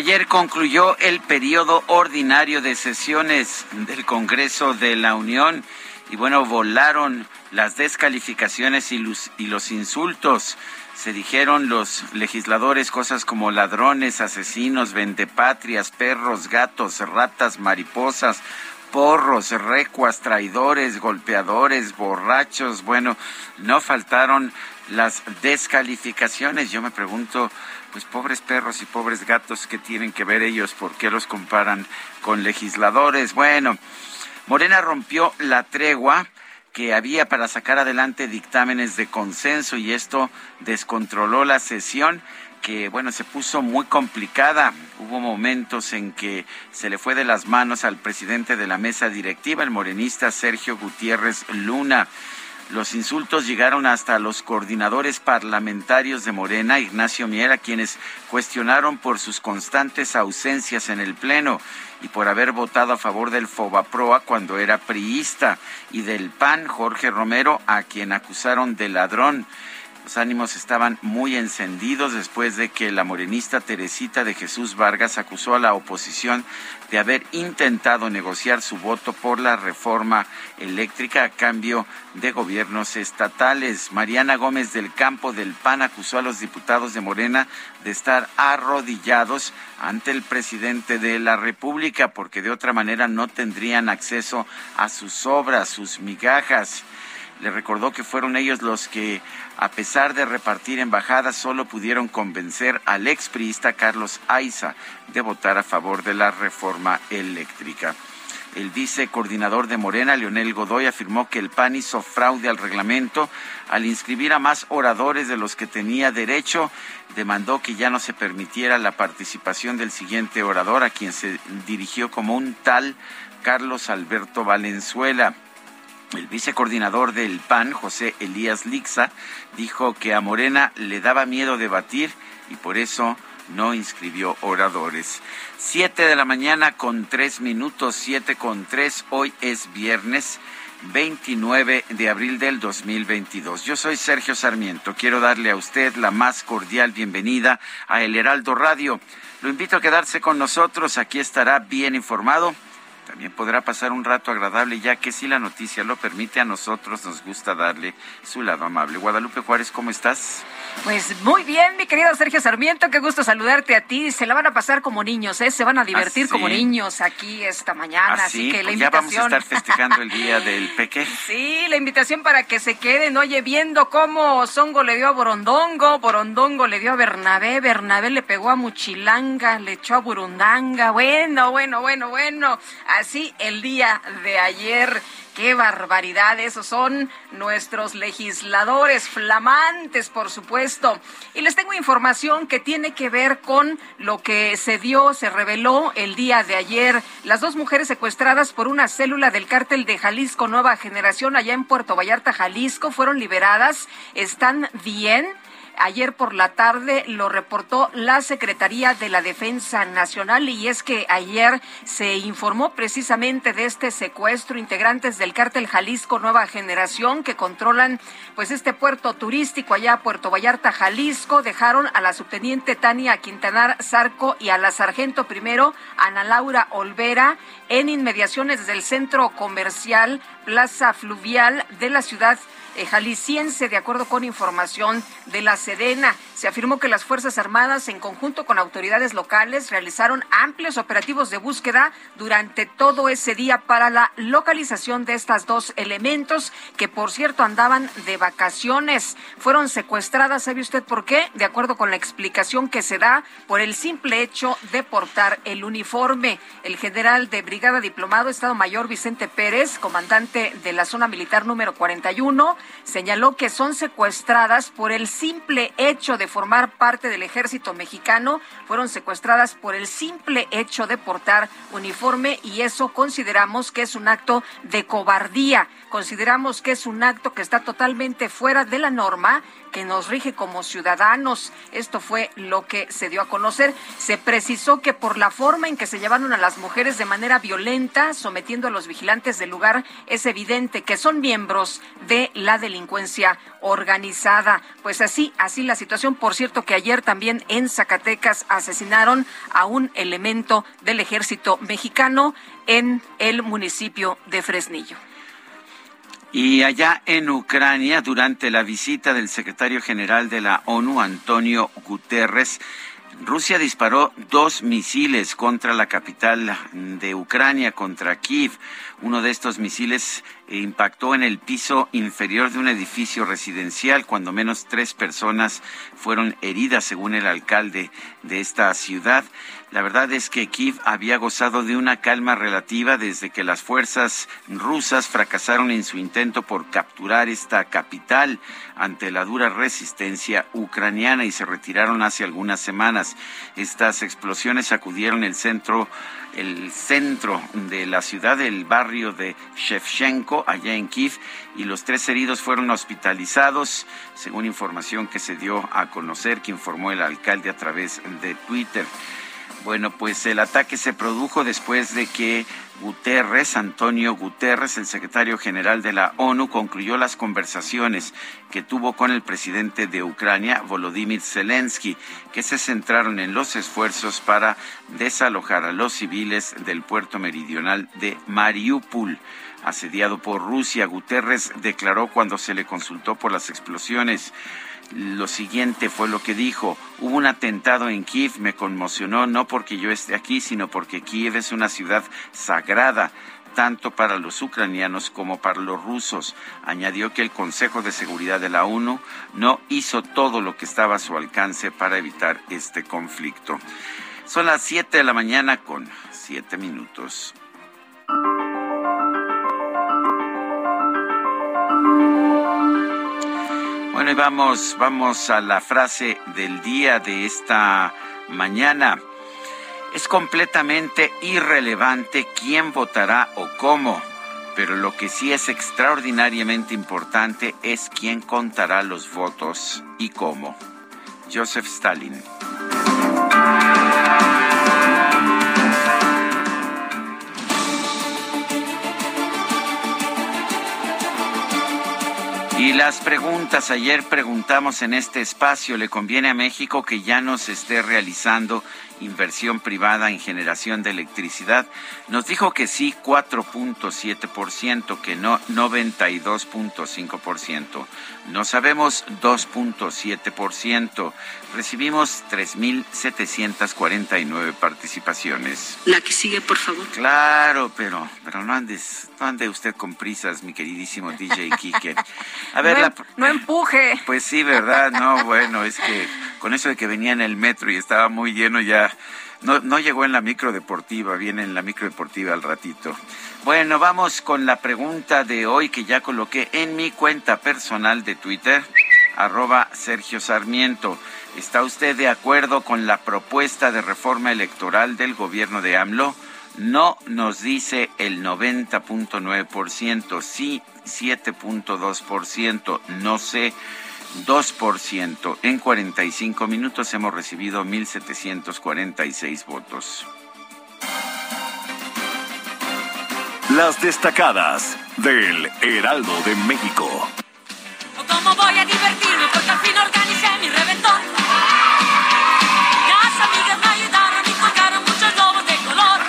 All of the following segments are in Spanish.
Ayer concluyó el periodo ordinario de sesiones del Congreso de la Unión y bueno, volaron las descalificaciones y los, y los insultos. Se dijeron los legisladores cosas como ladrones, asesinos, vendepatrias, perros, gatos, ratas, mariposas, porros, recuas, traidores, golpeadores, borrachos. Bueno, no faltaron las descalificaciones. Yo me pregunto, pues pobres perros y pobres gatos, ¿qué tienen que ver ellos? ¿Por qué los comparan con legisladores? Bueno, Morena rompió la tregua que había para sacar adelante dictámenes de consenso y esto descontroló la sesión que bueno se puso muy complicada. Hubo momentos en que se le fue de las manos al presidente de la mesa directiva, el morenista Sergio Gutiérrez Luna. Los insultos llegaron hasta los coordinadores parlamentarios de Morena, Ignacio Miera, quienes cuestionaron por sus constantes ausencias en el Pleno y por haber votado a favor del Fobaproa cuando era priista, y del PAN, Jorge Romero, a quien acusaron de ladrón. Los ánimos estaban muy encendidos después de que la morenista Teresita de Jesús Vargas acusó a la oposición de haber intentado negociar su voto por la reforma eléctrica a cambio de gobiernos estatales. Mariana Gómez del Campo del PAN acusó a los diputados de Morena de estar arrodillados ante el presidente de la República porque de otra manera no tendrían acceso a sus obras, sus migajas le recordó que fueron ellos los que, a pesar de repartir embajadas, solo pudieron convencer al expriista Carlos Aiza de votar a favor de la reforma eléctrica. El vicecoordinador de Morena, Leonel Godoy, afirmó que el PAN hizo fraude al reglamento al inscribir a más oradores de los que tenía derecho. Demandó que ya no se permitiera la participación del siguiente orador, a quien se dirigió como un tal Carlos Alberto Valenzuela. El vicecoordinador del PAN, José Elías Lixa, dijo que a Morena le daba miedo debatir y por eso no inscribió oradores. Siete de la mañana con tres minutos, siete con tres. Hoy es viernes 29 de abril del 2022. Yo soy Sergio Sarmiento. Quiero darle a usted la más cordial bienvenida a El Heraldo Radio. Lo invito a quedarse con nosotros. Aquí estará bien informado también podrá pasar un rato agradable, ya que si la noticia lo permite, a nosotros nos gusta darle su lado amable. Guadalupe Juárez, ¿cómo estás? Pues muy bien, mi querido Sergio Sarmiento, qué gusto saludarte a ti. Se la van a pasar como niños, ¿eh? Se van a divertir ¿Ah, como niños aquí esta mañana. Así, que la pues invitación. Ya vamos a estar festejando el día del peque. Sí, la invitación para que se queden, oye, viendo cómo Songo le dio a Borondongo, Borondongo le dio a Bernabé, Bernabé le pegó a Muchilanga, le echó a Burundanga. Bueno, bueno, bueno, bueno. Así el día de ayer. Qué barbaridad, esos son nuestros legisladores flamantes, por supuesto. Y les tengo información que tiene que ver con lo que se dio, se reveló el día de ayer. Las dos mujeres secuestradas por una célula del cártel de Jalisco Nueva Generación allá en Puerto Vallarta, Jalisco, fueron liberadas. ¿Están bien? Ayer por la tarde lo reportó la Secretaría de la Defensa Nacional y es que ayer se informó precisamente de este secuestro integrantes del cártel Jalisco Nueva Generación que controlan pues este puerto turístico allá Puerto Vallarta, Jalisco, dejaron a la subteniente Tania Quintanar Zarco y a la sargento primero Ana Laura Olvera en inmediaciones del centro comercial Plaza Fluvial de la ciudad jalisciense, de acuerdo con información de la Sedena. Se afirmó que las Fuerzas Armadas, en conjunto con autoridades locales, realizaron amplios operativos de búsqueda durante todo ese día para la localización de estas dos elementos, que por cierto andaban de vacaciones. Fueron secuestradas, ¿sabe usted por qué? De acuerdo con la explicación que se da por el simple hecho de portar el uniforme. El general de Brigada Diplomado, Estado Mayor Vicente Pérez, comandante de la zona militar número 41, señaló que son secuestradas por el simple hecho de formar parte del ejército mexicano, fueron secuestradas por el simple hecho de portar uniforme y eso consideramos que es un acto de cobardía. Consideramos que es un acto que está totalmente fuera de la norma que nos rige como ciudadanos. Esto fue lo que se dio a conocer. Se precisó que por la forma en que se llevaron a las mujeres de manera violenta, sometiendo a los vigilantes del lugar, es evidente que son miembros de la delincuencia organizada. Pues así, así la situación. Por cierto, que ayer también en Zacatecas asesinaron a un elemento del ejército mexicano en el municipio de Fresnillo. Y allá en Ucrania, durante la visita del secretario general de la ONU, Antonio Guterres, Rusia disparó dos misiles contra la capital de Ucrania, contra Kiev. Uno de estos misiles impactó en el piso inferior de un edificio residencial. Cuando menos tres personas fueron heridas, según el alcalde de esta ciudad. La verdad es que Kiev había gozado de una calma relativa desde que las fuerzas rusas fracasaron en su intento por capturar esta capital ante la dura resistencia ucraniana y se retiraron hace algunas semanas. Estas explosiones sacudieron el centro el centro de la ciudad, del barrio de Shevchenko, allá en Kiev, y los tres heridos fueron hospitalizados, según información que se dio a conocer, que informó el alcalde a través de Twitter. Bueno, pues el ataque se produjo después de que Guterres, Antonio Guterres, el secretario general de la ONU, concluyó las conversaciones que tuvo con el presidente de Ucrania, Volodymyr Zelensky, que se centraron en los esfuerzos para desalojar a los civiles del puerto meridional de Mariupol asediado por Rusia. Guterres declaró cuando se le consultó por las explosiones lo siguiente fue lo que dijo. Hubo un atentado en Kiev, me conmocionó no porque yo esté aquí, sino porque Kiev es una ciudad sagrada tanto para los ucranianos como para los rusos. Añadió que el Consejo de Seguridad de la ONU no hizo todo lo que estaba a su alcance para evitar este conflicto. Son las 7 de la mañana con 7 minutos. Bueno, y vamos, vamos a la frase del día de esta mañana. Es completamente irrelevante quién votará o cómo, pero lo que sí es extraordinariamente importante es quién contará los votos y cómo. Joseph Stalin. Y las preguntas, ayer preguntamos en este espacio, ¿le conviene a México que ya no se esté realizando inversión privada en generación de electricidad? Nos dijo que sí 4.7%, que no 92.5%. No sabemos 2.7%. Recibimos 3.749 participaciones. La que sigue, por favor. Claro, pero, pero no andes, no ande usted con prisas, mi queridísimo DJ Kike. A ver, no, la, em, no empuje. Pues sí, ¿verdad? No, bueno, es que con eso de que venía en el metro y estaba muy lleno ya... No, no llegó en la micro deportiva, viene en la micro deportiva al ratito. Bueno, vamos con la pregunta de hoy que ya coloqué en mi cuenta personal de Twitter, arroba Sergio Sarmiento. ¿Está usted de acuerdo con la propuesta de reforma electoral del gobierno de AMLO? No nos dice el 90.9%, sí 7.2%, no sé 2%. En 45 minutos hemos recibido 1.746 votos. Las destacadas del Heraldo de México. ¿Cómo voy a divertirme? Porque al fin organicé mi reventón. Las amigas me ayudaron y colgaron muchos globos de color.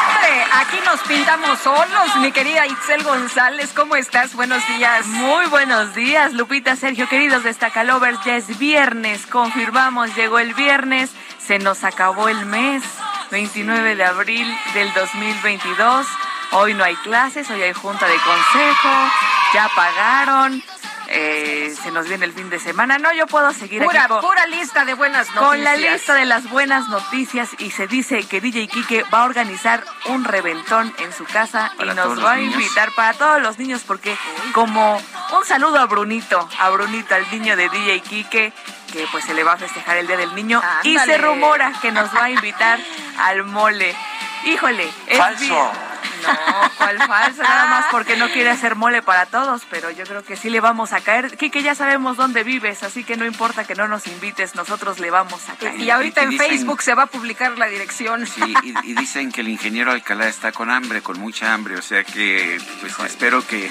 Hombre, aquí nos pintamos solos, mi querida Itzel González. ¿Cómo estás? Buenos días. Muy buenos días, Lupita, Sergio, queridos Destacalovers. Ya es viernes, confirmamos, llegó el viernes, se nos acabó el mes, 29 de abril del 2022. Hoy no hay clases, hoy hay junta de consejo, ya pagaron, eh, se nos viene el fin de semana. No, yo puedo seguir pura, aquí con, pura lista de buenas noticias. con la lista de las buenas noticias y se dice que DJ Kike va a organizar un reventón en su casa Para y nos va a niños. invitar para todos los niños porque como un saludo a Brunito, a Brunito, al niño de DJ Kike que pues se le va a festejar el Día del Niño y se rumora que nos va a invitar al mole. Híjole, es Falso. bien- no, ¿cuál falso? Nada más porque no quiere hacer mole para todos, pero yo creo que sí le vamos a caer. Kike, ya sabemos dónde vives, así que no importa que no nos invites, nosotros le vamos a caer. Y ahorita Y en dicen- Facebook se va a publicar la dirección. Sí, y, y dicen que el ingeniero Alcalá está con hambre, con mucha hambre, o sea que pues espero que,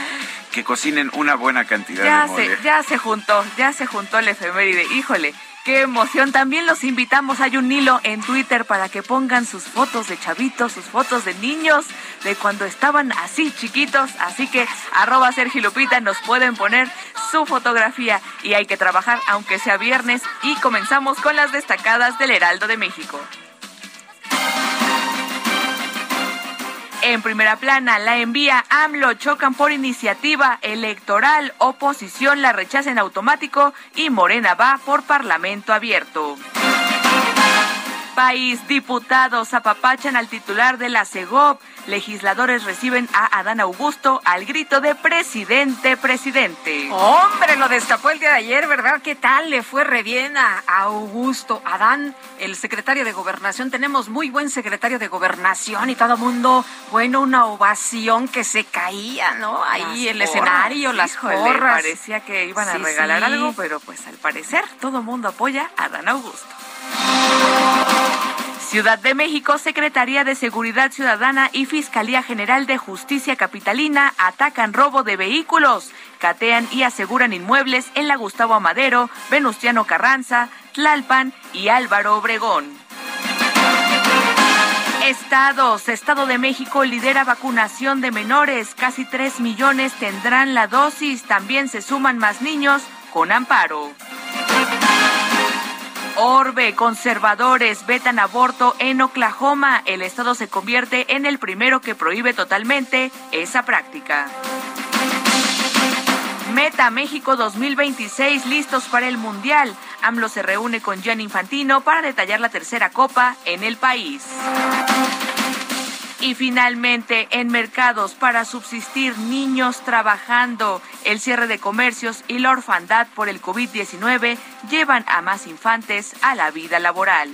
que cocinen una buena cantidad ya de mole. se, ya se juntó, ya se juntó el efeméride. Híjole, qué emoción. También los invitamos, hay un hilo en Twitter para que pongan sus fotos de chavitos, sus fotos de niños, de cuando estaban así chiquitos. Así que arroba Sergio Lupita nos pueden poner su fotografía y hay que trabajar aunque sea viernes y comenzamos con las destacadas del Heraldo de México. En primera plana, la envía AMLO, chocan por iniciativa electoral, oposición la rechaza en automático y Morena va por parlamento abierto. País, diputados apapachan al titular de la CEGOP. Legisladores reciben a Adán Augusto al grito de presidente, presidente. Hombre, lo destapó el día de ayer, ¿verdad? ¿Qué tal le fue re bien a Augusto Adán, el secretario de Gobernación? Tenemos muy buen secretario de Gobernación y todo mundo, bueno, una ovación que se caía, ¿no? Ahí Las el porras, escenario, las porras. Parecía que iban a Sí, regalar sí. algo, pero pues al parecer todo el mundo apoya a Adán Augusto. Ciudad de México, Secretaría de Seguridad Ciudadana y Fiscalía General de Justicia Capitalina atacan robo de vehículos, catean y aseguran inmuebles en la Gustavo Amadero, Venustiano Carranza, Tlalpan y Álvaro Obregón. Estados. Estado de México lidera vacunación de menores. Casi 3 millones tendrán la dosis. También se suman más niños con amparo. Orbe, conservadores vetan aborto en Oklahoma. El estado se convierte en el primero que prohíbe totalmente esa práctica. Meta México 2026 listos para el Mundial. AMLO se reúne con Gianni Infantino para detallar la tercera copa en el país. Y finalmente, en mercados para subsistir niños trabajando, el cierre de comercios y la orfandad por el COVID-19 llevan a más infantes a la vida laboral.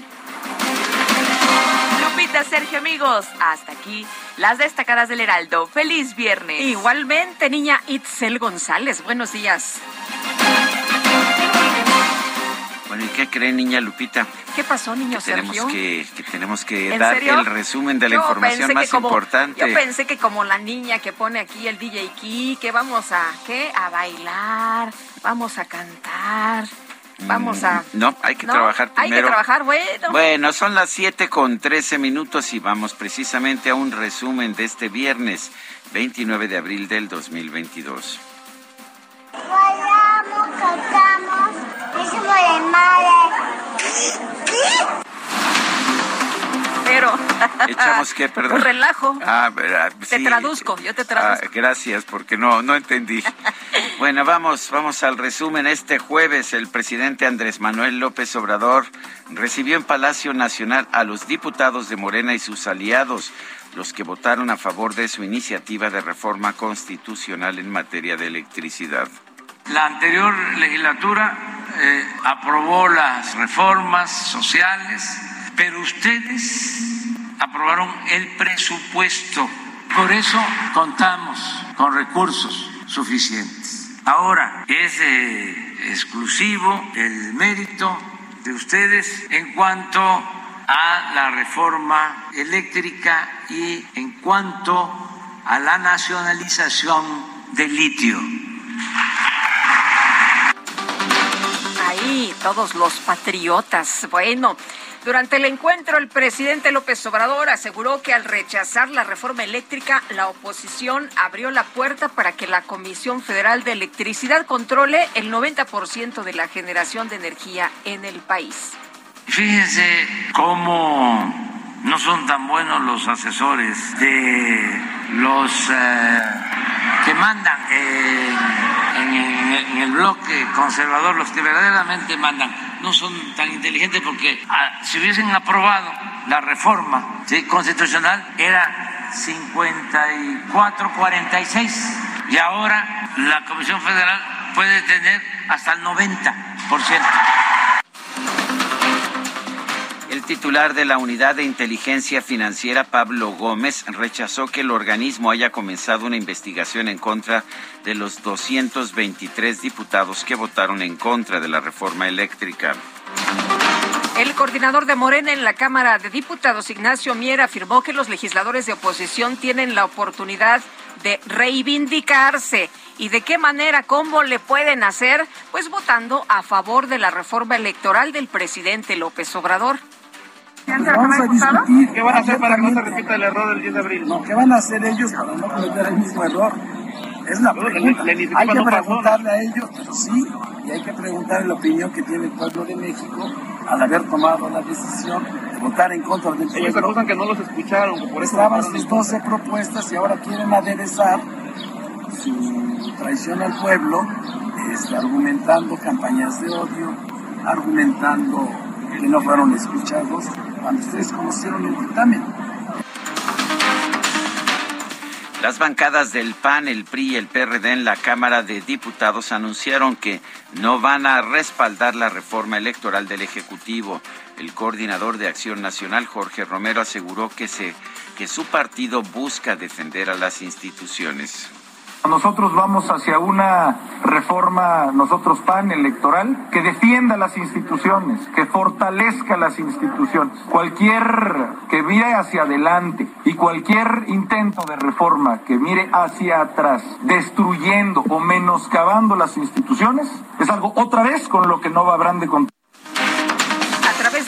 Lupita, Sergio, amigos, hasta aquí las destacadas del Heraldo. ¡Feliz viernes! Igualmente, niña Itzel González, buenos días. Bueno, ¿y qué cree niña Lupita? ¿Qué pasó, niño Que tenemos Sergio? que, que tenemos que ¿En dar serio? el resumen de la Yo información más como- importante. Yo pensé que como la niña que pone aquí el DJ Key, que vamos a, ¿qué? A bailar, vamos a cantar, vamos a... Mm, No, hay que ¿No? trabajar Hay que primero. trabajar, bueno. Bueno, son las 7 con 13 minutos y vamos precisamente a un resumen de este viernes 29 de abril del 2022. Bailamos, cantamos, hicimos de madre. Pero ¿Echamos qué, perdón? Un relajo. Ah, verdad, Te traduzco, yo te traduzco. Ah, gracias, porque no, no entendí. bueno, vamos, vamos al resumen. Este jueves el presidente Andrés Manuel López Obrador recibió en Palacio Nacional a los diputados de Morena y sus aliados, los que votaron a favor de su iniciativa de reforma constitucional en materia de electricidad. La anterior legislatura eh, aprobó las reformas sociales, pero ustedes aprobaron el presupuesto. Por eso contamos con recursos suficientes. Ahora es eh, exclusivo el mérito de ustedes en cuanto a la reforma eléctrica y en cuanto a la nacionalización del litio. Todos los patriotas. Bueno, durante el encuentro, el presidente López Obrador aseguró que al rechazar la reforma eléctrica, la oposición abrió la puerta para que la Comisión Federal de Electricidad controle el 90% de la generación de energía en el país. Fíjense cómo no son tan buenos los asesores de los eh, que mandan en, el bloque conservador, los que verdaderamente mandan, no son tan inteligentes porque ah, si hubiesen aprobado la reforma constitucional era 54-46 y ahora la Comisión Federal puede tener hasta el 90%. El titular de la Unidad de Inteligencia Financiera, Pablo Gómez, rechazó que el organismo haya comenzado una investigación en contra de los 223 diputados que votaron en contra de la reforma eléctrica. El coordinador de Morena en la Cámara de Diputados, Ignacio Mier, afirmó que los legisladores de oposición tienen la oportunidad de reivindicarse. ¿Y de qué manera? ¿Cómo le pueden hacer? Pues votando a favor de la reforma electoral del presidente López Obrador. Vamos a discutir. ¿Qué van a hacer para que no se repita el error del 10 de abril? No, ¿qué van a hacer ellos para no cometer el mismo error? Es la pregunta. hay que preguntarle a ellos, sí, y hay que preguntarle la opinión que tiene el pueblo de México al haber tomado la decisión de votar en contra del pueblo. Ellos acusan que no los escucharon, por eso Estaban sus 12 propuestas y ahora quieren aderezar su traición al pueblo, este, argumentando campañas de odio, argumentando que no fueron escuchados cuando ustedes conocieron el dictamen. Las bancadas del PAN, el PRI y el PRD en la Cámara de Diputados anunciaron que no van a respaldar la reforma electoral del Ejecutivo. El coordinador de Acción Nacional, Jorge Romero, aseguró que, se, que su partido busca defender a las instituciones. Nosotros vamos hacia una reforma, nosotros PAN electoral, que defienda las instituciones, que fortalezca las instituciones. Cualquier que mire hacia adelante y cualquier intento de reforma que mire hacia atrás, destruyendo o menoscabando las instituciones, es algo otra vez con lo que no habrán de contar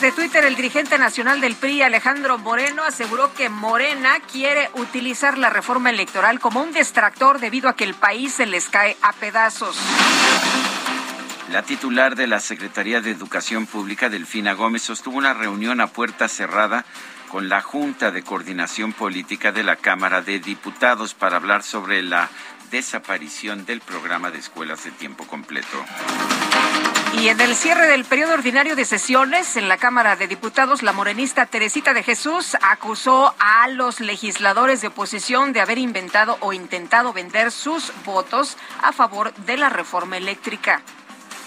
de Twitter, el dirigente nacional del PRI, Alejandro Moreno, aseguró que Morena quiere utilizar la reforma electoral como un distractor debido a que el país se les cae a pedazos. La titular de la Secretaría de Educación Pública, Delfina Gómez, sostuvo una reunión a puerta cerrada con la Junta de Coordinación Política de la Cámara de Diputados para hablar sobre la desaparición del programa de escuelas de tiempo completo. Y en el cierre del periodo ordinario de sesiones en la Cámara de Diputados, la morenista Teresita de Jesús acusó a los legisladores de oposición de haber inventado o intentado vender sus votos a favor de la reforma eléctrica.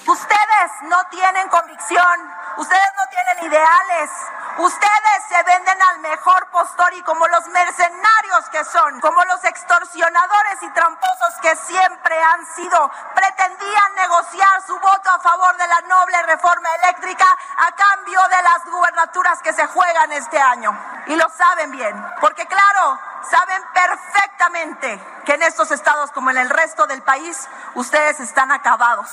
Ustedes no tienen convicción, ustedes no tienen ideales, Ustedes se venden al mejor postor y como los mercenarios que son, como los extorsionadores y tramposos que siempre han sido, pretendían negociar su voto a favor de la noble reforma eléctrica a cambio de las gubernaturas que se juegan este año. Y lo saben bien, porque claro, saben perfectamente que en estos estados como en el resto del país, ustedes están acabados.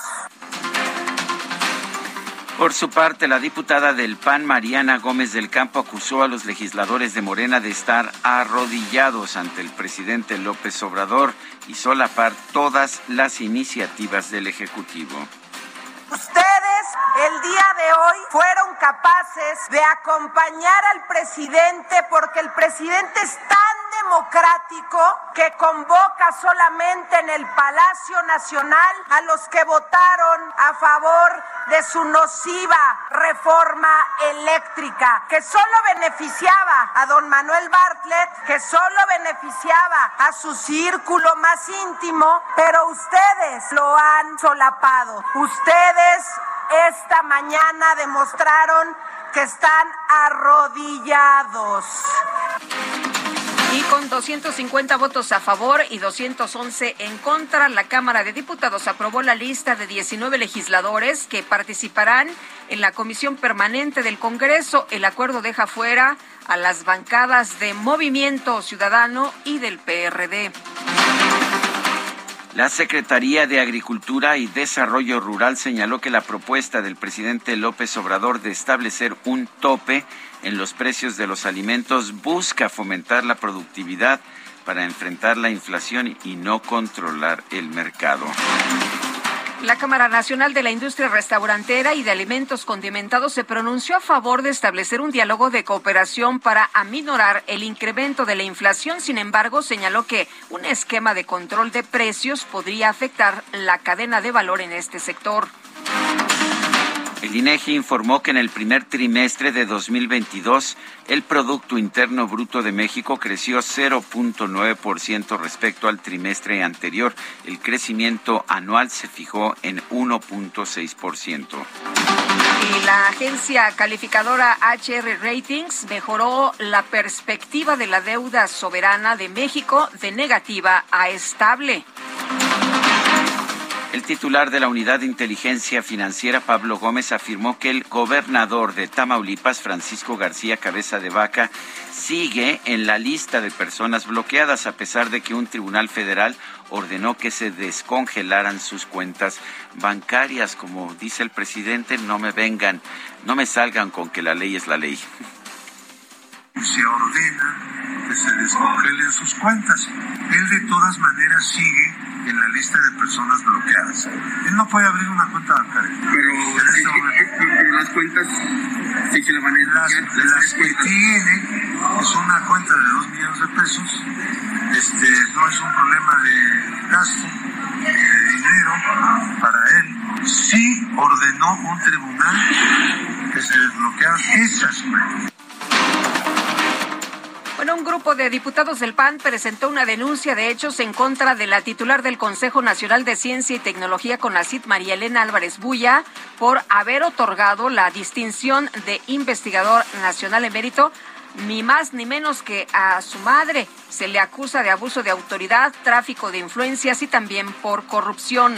Por su parte, la diputada del PAN, Mariana Gómez del Campo, acusó a los legisladores de Morena de estar arrodillados ante el presidente López Obrador y solapar todas las iniciativas del Ejecutivo. Ustedes el día de hoy fueron capaces de acompañar al presidente porque el presidente es tan democrático que convoca solamente en el Palacio Nacional a los que votaron a favor de su nociva reforma eléctrica, que solo beneficiaba a don Manuel Bartlett, que solo beneficiaba a su círculo más íntimo, pero ustedes lo han solapado. Ustedes esta mañana demostraron que están arrodillados. Y con 250 votos a favor y 211 en contra, la Cámara de Diputados aprobó la lista de 19 legisladores que participarán en la Comisión Permanente del Congreso. El acuerdo deja fuera a las bancadas de Movimiento Ciudadano y del PRD. La Secretaría de Agricultura y Desarrollo Rural señaló que la propuesta del presidente López Obrador de establecer un tope en los precios de los alimentos busca fomentar la productividad para enfrentar la inflación y no controlar el mercado. La Cámara Nacional de la Industria Restaurantera y de Alimentos Condimentados se pronunció a favor de establecer un diálogo de cooperación para aminorar el incremento de la inflación. Sin embargo, señaló que un esquema de control de precios podría afectar la cadena de valor en este sector. El INEGI informó que en el primer trimestre de 2022 el Producto Interno Bruto de México creció 0.9% respecto al trimestre anterior. El crecimiento anual se fijó en 1.6%. Y la agencia calificadora HR Ratings mejoró la perspectiva de la deuda soberana de México de negativa a estable. El titular de la Unidad de Inteligencia Financiera, Pablo Gómez, afirmó que el gobernador de Tamaulipas, Francisco García Cabeza de Vaca, sigue en la lista de personas bloqueadas a pesar de que un tribunal federal ordenó que se descongelaran sus cuentas bancarias. Como dice el presidente, no me vengan, no me salgan con que la ley es la ley. Se ordena que se descongelen sus cuentas. Él de todas maneras sigue en la lista de personas bloqueadas. Él no puede abrir una cuenta bancaria. Pero, este las cuentas sí se le van a las, las que tiene es una cuenta de 2 millones de pesos. Este no es un problema de gasto ni de dinero para él. Sí ordenó un tribunal que se desbloquearan esas cuentas. Bueno, un grupo de diputados del PAN presentó una denuncia de hechos en contra de la titular del Consejo Nacional de Ciencia y Tecnología, CONACIT, María Elena Álvarez Bulla, por haber otorgado la distinción de investigador nacional emérito ni más ni menos que a su madre. Se le acusa de abuso de autoridad, tráfico de influencias y también por corrupción.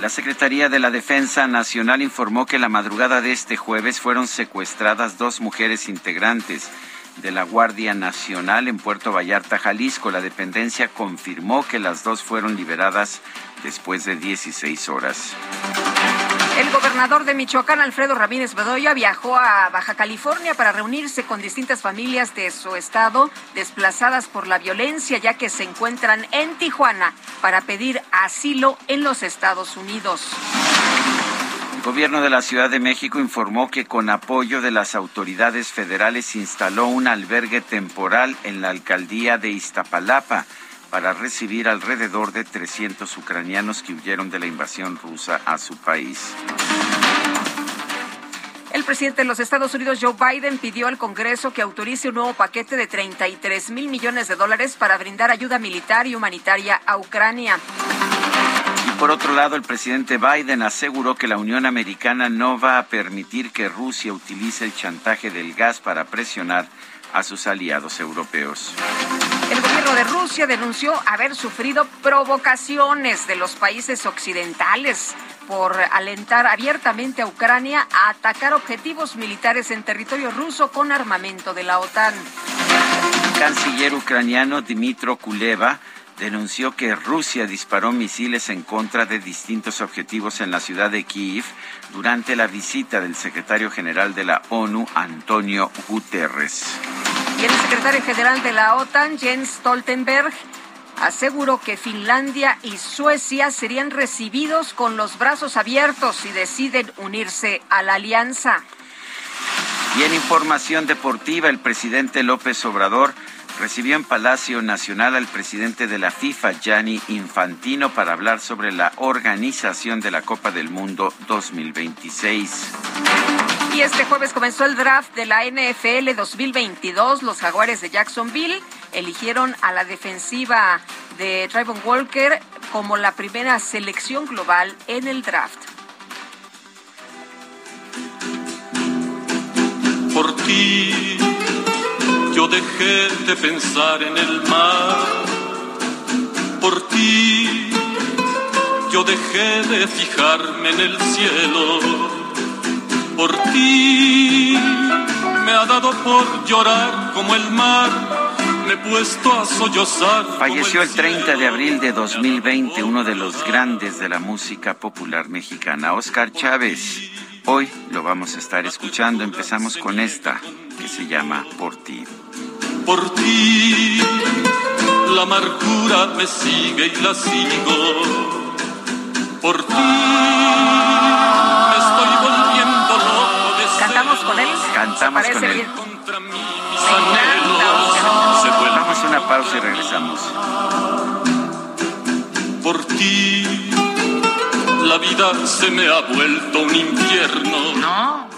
La Secretaría de la Defensa Nacional informó que la madrugada de este jueves fueron secuestradas dos mujeres integrantes de la Guardia Nacional en Puerto Vallarta, Jalisco. La dependencia confirmó que las dos fueron liberadas después de 16 horas. El gobernador de Michoacán, Alfredo Ramírez Bedoya, viajó a Baja California para reunirse con distintas familias de su estado desplazadas por la violencia, ya que se encuentran en Tijuana para pedir asilo en los Estados Unidos. El gobierno de la Ciudad de México informó que con apoyo de las autoridades federales instaló un albergue temporal en la alcaldía de Iztapalapa para recibir alrededor de 300 ucranianos que huyeron de la invasión rusa a su país. El presidente de los Estados Unidos, Joe Biden, pidió al Congreso que autorice un nuevo paquete de 33 mil millones de dólares para brindar ayuda militar y humanitaria a Ucrania. Y por otro lado, el presidente Biden aseguró que la Unión Americana no va a permitir que Rusia utilice el chantaje del gas para presionar a sus aliados europeos. El gobierno de Rusia denunció haber sufrido provocaciones de los países occidentales por alentar abiertamente a Ucrania a atacar objetivos militares en territorio ruso con armamento de la OTAN. El canciller ucraniano Dmitro Kuleva denunció que Rusia disparó misiles en contra de distintos objetivos en la ciudad de Kiev durante la visita del secretario general de la ONU, Antonio Guterres. Y el secretario general de la OTAN, Jens Stoltenberg, aseguró que Finlandia y Suecia serían recibidos con los brazos abiertos si deciden unirse a la alianza. Y en información deportiva, el presidente López Obrador recibió en Palacio Nacional al presidente de la FIFA, Gianni Infantino, para hablar sobre la organización de la Copa del Mundo 2026. Y este jueves comenzó el draft de la NFL 2022. Los jaguares de Jacksonville eligieron a la defensiva de Trayvon Walker como la primera selección global en el draft. Por ti yo dejé de pensar en el mar. Por ti yo dejé de fijarme en el cielo. Por ti me ha dado por llorar como el mar me he puesto a sollozar. Falleció el 30 de abril de 2020 uno de los grandes de la música popular mexicana, Oscar Chávez. Hoy lo vamos a estar escuchando. Empezamos con esta que se llama Por ti. Por ti, la amargura me sigue y la sigo. Por ti, Vamos a una pausa y regresamos. por ti. La vida se me ha vuelto un infierno. No.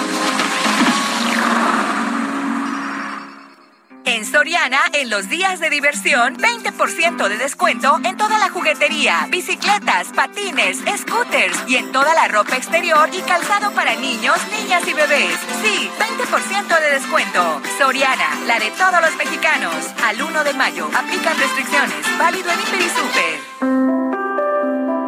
En Soriana, en los días de diversión, 20% de descuento en toda la juguetería, bicicletas, patines, scooters y en toda la ropa exterior y calzado para niños, niñas y bebés. Sí, 20% de descuento. Soriana, la de todos los mexicanos. Al 1 de mayo, aplican restricciones. Válido en Hiper Super.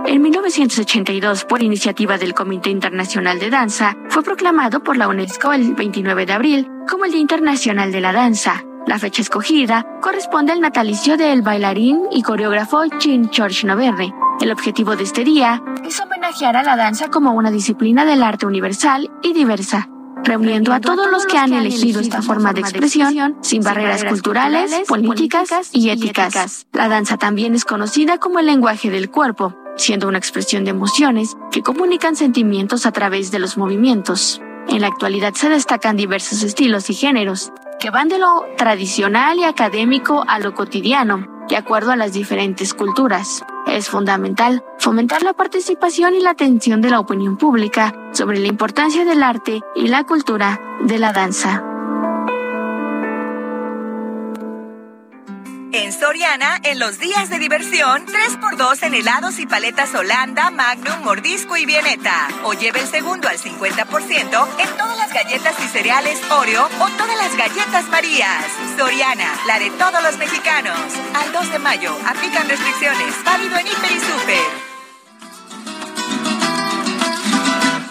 En 1982, por iniciativa del Comité Internacional de Danza, fue proclamado por la UNESCO el 29 de abril como el Día Internacional de la Danza. La fecha escogida corresponde al natalicio del bailarín y coreógrafo Jean George Noverne. El objetivo de este día es homenajear a la danza como una disciplina del arte universal y diversa, reuniendo a todos los que han elegido esta forma de expresión sin barreras culturales, políticas y éticas. La danza también es conocida como el lenguaje del cuerpo, siendo una expresión de emociones que comunican sentimientos a través de los movimientos. En la actualidad se destacan diversos estilos y géneros, que van de lo tradicional y académico a lo cotidiano, de acuerdo a las diferentes culturas. Es fundamental fomentar la participación y la atención de la opinión pública sobre la importancia del arte y la cultura de la danza. En Soriana, en los días de diversión, 3x2 en helados y paletas Holanda, Magnum, Mordisco y Vieneta. O lleve el segundo al 50% en todas las galletas y cereales Oreo o todas las galletas Marías. Soriana, la de todos los mexicanos. Al 2 de mayo, aplican restricciones. Válido en Hiper y Super.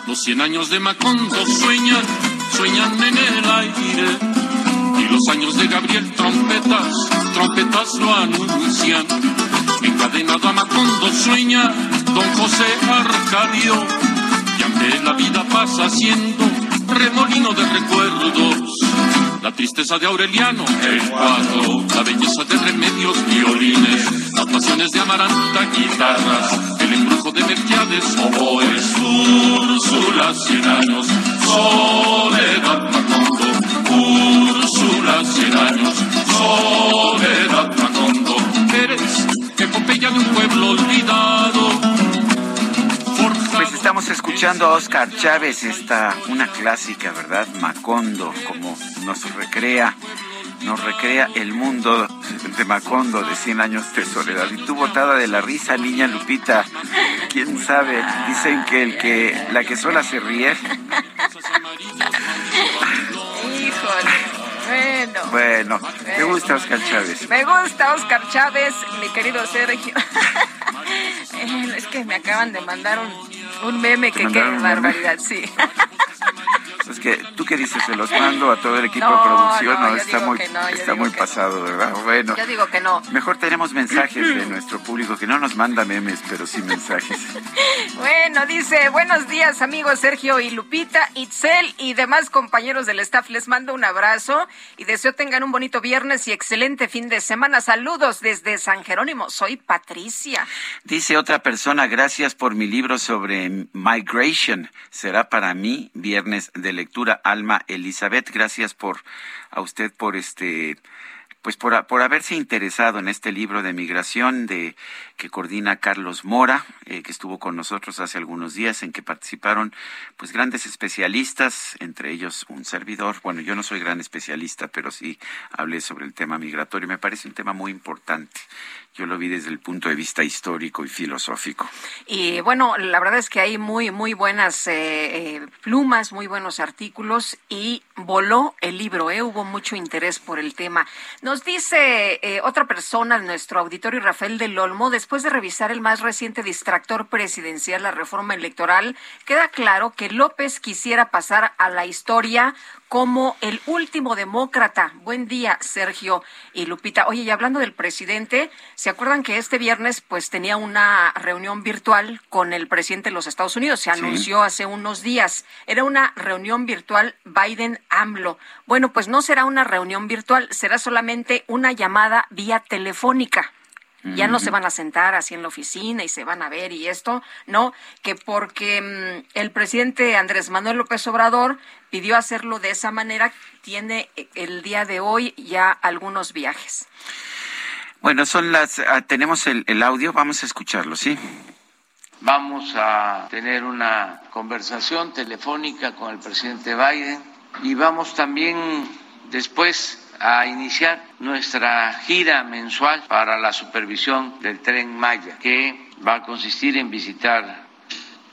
Los cien años de Macondo sueñan, sueñan en el aire. Y los años de Gabriel trompetas, trompetas lo anuncian. Encadenado a Macondo sueña don José Arcadio. Y ante la vida pasa siendo remolino de recuerdos. La tristeza de Aureliano, el cuadro, la belleza de remedios, violines, las pasiones de Amaranta, guitarras, el embrujo de Mercedes, oboes, Úrsula, cien años, soledad, Macondo, Años, soledad, Macondo, eres epopeya de un pueblo olvidado. Pues estamos escuchando a Oscar Chávez, esta una clásica, ¿verdad? Macondo, como nos recrea, nos recrea el mundo de Macondo de 100 años de soledad. Y tú botada de la risa, niña Lupita, quién sabe, dicen que el que la que sola se ríe. Bueno. ¿te gusta Oscar Chávez? Me gusta Oscar Chávez, mi querido Sergio. Eh, es que me acaban de mandar un, un meme que qué meme? barbaridad, sí. Es que, ¿tú qué dices? Se los mando a todo el equipo No, de producción, no, está muy, no, está muy pasado, ¿verdad? Bueno. Yo digo que no. Mejor tenemos mensajes de nuestro público que no nos manda memes, pero sí mensajes. Bueno, dice, buenos días amigos Sergio y Lupita, Itzel y demás compañeros del staff. Les mando un abrazo y deseo tengan un bonito viernes y excelente fin de semana. Saludos desde San Jerónimo. Soy Patricia. Dice otra persona, gracias por mi libro sobre migration. Será para mí viernes de lectura. Alma Elizabeth, gracias por a usted por este pues por, por haberse interesado en este libro de migración de que coordina Carlos Mora, eh, que estuvo con nosotros hace algunos días, en que participaron pues grandes especialistas, entre ellos un servidor. Bueno, yo no soy gran especialista, pero sí hablé sobre el tema migratorio. Me parece un tema muy importante. Yo lo vi desde el punto de vista histórico y filosófico. Y bueno, la verdad es que hay muy, muy buenas eh, eh, plumas, muy buenos artículos y voló el libro, ¿eh? hubo mucho interés por el tema. Nos dice otra persona de nuestro auditorio, Rafael del Olmo, después de revisar el más reciente distractor presidencial, la reforma electoral, queda claro que López quisiera pasar a la historia como el último demócrata. Buen día, Sergio y Lupita. Oye, y hablando del presidente, ¿se acuerdan que este viernes pues tenía una reunión virtual con el presidente de los Estados Unidos? Se anunció hace unos días. Era una reunión virtual Biden-AMLO. Bueno, pues no será una reunión virtual, será solamente una llamada vía telefónica. Ya no se van a sentar así en la oficina y se van a ver y esto, no, que porque mm, el presidente Andrés Manuel López Obrador pidió hacerlo de esa manera, tiene eh, el día de hoy ya algunos viajes. Bueno, son las, ah, tenemos el, el audio, vamos a escucharlo, ¿sí? Vamos a tener una conversación telefónica con el presidente Biden y vamos también después a iniciar nuestra gira mensual para la supervisión del tren Maya, que va a consistir en visitar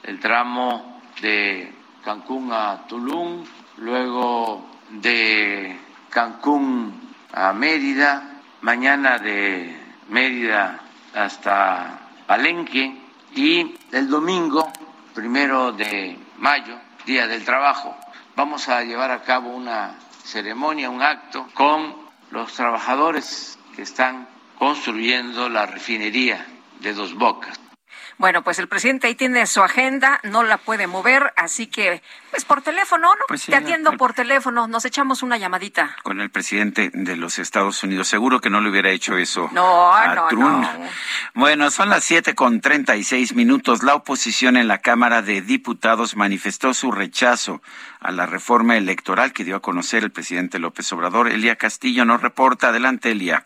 el tramo de Cancún a Tulum, luego de Cancún a Mérida, mañana de Mérida hasta Palenque y el domingo, primero de mayo, Día del Trabajo, vamos a llevar a cabo una ceremonia, un acto con los trabajadores que están construyendo la refinería de Dos Bocas. Bueno, pues el presidente ahí tiene su agenda, no la puede mover, así que, pues por teléfono, ¿no? Pues sí, Te atiendo por teléfono, nos echamos una llamadita. Con el presidente de los Estados Unidos. Seguro que no le hubiera hecho eso No, a no, Trump. no. Bueno, son las siete con treinta y seis minutos. La oposición en la Cámara de Diputados manifestó su rechazo a la reforma electoral que dio a conocer el presidente López Obrador. Elia Castillo nos reporta. Adelante, Elia.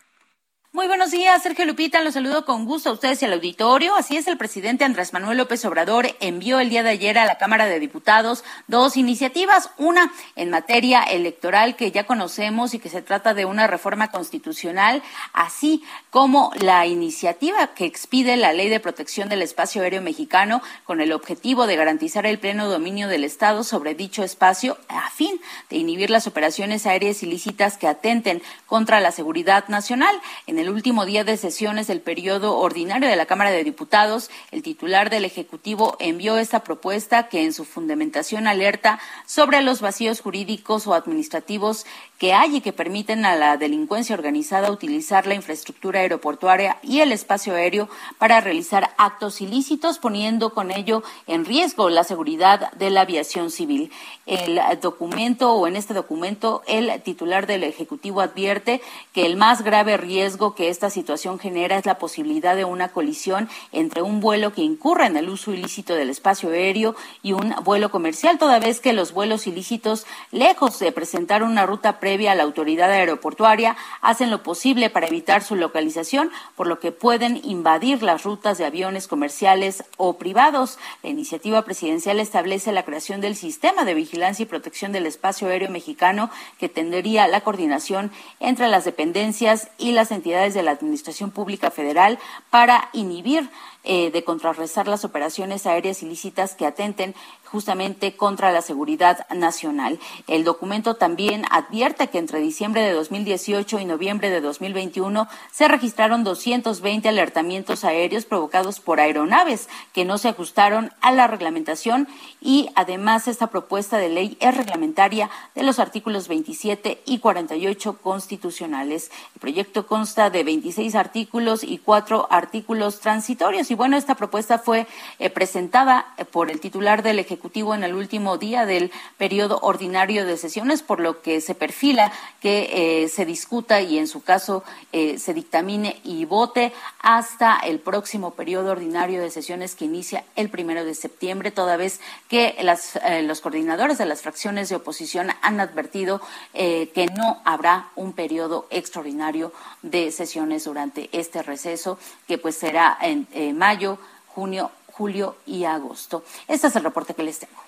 Muy buenos días, Sergio Lupita. Los saludo con gusto a ustedes y al auditorio. Así es, el presidente Andrés Manuel López Obrador envió el día de ayer a la Cámara de Diputados dos iniciativas. Una en materia electoral que ya conocemos y que se trata de una reforma constitucional, así como la iniciativa que expide la Ley de Protección del Espacio Aéreo Mexicano con el objetivo de garantizar el pleno dominio del Estado sobre dicho espacio a fin de inhibir las operaciones aéreas ilícitas que atenten contra la seguridad nacional. En el último día de sesiones del periodo ordinario de la Cámara de Diputados, el titular del Ejecutivo envió esta propuesta que en su fundamentación alerta sobre los vacíos jurídicos o administrativos que hay y que permiten a la delincuencia organizada utilizar la infraestructura aeroportuaria y el espacio aéreo para realizar actos ilícitos, poniendo con ello en riesgo la seguridad de la aviación civil. El documento o en este documento el titular del Ejecutivo advierte que el más grave riesgo que esta situación genera es la posibilidad de una colisión entre un vuelo que incurra en el uso ilícito del espacio aéreo y un vuelo comercial, toda vez que los vuelos ilícitos, lejos de presentar una ruta previa a la autoridad aeroportuaria, hacen lo posible para evitar su localización, por lo que pueden invadir las rutas de aviones comerciales o privados. La iniciativa presidencial establece la creación del sistema de vigilancia y protección del espacio aéreo mexicano que tendría la coordinación entre las dependencias y las entidades de la Administración Pública Federal para inhibir eh, de contrarrestar las operaciones aéreas ilícitas que atenten justamente contra la seguridad nacional. El documento también advierte que entre diciembre de 2018 y noviembre de 2021 se registraron 220 alertamientos aéreos provocados por aeronaves que no se ajustaron a la reglamentación y además esta propuesta de ley es reglamentaria de los artículos 27 y 48 constitucionales. El proyecto consta de 26 artículos y cuatro artículos transitorios bueno, esta propuesta fue eh, presentada eh, por el titular del Ejecutivo en el último día del periodo ordinario de sesiones, por lo que se perfila que se discuta y en su caso se dictamine y vote hasta el próximo periodo ordinario de sesiones que inicia el primero de septiembre, toda vez que las, los coordinadores de las fracciones de oposición han advertido que no habrá un periodo extraordinario de sesiones durante este receso, que pues será en mayo, junio, julio y agosto. Este es el reporte que les tengo.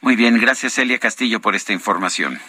Muy bien, gracias Elia Castillo por esta información.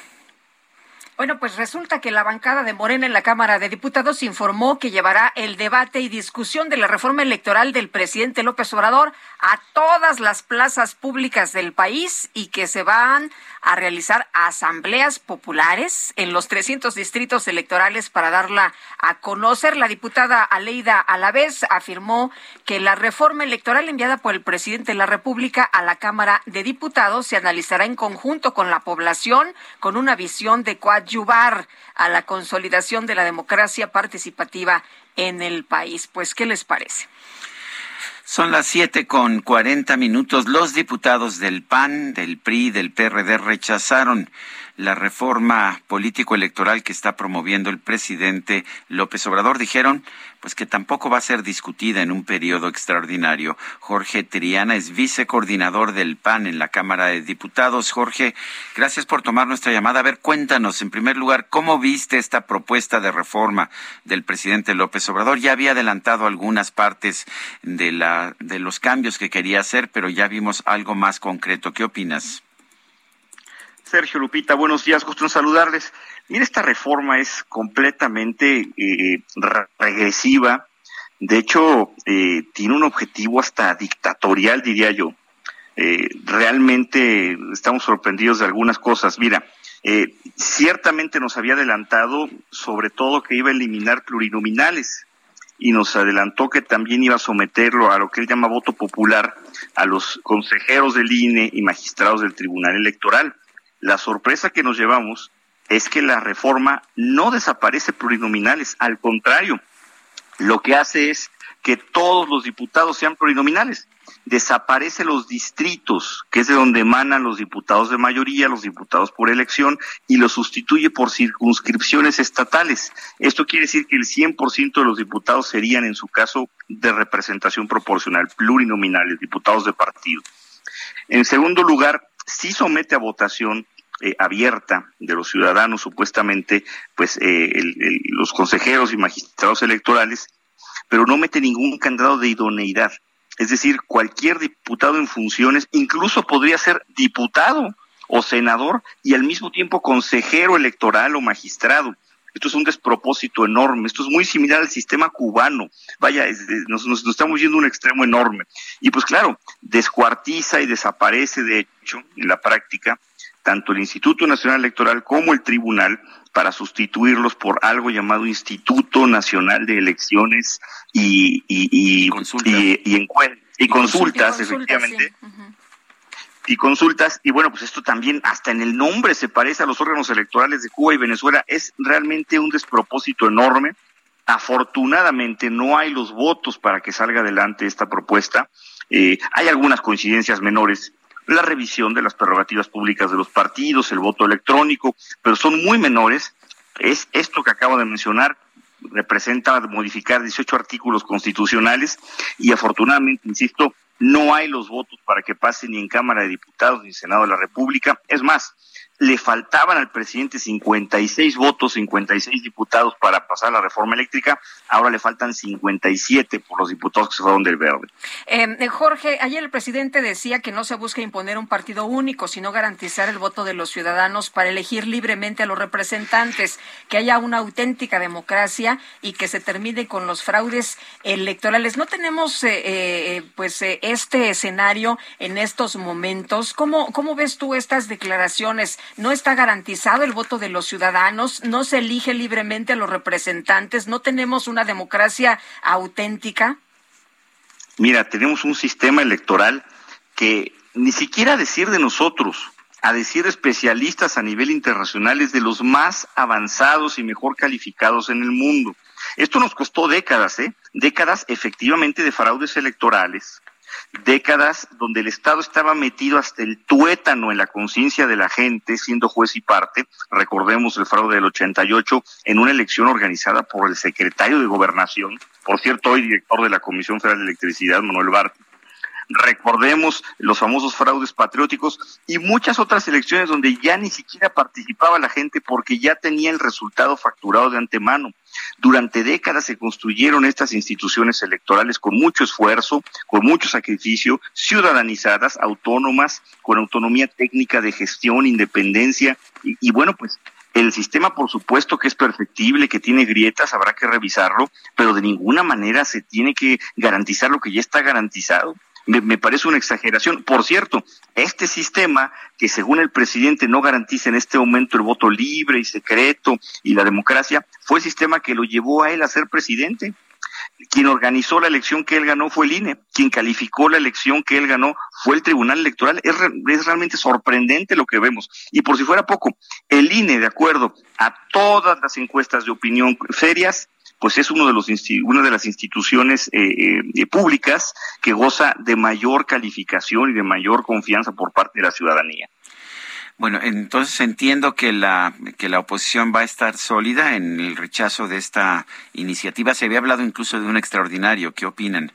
Bueno, pues resulta que la bancada de Morena en la Cámara de Diputados informó que llevará el debate y discusión de la reforma electoral del presidente López Obrador a todas las plazas públicas del país y que se van a realizar asambleas populares en los 300 distritos electorales para darla a conocer. La diputada Aleida Alavés afirmó que la reforma electoral enviada por el presidente de la República a la Cámara de Diputados se analizará en conjunto con la población con una visión de coadyuvar a la consolidación de la democracia participativa en el país. Pues, ¿qué les parece? Son las siete con cuarenta minutos. Los diputados del PAN, del PRI, del PRD rechazaron la reforma político-electoral que está promoviendo el presidente López Obrador. Dijeron pues que tampoco va a ser discutida en un periodo extraordinario. Jorge Triana es vicecoordinador del PAN en la Cámara de Diputados. Jorge, gracias por tomar nuestra llamada. A ver, cuéntanos, en primer lugar, ¿cómo viste esta propuesta de reforma del presidente López Obrador? Ya había adelantado algunas partes de, la, de los cambios que quería hacer, pero ya vimos algo más concreto. ¿Qué opinas? Sergio Lupita, buenos días, gusto en saludarles. Mira, esta reforma es completamente eh, regresiva. De hecho, eh, tiene un objetivo hasta dictatorial, diría yo. Eh, realmente estamos sorprendidos de algunas cosas. Mira, ciertamente nos había adelantado sobre todo que iba a eliminar plurinominales y nos adelantó que también iba a someterlo a lo que él llama voto popular a los consejeros del INE y magistrados del Tribunal Electoral. La sorpresa que nos llevamos es que la reforma no desaparece plurinominales, al contrario, lo que hace es que todos los diputados sean plurinominales. Desaparece los distritos, que es de donde emanan los diputados de mayoría, los diputados por elección, y los sustituye por circunscripciones estatales. Esto quiere decir que el 100% de los diputados serían, en su caso, de representación proporcional, plurinominales, diputados de partido. En segundo lugar, sí somete a votación eh, abierta de los ciudadanos, supuestamente, pues eh, los consejeros y magistrados electorales, pero no mete ningún candado de idoneidad. Es decir, cualquier diputado en funciones, incluso podría ser diputado o senador y al mismo tiempo consejero electoral o magistrado. Esto es un despropósito enorme. Esto es muy similar al sistema cubano. Vaya, nos, nos, estamos yendo a un extremo enorme. Y pues claro, descuartiza y desaparece, de hecho, en la práctica, tanto el Instituto Nacional Electoral como el Tribunal para sustituirlos por algo llamado Instituto Nacional de Elecciones y, y, y, consultas. y, consultas, efectivamente. Y consultas, y bueno, pues esto también hasta en el nombre se parece a los órganos electorales de Cuba y Venezuela, es realmente un despropósito enorme. Afortunadamente no hay los votos para que salga adelante esta propuesta. Eh, hay algunas coincidencias menores la revisión de las prerrogativas públicas de los partidos, el voto electrónico, pero son muy menores. Es esto que acabo de mencionar, representa modificar 18 artículos constitucionales y afortunadamente, insisto, no hay los votos para que pase ni en Cámara de Diputados ni en Senado de la República. Es más, le faltaban al presidente 56 votos, 56 diputados para pasar la reforma eléctrica, ahora le faltan 57 por los diputados que se fueron del verde. Em, eh, Jorge, ayer el presidente decía que no se busca imponer un partido único, sino garantizar el voto de los ciudadanos para elegir libremente a los representantes, que haya una auténtica democracia y que se termine con los fraudes electorales. No tenemos eh, eh, pues este escenario en estos momentos. ¿Cómo, ¿Cómo ves tú estas declaraciones? No está garantizado el voto de los ciudadanos, no se elige libremente a los representantes, no tenemos una democracia auténtica. Mira, tenemos un sistema electoral que ni siquiera decir de nosotros, a decir especialistas a nivel internacional es de los más avanzados y mejor calificados en el mundo. Esto nos costó décadas, ¿eh? Décadas efectivamente de fraudes electorales, décadas donde el Estado estaba metido hasta el tuétano en la conciencia de la gente, siendo juez y parte. Recordemos el fraude del 88 en una elección organizada por el secretario de Gobernación, por cierto, hoy director de la Comisión Federal de Electricidad, Manuel Barti. Recordemos los famosos fraudes patrióticos y muchas otras elecciones donde ya ni siquiera participaba la gente porque ya tenía el resultado facturado de antemano. Durante décadas se construyeron estas instituciones electorales con mucho esfuerzo, con mucho sacrificio, ciudadanizadas, autónomas, con autonomía técnica de gestión, independencia y, bueno, pues el sistema, por supuesto, que es perfectible, que tiene grietas, habrá que revisarlo, pero de ninguna manera se tiene que garantizar lo que ya está garantizado. Me, parece una exageración. Por cierto, este sistema que según el presidente no garantiza en este momento el voto libre y secreto y la democracia, fue el sistema que lo llevó a él a ser presidente. Quien organizó la elección que él ganó fue el INE, quien calificó la elección que él ganó fue el Tribunal Electoral. Es, es realmente sorprendente lo que vemos. Y por si fuera poco, el INE, de acuerdo a todas las encuestas de opinión serias, pues es uno de los una de las instituciones eh, eh, públicas que goza de mayor calificación y de mayor confianza por parte de la ciudadanía. Bueno, entonces entiendo que la que la oposición va a estar sólida en el rechazo de esta iniciativa. Se había hablado incluso de un extraordinario. ¿Qué opinan?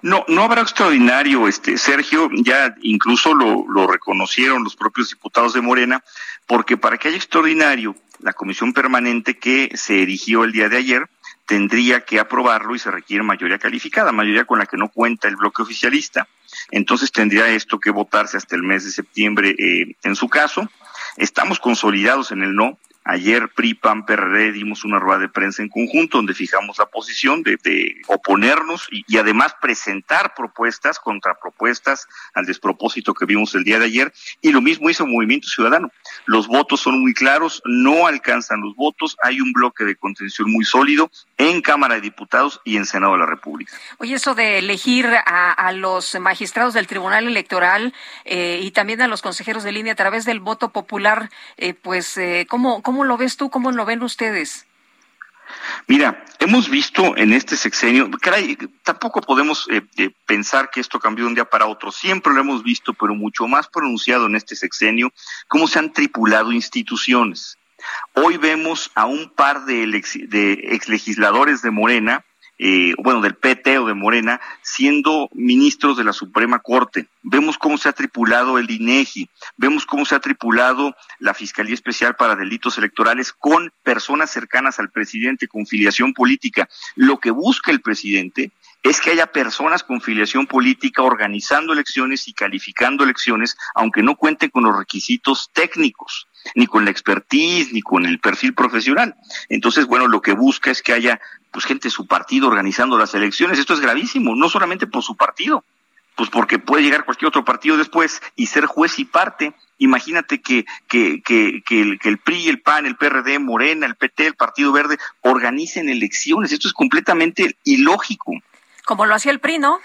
No, no habrá extraordinario, este Sergio, ya incluso lo, lo reconocieron los propios diputados de Morena, porque para que haya extraordinario, la comisión permanente que se erigió el día de ayer tendría que aprobarlo y se requiere mayoría calificada, mayoría con la que no cuenta el bloque oficialista. Entonces tendría esto que votarse hasta el mes de septiembre eh, en su caso. Estamos consolidados en el no. Ayer PRI, PAN, PRD dimos una rueda de prensa en conjunto donde fijamos la posición de, de oponernos y, además presentar propuestas, contrapropuestas al despropósito que vimos el día de ayer. Y lo mismo hizo Movimiento Ciudadano. Los votos son muy claros, no alcanzan los votos, hay un bloque de contención muy sólido en Cámara de Diputados y en Senado de la República. Oye, eso de elegir a, los magistrados del Tribunal Electoral eh, y también a los consejeros de línea a través del voto popular, eh, pues, eh, ¿cómo, ¿cómo lo ves tú? ¿Cómo lo ven ustedes? Mira, hemos visto en este sexenio, caray, tampoco podemos eh, eh, pensar que esto cambió de un día para otro, siempre lo hemos visto, pero mucho más pronunciado en este sexenio, cómo se han tripulado instituciones. Hoy vemos a un par de exlegisladores de Morena eh, bueno, del PT o de Morena, siendo ministros de la Suprema Corte. Vemos cómo se ha tripulado el INEGI, vemos cómo se ha tripulado la Fiscalía Especial para Delitos Electorales con personas cercanas al presidente con filiación política. Lo que busca el presidente es que haya personas con filiación política organizando elecciones y calificando elecciones, aunque no cuenten con los requisitos técnicos ni con la expertise, ni con el perfil profesional. Entonces, bueno, lo que busca es que haya pues gente de su partido organizando las elecciones. Esto es gravísimo, no solamente por su partido, pues porque puede llegar cualquier otro partido después y ser juez y parte. Imagínate que, que, que, que, el, que el PRI, el PAN, el PRD, Morena, el PT, el Partido Verde organicen elecciones. Esto es completamente ilógico. Como lo hacía el PRI, ¿no?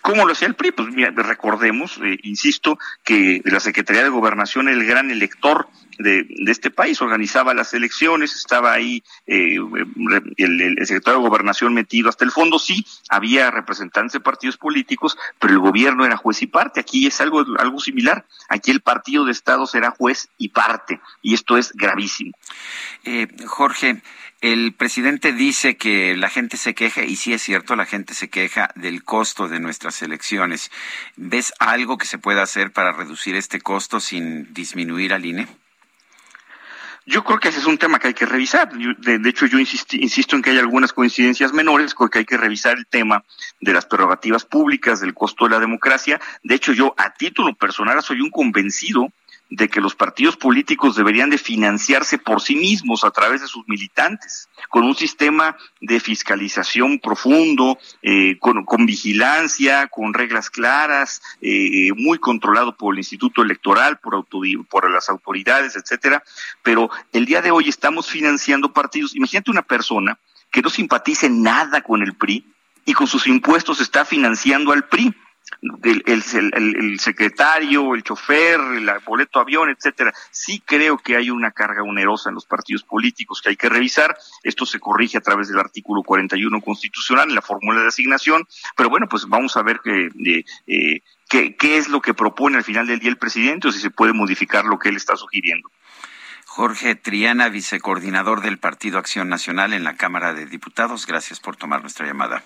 ¿Cómo lo hacía el PRI? Pues mira, recordemos, eh, insisto, que la Secretaría de Gobernación era el gran elector de, de, este país, organizaba las elecciones, estaba ahí eh, el, secretario de Gobernación metido hasta el fondo, sí, había representantes de partidos políticos, pero el gobierno era juez y parte. Aquí es algo, algo similar. Aquí el partido de Estado será juez y parte, y esto es gravísimo. Eh, Jorge, el presidente dice que la gente se queja, y sí es cierto, la gente se queja del costo de nuestras elecciones. ¿Ves algo que se pueda hacer para reducir este costo sin disminuir al INE? Yo creo que ese es un tema que hay que revisar. De, de hecho, yo insisto, insisto en que hay algunas coincidencias menores, porque hay que revisar el tema de las prerrogativas públicas, del costo de la democracia. De hecho, yo a título personal soy un convencido de que los partidos políticos deberían de financiarse por sí mismos a través de sus militantes, con un sistema de fiscalización profundo, eh, con, vigilancia, con reglas claras, eh, muy controlado por el Instituto Electoral, por, por las autoridades, etcétera. Pero el día de hoy estamos financiando partidos. Imagínate una persona que no simpatice nada con el PRI y con sus impuestos está financiando al PRI el, el, secretario, el chofer, el boleto avión, etcétera. Sí creo que hay una carga onerosa en los partidos políticos que hay que revisar. Esto se corrige a través del artículo 41 constitucional la fórmula de asignación. Pero bueno, pues vamos a ver que, eh, qué, qué es lo que propone al final del día el presidente o si se puede modificar lo que él está sugiriendo. Jorge Triana, vicecoordinador del Partido Acción Nacional en la Cámara de Diputados. Gracias por tomar nuestra llamada.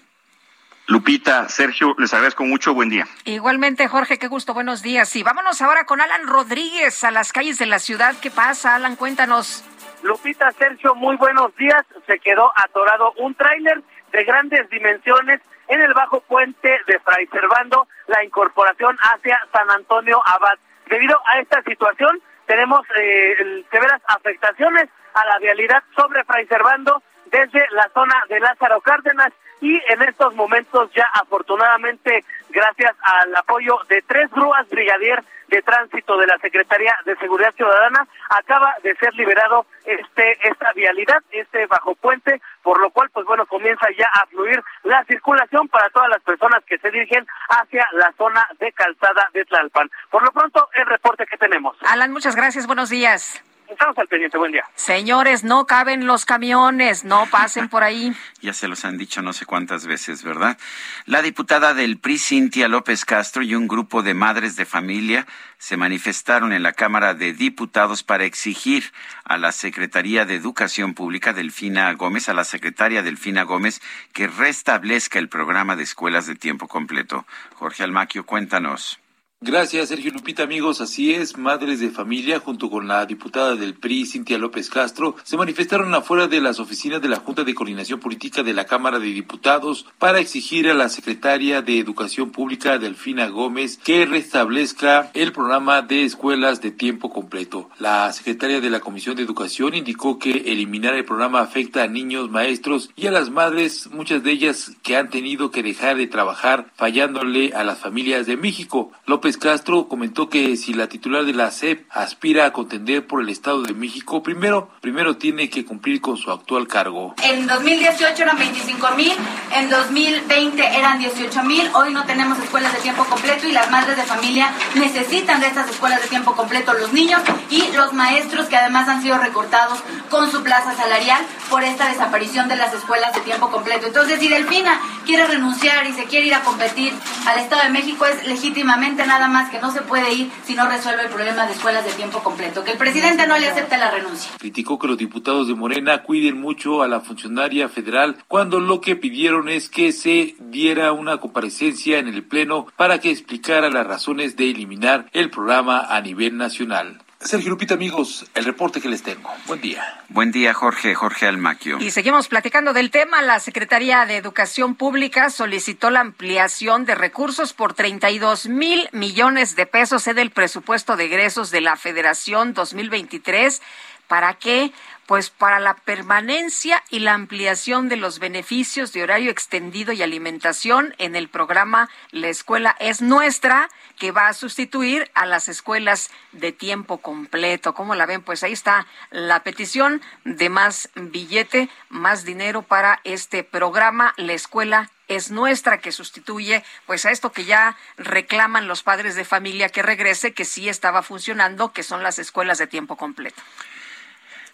Lupita, Sergio, les agradezco mucho. Buen día. Igualmente, Jorge, qué gusto. Buenos días. Y vámonos ahora con Alan Rodríguez a las calles de la ciudad. ¿Qué pasa, Alan? Cuéntanos. Lupita, Sergio, muy buenos días. Se quedó atorado un tráiler de grandes dimensiones en el bajo puente de Fray Servando, la incorporación hacia San Antonio Abad. Debido a esta situación, tenemos eh, severas afectaciones a la vialidad sobre Fray Servando desde la zona de Lázaro Cárdenas y en estos momentos ya afortunadamente gracias al apoyo de tres grúas brigadier de tránsito de la Secretaría de Seguridad Ciudadana acaba de ser liberado este esta vialidad, este bajo puente, por lo cual pues bueno, comienza ya a fluir la circulación para todas las personas que se dirigen hacia la zona de calzada de Tlalpan. Por lo pronto, el reporte que tenemos. Alan, muchas gracias, buenos días. Estamos al pendiente, buen día. Señores, no caben los camiones, no pasen por ahí. ya se los han dicho no sé cuántas veces, ¿verdad? La diputada del PRI, Cintia López Castro, y un grupo de madres de familia se manifestaron en la Cámara de Diputados para exigir a la Secretaría de Educación Pública, Delfina Gómez, a la secretaria Delfina Gómez, que restablezca el programa de escuelas de tiempo completo. Jorge Almaquio, cuéntanos. Gracias, Sergio Lupita, amigos. Así es, madres de familia, junto con la diputada del PRI, Cintia López Castro, se manifestaron afuera de las oficinas de la Junta de Coordinación Política de la Cámara de Diputados para exigir a la secretaria de Educación Pública, Delfina Gómez, que restablezca el programa de escuelas de tiempo completo. La secretaria de la Comisión de Educación indicó que eliminar el programa afecta a niños, maestros y a las madres, muchas de ellas que han tenido que dejar de trabajar, fallándole a las familias de México. López Castro comentó que si la titular de la SEP aspira a contender por el Estado de México, primero, primero tiene que cumplir con su actual cargo. En 2018 eran 25 mil, en 2020 eran 18 mil, hoy no tenemos escuelas de tiempo completo y las madres de familia necesitan de estas escuelas de tiempo completo los niños y los maestros que además han sido recortados con su plaza salarial por esta desaparición de las escuelas de tiempo completo. Entonces, si Delfina quiere renunciar y se quiere ir a competir al Estado de México, es legítimamente nada más que no se puede ir si no resuelve el problema de escuelas de tiempo completo, que el presidente no le acepte la renuncia. Criticó que los diputados de Morena cuiden mucho a la funcionaria federal cuando lo que pidieron es que se diera una comparecencia en el Pleno para que explicara las razones de eliminar el programa a nivel nacional. Sergio Lupita, amigos, el reporte que les tengo. Buen día. Buen día, Jorge, Jorge Almaquio. Y seguimos platicando del tema. La Secretaría de Educación Pública solicitó la ampliación de recursos por 32 mil millones de pesos en el presupuesto de egresos de la Federación 2023. ¿Para qué? Pues para la permanencia y la ampliación de los beneficios de horario extendido y alimentación en el programa La Escuela es Nuestra, que va a sustituir a las escuelas de tiempo completo. ¿Cómo la ven? Pues ahí está la petición de más billete, más dinero para este programa La Escuela es nuestra que sustituye pues a esto que ya reclaman los padres de familia que regrese, que sí estaba funcionando, que son las escuelas de tiempo completo.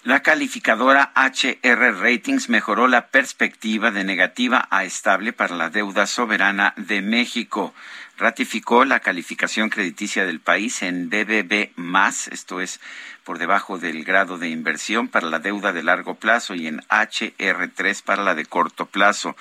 La calificadora HR Ratings mejoró la perspectiva de negativa a estable para la deuda soberana de México. Ratificó la calificación crediticia del país en BBB+, esto es por debajo del grado de inversión para la deuda de largo plazo y en HR3 para la de corto plazo.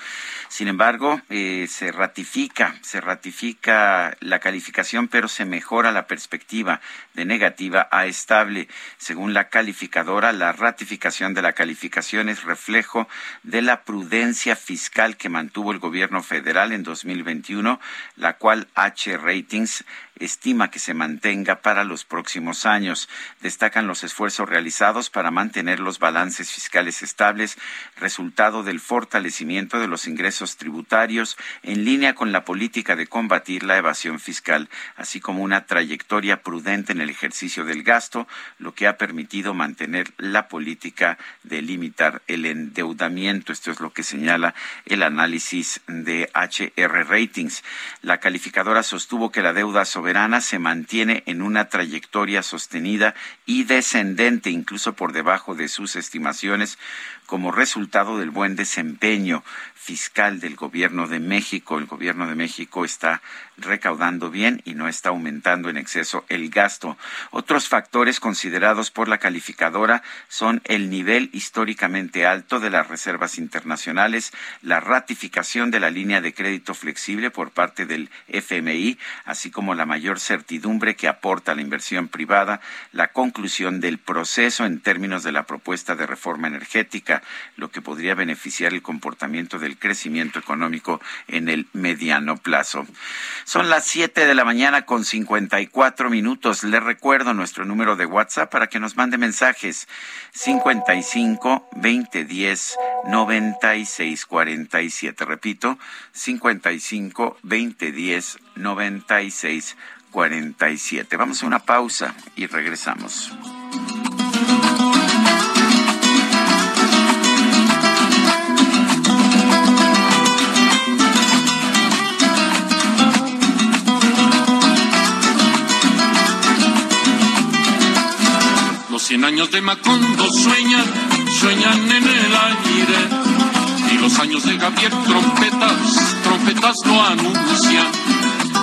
Sin embargo, eh, se ratifica, se ratifica la calificación, pero se mejora la perspectiva de negativa a estable. Según la calificadora, la ratificación de la calificación es reflejo de la prudencia fiscal que mantuvo el gobierno federal en 2021, la cual H Ratings estima que se mantenga para los próximos años. Destacan los esfuerzos realizados para mantener los balances fiscales estables, resultado del fortalecimiento de los ingresos tributarios en línea con la política de combatir la evasión fiscal, así como una trayectoria prudente en el ejercicio del gasto, lo que ha permitido mantener la política de limitar el endeudamiento. Esto es lo que señala el análisis de HR Ratings. La calificadora sostuvo que la deuda soberana se mantiene en una trayectoria sostenida y descendente, incluso por debajo de sus estimaciones, como resultado del buen desempeño fiscal del gobierno de México. El gobierno de México está recaudando bien y no está aumentando en exceso el gasto. Otros factores considerados por la calificadora son el nivel históricamente alto de las reservas internacionales, la ratificación de la línea de crédito flexible por parte del FMI, así como la mayor certidumbre que aporta la inversión privada, la conclusión del proceso en términos de la propuesta de reforma energética, lo que podría beneficiar el comportamiento del crecimiento económico en el mediano plazo. Son las 7 de la mañana con 54 minutos. Les recuerdo nuestro número de WhatsApp para que nos mande mensajes. 55 20 10 96 47. Repito, 55 20 10 96 47. Vamos a una pausa y regresamos. Los cien años de Macondo sueñan, sueñan en el aire. Y los años de Gabriel trompetas, trompetas lo anuncian.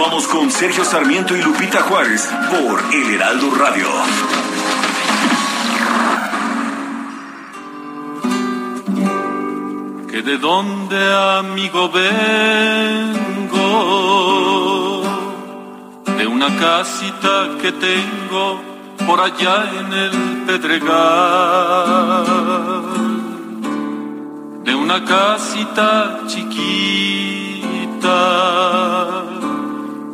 Continuamos con Sergio Sarmiento y Lupita Juárez por El Heraldo Radio. que de dónde amigo vengo, de una casita que tengo por allá en el Pedregal, de una casita chiquita,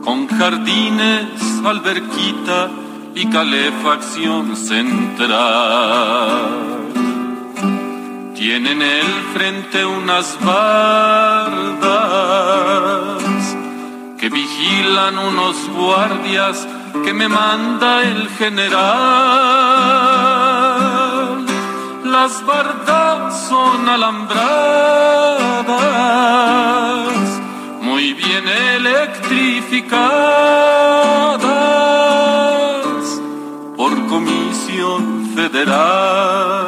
con jardines, alberquita y calefacción central. Tiene en el frente unas bardas que vigilan unos guardias que me manda el general. Las bardas son alambradas, muy bien electrificadas por comisión federal.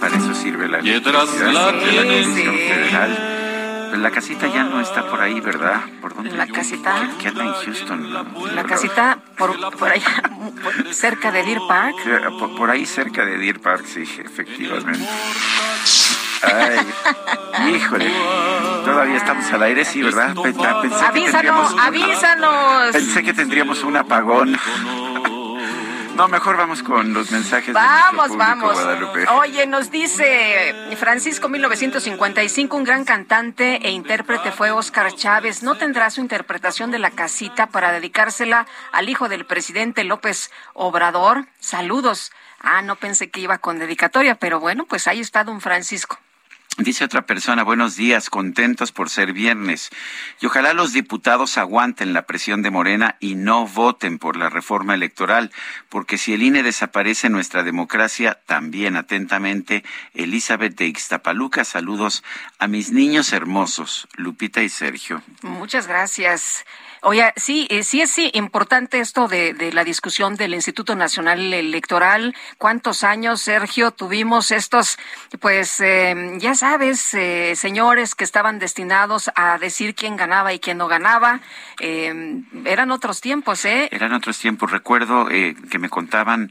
Para eso sirve la Piedras electricidad, la de la. Comisión Federal. Pero la casita ya no está por ahí, ¿verdad? ¿Por dónde? La casita. Que anda en Houston. ¿no? La casita por, por allá, por- cerca del Deer Park. Por, por ahí cerca de Deer Park, sí, efectivamente. Ay, híjole. Todavía estamos al aire, sí, ¿verdad? Pe- Pensé que tendríamos Avísanos, un- avísanos. Pensé que tendríamos un apagón. No, mejor vamos con los mensajes de Vamos, público, vamos. Guadalupe. Oye, nos dice Francisco 1955, un gran cantante e intérprete fue Óscar Chávez. ¿No tendrá su interpretación de la casita para dedicársela al hijo del presidente López Obrador? Saludos. Ah, no pensé que iba con dedicatoria, pero bueno, pues ahí está don Francisco. Dice otra persona, buenos días, contentos por ser viernes. Y ojalá los diputados aguanten la presión de Morena y no voten por la reforma electoral, porque si el INE desaparece nuestra democracia, también atentamente, Elizabeth de Ixtapaluca, saludos a mis niños hermosos, Lupita y Sergio. Muchas gracias. Oye, sí, eh, sí es sí, importante esto de, la discusión del Instituto Nacional Electoral. ¿Cuántos años, Sergio, tuvimos estos, pues, eh, ya sabes, eh, señores que estaban destinados a decir quién ganaba y quién no ganaba? Eh, eran otros tiempos, ¿eh? Eran otros tiempos. Recuerdo eh, que me contaban,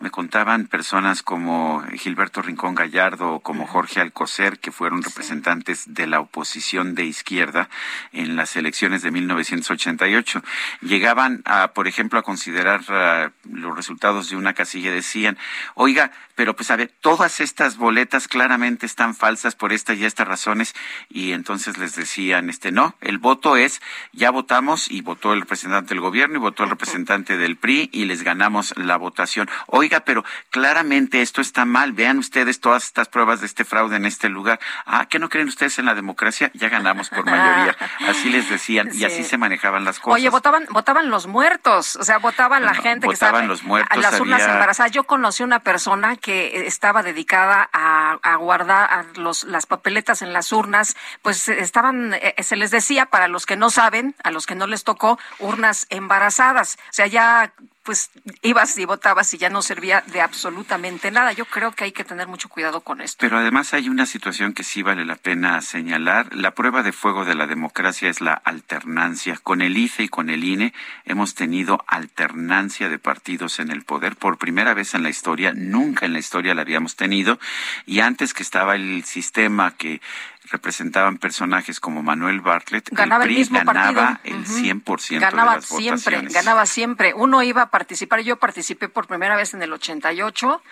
me contaban personas como Gilberto Rincón Gallardo o como Jorge Alcocer, que fueron representantes de la oposición de izquierda en las elecciones de 1980 88. Llegaban, a, por ejemplo, a considerar uh, los resultados de una casilla, decían, oiga, pero pues a ver, todas estas boletas claramente están falsas por esta y estas razones, y entonces les decían, este, no, el voto es, ya votamos y votó el representante del gobierno y votó el representante del PRI y les ganamos la votación. Oiga, pero claramente esto está mal, vean ustedes todas estas pruebas de este fraude en este lugar. Ah, ¿qué no creen ustedes en la democracia? Ya ganamos por mayoría. Así les decían y así se manejaban las cosas. Oye, votaban, votaban los muertos, o sea, votaban la gente que estaba los muertos, a las urnas embarazadas. Yo conocí una persona que estaba dedicada a, a guardar los, las papeletas en las urnas, pues estaban, eh, se les decía, para los que no saben, a los que no les tocó, urnas embarazadas. O sea, ya pues ibas y votabas y ya no servía de absolutamente nada. Yo creo que hay que tener mucho cuidado con esto. Pero además hay una situación que sí vale la pena señalar. La prueba de fuego de la democracia es la alternancia. Con el IFE y con el INE hemos tenido alternancia de partidos en el poder por primera vez en la historia. Nunca en la historia la habíamos tenido. Y antes que estaba el sistema que representaban personajes como Manuel Bartlett, ganaba el, PRI mismo ganaba el 100% ganaba de las siempre, votaciones. ganaba siempre. Uno iba a participar, yo participé por primera vez en el 88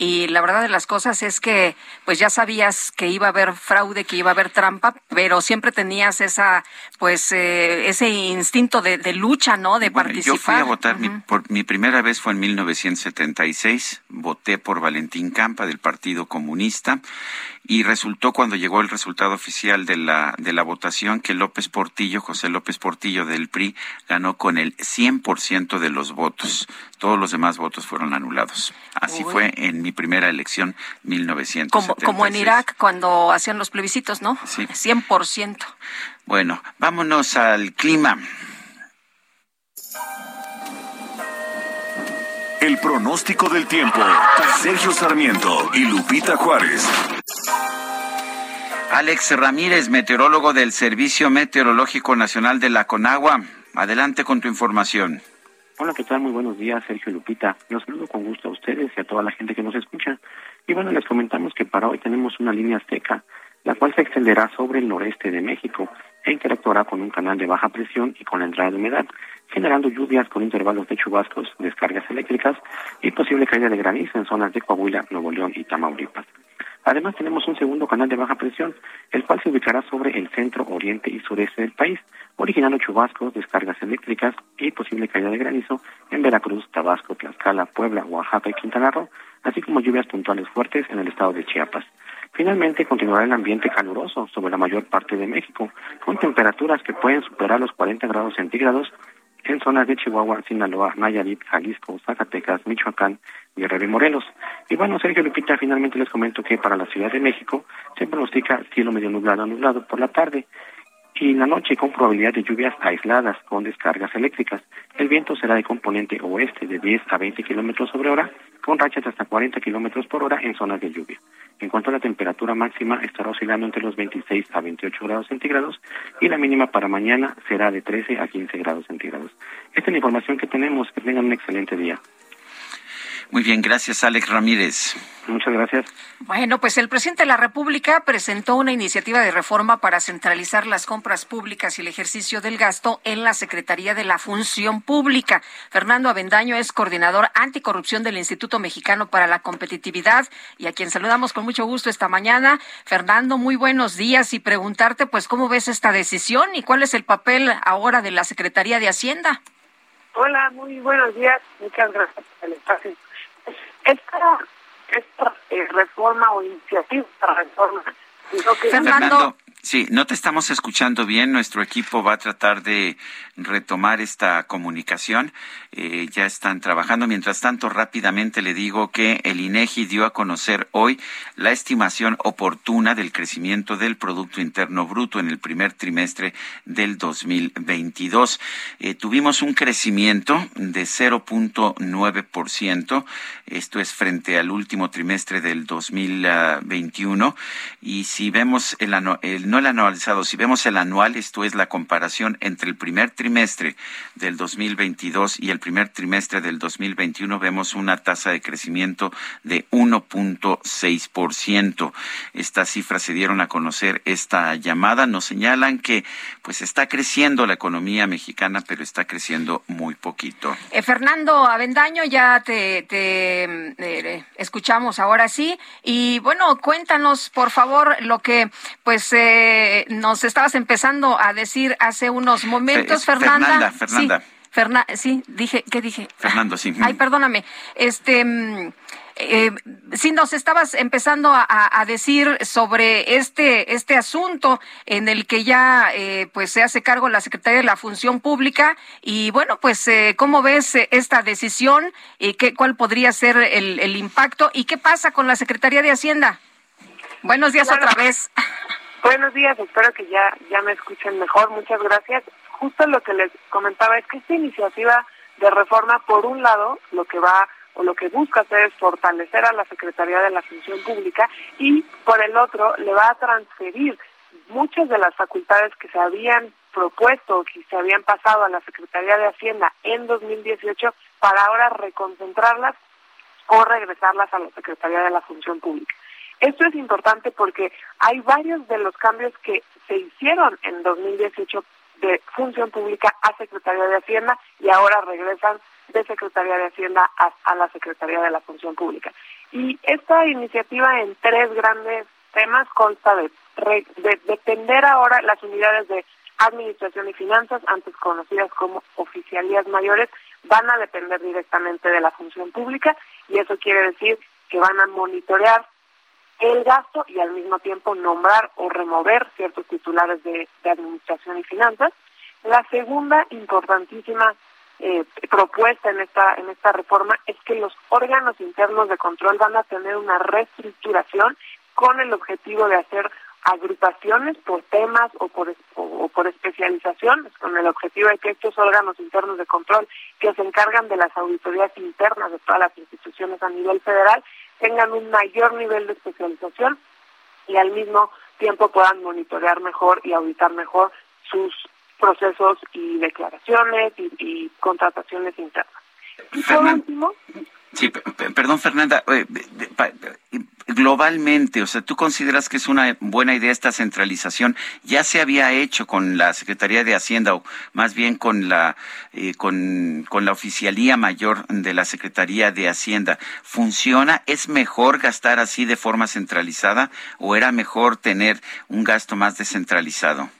y la verdad de las cosas es que pues ya sabías que iba a haber fraude, que iba a haber trampa, pero siempre tenías esa pues eh, ese instinto de, de, lucha, ¿no? De bueno, participar. Yo fui a votar, uh -huh. mi, por, mi primera vez fue en 1976, voté por Valentín Campa del Partido Comunista y resultó cuando llegó el resultado oficial de la, de la votación que López Portillo, José López Portillo del PRI, ganó con el 100% de los votos. Todos los demás votos fueron anulados. Así Uy. fue en mi primera elección, 1976. Como, como en Irak, cuando hacían los plebiscitos, ¿no? Sí. 100%. Bueno, vámonos al clima. El pronóstico del tiempo. Sergio Sarmiento y Lupita Juárez. Alex Ramírez, meteorólogo del Servicio Meteorológico Nacional de la Conagua. Adelante con tu información. Hola, ¿qué tal? Muy buenos días, Sergio Lupita. Los saludo con gusto a ustedes y a toda la gente que nos escucha. Y bueno, les comentamos que para hoy tenemos una línea azteca, la cual se extenderá sobre el noreste de México e interactuará con un canal de baja presión y con la entrada de humedad, generando lluvias con intervalos de chubascos, descargas eléctricas y posible caída de granizo en zonas de Coahuila, Nuevo León y Tamaulipas. Además tenemos un segundo canal de baja presión, el cual se ubicará sobre el centro, oriente y sureste del país, originando chubascos, descargas eléctricas y posible caída de granizo en Veracruz, Tabasco, Tlaxcala, Puebla, Oaxaca y Quintana Roo, así como lluvias puntuales fuertes en el estado de Chiapas. Finalmente continuará el ambiente caluroso sobre la mayor parte de México, con temperaturas que pueden superar los 40 grados centígrados en zonas de Chihuahua, Sinaloa, Nayarit, Jalisco, Zacatecas, Michoacán, Guerrero y Morelos. Y bueno, Sergio Lupita, finalmente les comento que para la Ciudad de México se pronostica cielo medio nublado, nublado por la tarde y en la noche con probabilidad de lluvias aisladas con descargas eléctricas. El viento será de componente oeste de 10 a 20 kilómetros sobre hora, con rachas hasta 40 kilómetros por hora en zonas de lluvia. En cuanto a la temperatura máxima, estará oscilando entre los 26 a 28 grados centígrados y la mínima para mañana será de 13 a 15 grados centígrados. Esta es la información que tenemos. Que tengan un excelente día. Muy bien, gracias Alex Ramírez. Muchas gracias. Bueno, pues el presidente de la República presentó una iniciativa de reforma para centralizar las compras públicas y el ejercicio del gasto en la Secretaría de la Función Pública. Fernando Avendaño es coordinador anticorrupción del Instituto Mexicano para la Competitividad y a quien saludamos con mucho gusto esta mañana. Fernando, muy buenos días y preguntarte pues cómo ves esta decisión y cuál es el papel ahora de la Secretaría de Hacienda. Hola, muy buenos días. Muchas gracias por el espacio esta, esta eh, reforma o iniciativa, esta reforma. Fernando, sí, no te estamos escuchando bien. Nuestro equipo va a tratar de retomar esta comunicación. Eh, ya están trabajando. Mientras tanto, rápidamente le digo que el INEGI dio a conocer hoy la estimación oportuna del crecimiento del Producto Interno Bruto en el primer trimestre del 2022. Eh, tuvimos un crecimiento de 0.9%. Esto es frente al último trimestre del 2021. Y si vemos el, el, no el anualizado, si vemos el anual, esto es la comparación entre el primer trimestre del 2022 y el primer trimestre del 2021, vemos una tasa de crecimiento de 1.6%. Estas cifras se dieron a conocer esta llamada, nos señalan que pues está creciendo la economía mexicana, pero está creciendo muy poquito. Eh, Fernando Avendaño, ya te, eh, escuchamos ahora sí. Y bueno, cuéntanos, por favor, lo que pues eh, nos estabas empezando a decir hace unos momentos, Fernanda. Fernanda, Fernanda. sí, dije, ¿qué dije? Fernando, sí. Ay, perdóname. Este, mm, eh, sí nos estabas empezando a, decir sobre este este asunto en el que ya eh, pues se hace cargo la Secretaría de la Función Pública y bueno pues eh, cómo ves esta decisión y qué cuál podría ser el, impacto y qué pasa con la Secretaría de Hacienda. Buenos días otra vez. Buenos días, espero que ya ya me escuchen mejor. Muchas gracias. Justo lo que les comentaba es que esta iniciativa de reforma, por un lado, lo que va o lo que busca hacer es fortalecer a la Secretaría de la Función Pública y por el otro le va a transferir muchas de las facultades que se habían propuesto que se habían pasado a la Secretaría de Hacienda en 2018 para ahora reconcentrarlas o regresarlas a la Secretaría de la Función Pública. Esto es importante porque hay varios de los cambios que se hicieron en 2018 de Función Pública a Secretaría de Hacienda y ahora regresan de Secretaría de Hacienda a, la Secretaría de la Función Pública. Y esta iniciativa en tres grandes temas consta de, de, ahora las unidades de Administración y Finanzas, antes conocidas como oficialías mayores, van a depender directamente de la función pública y eso quiere decir que van a monitorear el gasto y al mismo tiempo nombrar o remover ciertos titulares de administración y finanzas. La segunda importantísima eh, propuesta en esta en esta reforma es que los órganos internos de control van a tener una reestructuración con el objetivo de hacer agrupaciones por temas o por, o, por especialización, con el objetivo de que estos órganos internos de control que se encargan de las auditorías internas de todas las instituciones a nivel federal tengan un mayor nivel de especialización y al mismo tiempo puedan monitorear mejor y auditar mejor sus procesos y declaraciones y, contrataciones internas. Y por último... Sí, perdón, Fernanda. Globalmente, o sea, ¿tú consideras que es una buena idea esta centralización? Ya se había hecho con la Secretaría de Hacienda o más bien con la eh, con, la oficialía mayor de la Secretaría de Hacienda. ¿Funciona? ¿Es mejor gastar así de forma centralizada o era mejor tener un gasto más descentralizado?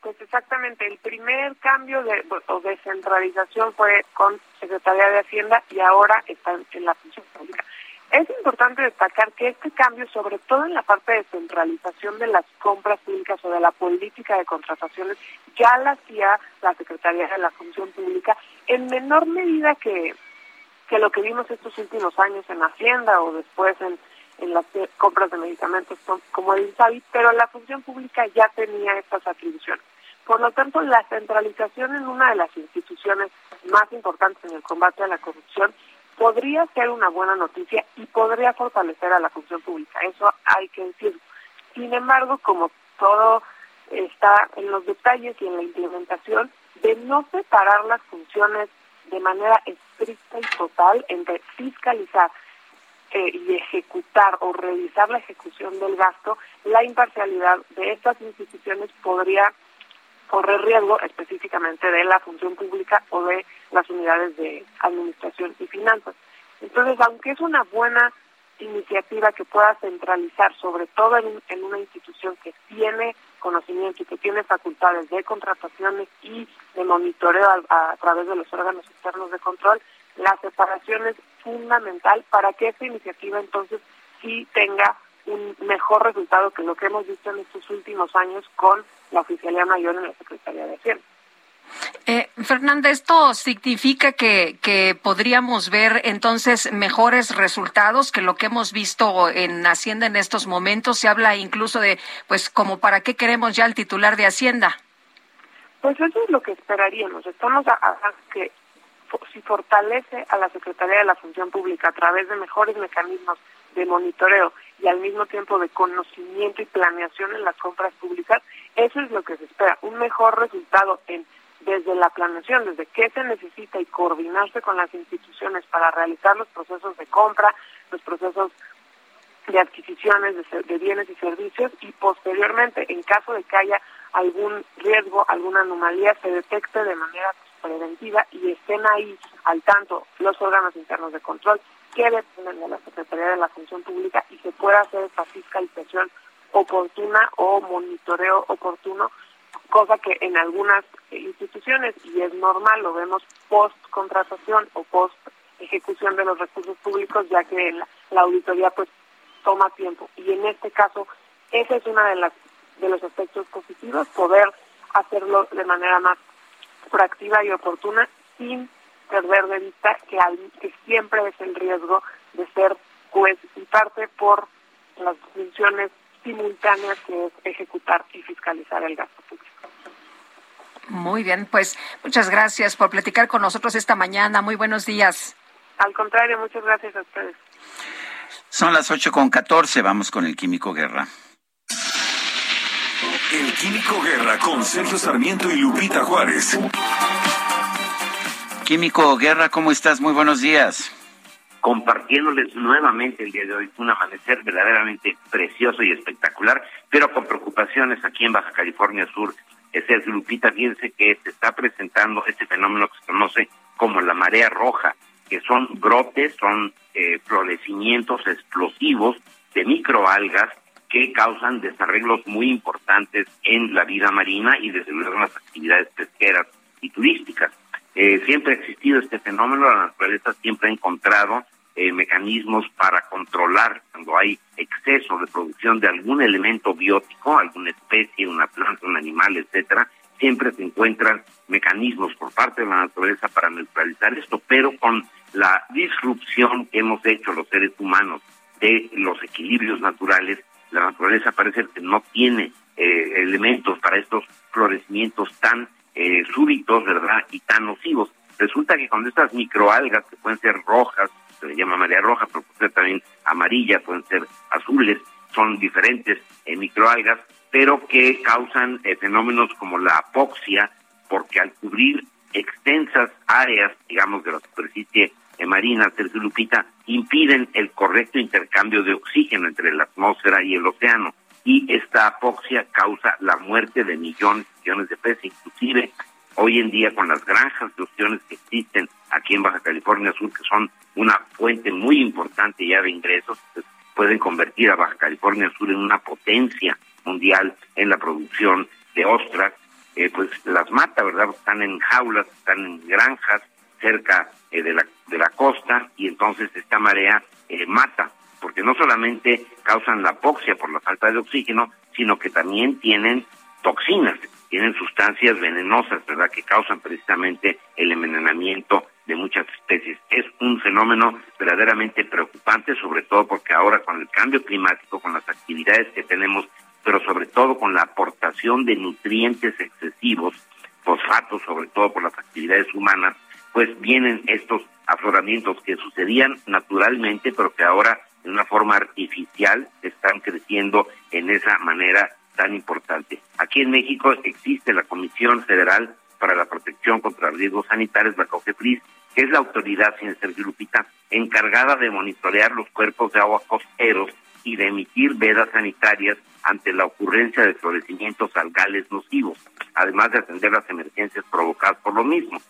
Pues exactamente, el primer cambio de, o descentralización fue con Secretaría de Hacienda y ahora está en, la función pública. Es importante destacar que este cambio, sobre todo en la parte de centralización de las compras públicas o de la política de contrataciones, ya la hacía la Secretaría de la Función Pública en menor medida que, que lo que vimos estos últimos años en Hacienda o después en en las compras de medicamentos como el INSABI, pero la función pública ya tenía estas atribuciones. Por lo tanto, la centralización en una de las instituciones más importantes en el combate a la corrupción podría ser una buena noticia y podría fortalecer a la función pública. Eso hay que decirlo. Sin embargo, como todo está en los detalles y en la implementación, de no separar las funciones de manera estricta y total entre fiscalizar eh, y ejecutar o revisar la ejecución del gasto, la imparcialidad de estas instituciones podría correr riesgo específicamente de la función pública o de las unidades de administración y finanzas. Entonces, aunque es una buena iniciativa que pueda centralizar, sobre todo en, una institución que tiene conocimiento y que tiene facultades de contrataciones y de monitoreo a, través de los órganos externos de control, la separación es fundamental para que esta iniciativa entonces sí tenga un mejor resultado que lo que hemos visto en estos últimos años con la oficialía mayor en la Secretaría de Hacienda. Eh, Fernanda, ¿esto significa que, que, podríamos ver entonces mejores resultados que lo que hemos visto en Hacienda en estos momentos? Se habla incluso de, pues, como para qué queremos ya el titular de Hacienda. Pues eso es lo que esperaríamos. Estamos a, a que si fortalece a la Secretaría de la Función Pública a través de mejores mecanismos de monitoreo y al mismo tiempo de conocimiento y planeación en las compras públicas, eso es lo que se espera, un mejor resultado en desde la planeación, desde qué se necesita y coordinarse con las instituciones para realizar los procesos de compra, los procesos de adquisiciones de, bienes y servicios y posteriormente, en caso de que haya algún riesgo, alguna anomalía, se detecte de manera preventiva y estén ahí al tanto los órganos internos de control que dependen de la Secretaría de la Función Pública y se pueda hacer esa fiscalización oportuna o monitoreo oportuno, cosa que en algunas instituciones, y es normal, lo vemos post contratación o post ejecución de los recursos públicos, ya que la, la auditoría pues toma tiempo. Y en este caso, ese es uno de, las, de los aspectos positivos, poder hacerlo de manera más proactiva y oportuna sin perder de vista que, que siempre es el riesgo de ser juez y parte por las funciones simultáneas que es ejecutar y fiscalizar el gasto público. Muy bien, pues muchas gracias por platicar con nosotros esta mañana. Muy buenos días. Al contrario, muchas gracias a ustedes. Son las ocho con catorce. Vamos con el Químico Guerra. El Químico Guerra con Sergio Sarmiento y Lupita Juárez. Químico Guerra, ¿cómo estás? Muy buenos días. Compartiéndoles nuevamente el día de hoy un amanecer verdaderamente precioso y espectacular, pero con preocupaciones aquí en Baja California Sur. Sergio Lupita, fíjense que se está presentando este fenómeno que se conoce como la marea roja, que son brotes, son eh, florecimientos explosivos de microalgas que causan desarreglos muy importantes en la vida marina y desde luego en las actividades pesqueras y turísticas. Eh, siempre ha existido este fenómeno, la naturaleza siempre ha encontrado eh, mecanismos para controlar cuando hay exceso de producción de algún elemento biótico, alguna especie, una planta, un animal, etcétera, siempre se encuentran mecanismos por parte de la naturaleza para neutralizar esto, pero con la disrupción que hemos hecho los seres humanos de los equilibrios naturales, la naturaleza parece que no tiene eh, elementos para estos florecimientos tan eh, súbitos, ¿verdad? Y tan nocivos. Resulta que cuando estas microalgas, que pueden ser rojas, se le llama marea roja, pero pueden ser también amarillas, pueden ser azules, son diferentes eh, microalgas, pero que causan eh, fenómenos como la apoxia, porque al cubrir extensas áreas, digamos, de la superficie marina, Sergio impiden el correcto intercambio de oxígeno entre la atmósfera y el océano y esta apoxia causa la muerte de millones de peces, inclusive hoy en día con las granjas de opciones que existen aquí en Baja California Sur, que son una fuente muy importante ya de ingresos, pues, pueden convertir a Baja California Sur en una potencia mundial en la producción de ostras, eh, pues las mata, ¿verdad? Están en jaulas, están en granjas cerca eh, de, la, de la costa y entonces esta marea eh, mata porque no solamente causan la apoxia por la falta de oxígeno, sino que también tienen toxinas, tienen sustancias venenosas, ¿verdad?, que causan precisamente el envenenamiento de muchas especies. Es un fenómeno verdaderamente preocupante, sobre todo porque ahora con el cambio climático, con las actividades que tenemos, pero sobre todo con la aportación de nutrientes excesivos, fosfatos, sobre todo por las actividades humanas, pues vienen estos afloramientos que sucedían naturalmente, pero que ahora de una forma artificial están creciendo en esa manera tan importante. Aquí en México existe la Comisión Federal para la Protección contra Riesgos Sanitarios, la COFEPRIS, que es la autoridad, sin Sergio Lupita, encargada de monitorear los cuerpos de agua costeros y de emitir vedas sanitarias ante la ocurrencia de florecimientos algales nocivos, además de atender las emergencias provocadas por lo mismo.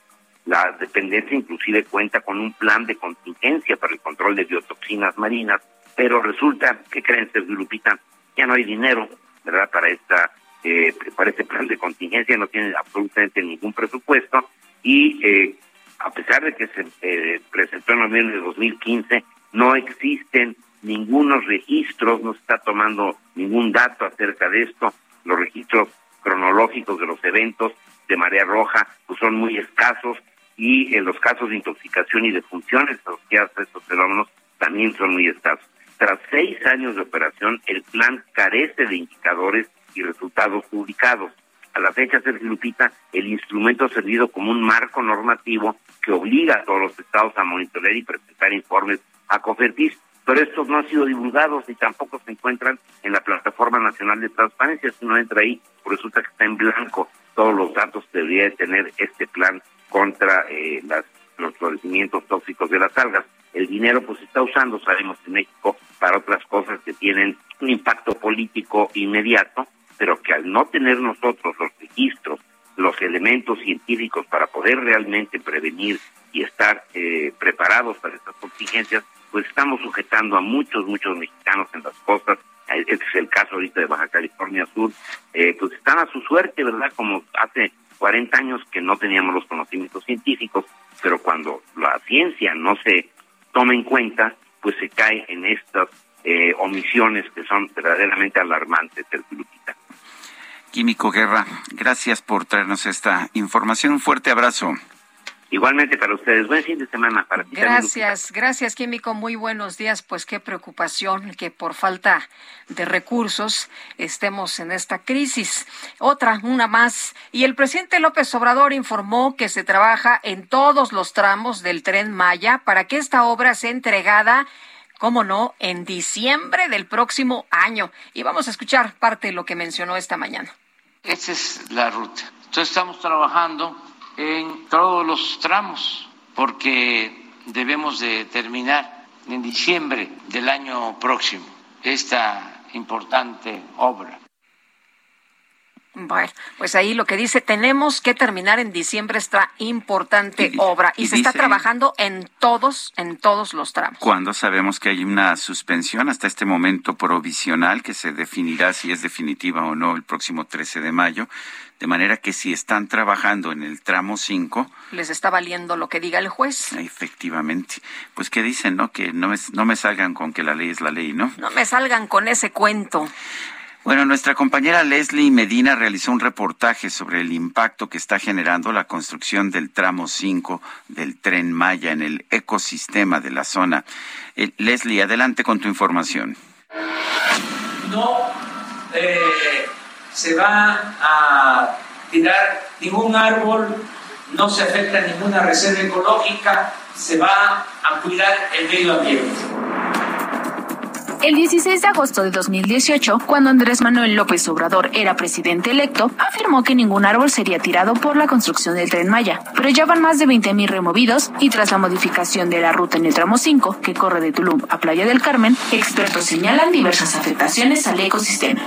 La dependencia inclusive cuenta con un plan de contingencia para el control de biotoxinas marinas, pero resulta que creen Sergio Lupita, ya no hay dinero, ¿verdad? Para esta eh, para este plan de contingencia no tiene absolutamente ningún presupuesto y eh, a pesar de que se eh, presentó en noviembre de 2015 no existen ningunos registros, no se está tomando ningún dato acerca de esto, los registros cronológicos de los eventos de marea roja pues son muy escasos y en los casos de intoxicación y de funciones asociadas a estos fenómenos también son muy escasos. Tras seis años de operación, el plan carece de indicadores y resultados publicados. A la fecha, Sergio Lupita, el instrumento ha servido como un marco normativo que obliga a todos los estados a monitorear y presentar informes a COFERTIS, pero estos no han sido divulgados y tampoco se encuentran en la Plataforma Nacional de Transparencia. Si uno entra ahí, pues resulta que está en blanco todos los datos que debería tener este plan contra eh, las, los florecimientos tóxicos de las algas. El dinero pues está usando, sabemos, en México para otras cosas que tienen un impacto político inmediato, pero que al no tener nosotros los registros, los elementos científicos para poder realmente prevenir y estar eh, preparados para estas contingencias, pues estamos sujetando a muchos, muchos mexicanos en las costas. Este es el caso ahorita de Baja California Sur. Eh, pues están a su suerte, ¿verdad? Como hace 40 años que no teníamos los conocimientos científicos, pero cuando la ciencia no se toma en cuenta, pues se cae en estas eh, omisiones que son verdaderamente alarmantes, Lupita. Químico Guerra, gracias por traernos esta información. Un fuerte abrazo. Igualmente para ustedes. Buen fin de semana para ti. Gracias, gracias, Químico. Muy buenos días. Pues qué preocupación que por falta de recursos estemos en esta crisis. Otra, una más. Y el presidente López Obrador informó que se trabaja en todos los tramos del tren Maya para que esta obra sea entregada cómo no, en diciembre del próximo año. Y vamos a escuchar parte de lo que mencionó esta mañana. Esa es la ruta. Entonces estamos trabajando en todos los tramos porque debemos de terminar en diciembre del año próximo esta importante obra. Bueno, pues ahí lo que dice, tenemos que terminar en diciembre esta importante obra y, se está trabajando en todos, en todos los tramos. Cuando sabemos que hay una suspensión hasta este momento provisional que se definirá si es definitiva o no el próximo 13 de mayo, de manera que si están trabajando en el tramo 5... Les está valiendo lo que diga el juez. Efectivamente. Pues que dicen, ¿no? Que no me, no me salgan con que la ley es la ley, ¿no? No me salgan con ese cuento. Bueno, nuestra compañera Leslie Medina realizó un reportaje sobre el impacto que está generando la construcción del tramo 5 del tren Maya en el ecosistema de la zona. Eh, Leslie, adelante con tu información. No eh, se va a tirar ningún árbol, no se afecta ninguna reserva ecológica, se va a cuidar el medio ambiente. El 16 de agosto de 2018, cuando Andrés Manuel López Obrador era presidente electo, afirmó que ningún árbol sería tirado por la construcción del tren Maya, pero ya van más de 20.000 removidos y tras la modificación de la ruta en el tramo 5, que corre de Tulum a Playa del Carmen, expertos señalan diversas afectaciones al ecosistema.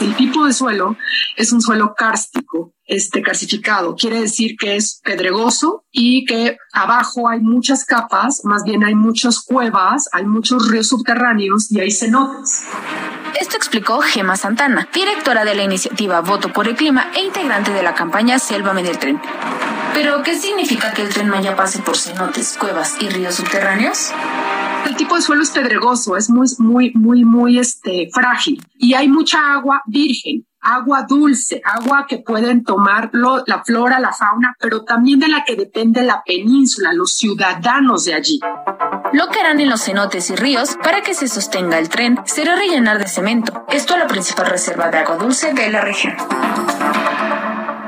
El tipo de suelo es un suelo kárstico, este calcificado. Quiere decir que es pedregoso y que abajo hay muchas capas, más bien hay muchas cuevas, hay muchos ríos subterráneos y hay cenotes. Esto explicó Gema Santana, directora de la iniciativa Voto por el Clima e integrante de la campaña Sélvame del Tren. ¿Pero qué significa que el tren Maya pase por cenotes, cuevas y ríos subterráneos? El tipo de suelo es pedregoso, es muy, muy, muy, muy este, frágil y hay mucha agua virgen agua dulce, agua que pueden tomar la flora, la fauna, pero también de la que depende la península, los ciudadanos de allí. Lo que harán en los cenotes y ríos para que se sostenga el tren será rellenar de cemento. Esto es la principal reserva de agua dulce de la región.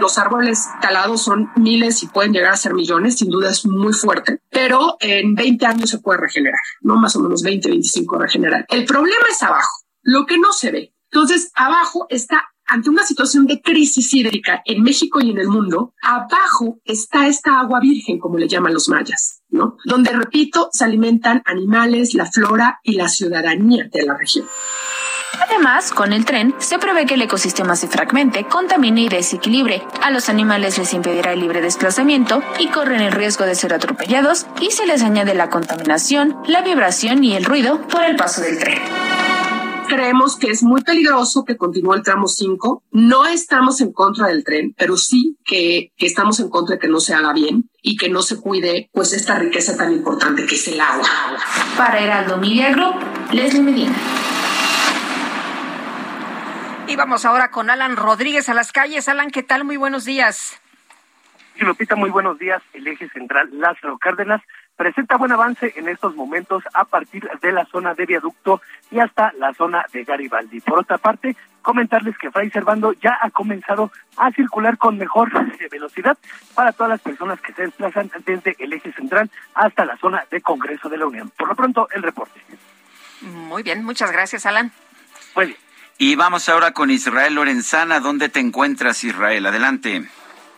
Los árboles talados son miles y pueden llegar a ser millones, sin duda es muy fuerte, pero en 20 años se puede regenerar, no más o menos 20, 25 regenerar. El problema es abajo, lo que no se ve. Entonces, abajo está ante una situación de crisis hídrica en México y en el mundo, abajo está esta agua virgen, como le llaman los mayas, ¿no? Donde, repito, se alimentan animales, la flora y la ciudadanía de la región. Además, con el tren se prevé que el ecosistema se fragmente, contamine y desequilibre. A los animales les impedirá el libre desplazamiento y corren el riesgo de ser atropellados y se les añade la contaminación, la vibración y el ruido por el paso del tren creemos que es muy peligroso que continúe el tramo 5. No estamos en contra del tren, pero sí que, estamos en contra de que no se haga bien y que no se cuide pues esta riqueza tan importante que es el agua. Para Heraldo Media Group, Leslie Medina. Y vamos ahora con Alan Rodríguez a las calles. Alan, ¿qué tal? Muy buenos días. Sí, Lupita, muy buenos días. El eje central Lázaro Cárdenas presenta buen avance en estos momentos a partir de la zona de viaducto y hasta la zona de Garibaldi. Por otra parte, comentarles que Fray Servando ya ha comenzado a circular con mejor velocidad para todas las personas que se desplazan desde el eje central hasta la zona de Congreso de la Unión. Por lo pronto, el reporte. Muy bien, muchas gracias, Alan. Muy bien. Y vamos ahora con Israel Lorenzana. ¿Dónde te encuentras, Israel? Adelante.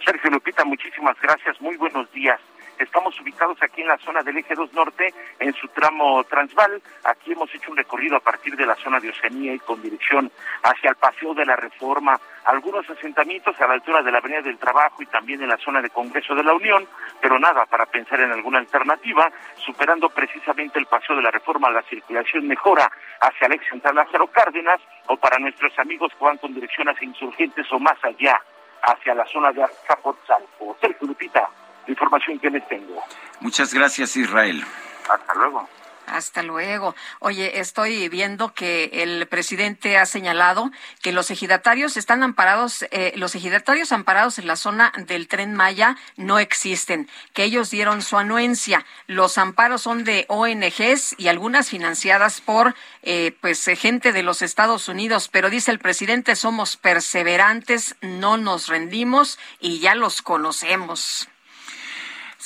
Sergio Lupita, muchísimas gracias. Muy buenos días. Estamos ubicados aquí en la zona del Eje 2 Norte, en su tramo Transval. Aquí hemos hecho un recorrido a partir de la zona de Oceanía y con dirección hacia el Paseo de la Reforma. Algunos asentamientos a la altura de la Avenida del Trabajo y también en la zona de Congreso de la Unión, pero nada para pensar en alguna alternativa, superando precisamente el Paseo de la Reforma, la circulación mejora hacia el ex central Lázaro Cárdenas o para nuestros amigos que van con dirección hacia Insurgentes o más allá, hacia la zona de Azcapotzalco. Sergio Lupita, información que les tengo. Muchas gracias, Israel. Hasta luego. Hasta luego. Oye, estoy viendo que el presidente ha señalado que los ejidatarios están amparados, eh, los ejidatarios amparados en la zona del tren Maya no existen, que ellos dieron su anuencia. Los amparos son de ONGs y algunas financiadas por eh, pues gente de los Estados Unidos, pero dice el presidente somos perseverantes, no nos rendimos y ya los conocemos.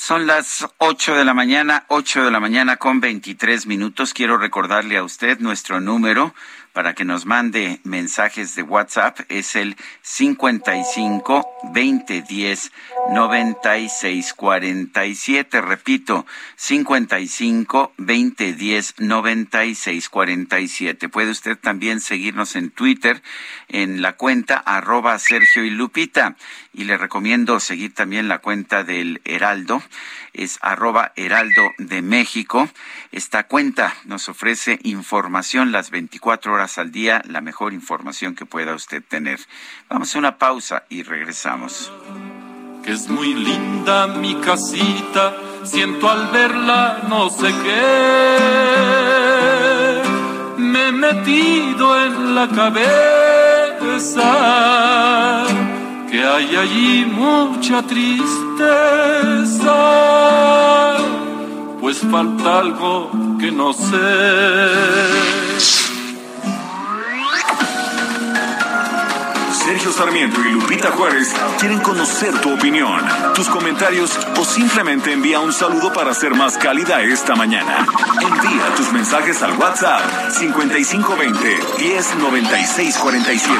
Son las ocho de la mañana, ocho de la mañana con veintitrés minutos. Quiero recordarle a usted nuestro número para que nos mande mensajes de WhatsApp. Es el 55 2010 96 47. Repito, 55 2010 96 47. Puede usted también seguirnos en Twitter en la cuenta arroba Sergio y Lupita. Y le recomiendo seguir también la cuenta del Heraldo es arroba heraldo de México. Esta cuenta nos ofrece información las 24 horas al día, la mejor información que pueda usted tener. Vamos a una pausa y regresamos. Que es muy linda mi casita, siento al verla no sé qué. Me he metido en la cabeza que hay allí mucha tristeza, pues falta algo que no sé. Sergio Sarmiento y Lupita Juárez quieren conocer tu opinión, tus comentarios o simplemente envía un saludo para ser más cálida esta mañana. Envía tus mensajes al WhatsApp 5520 109647.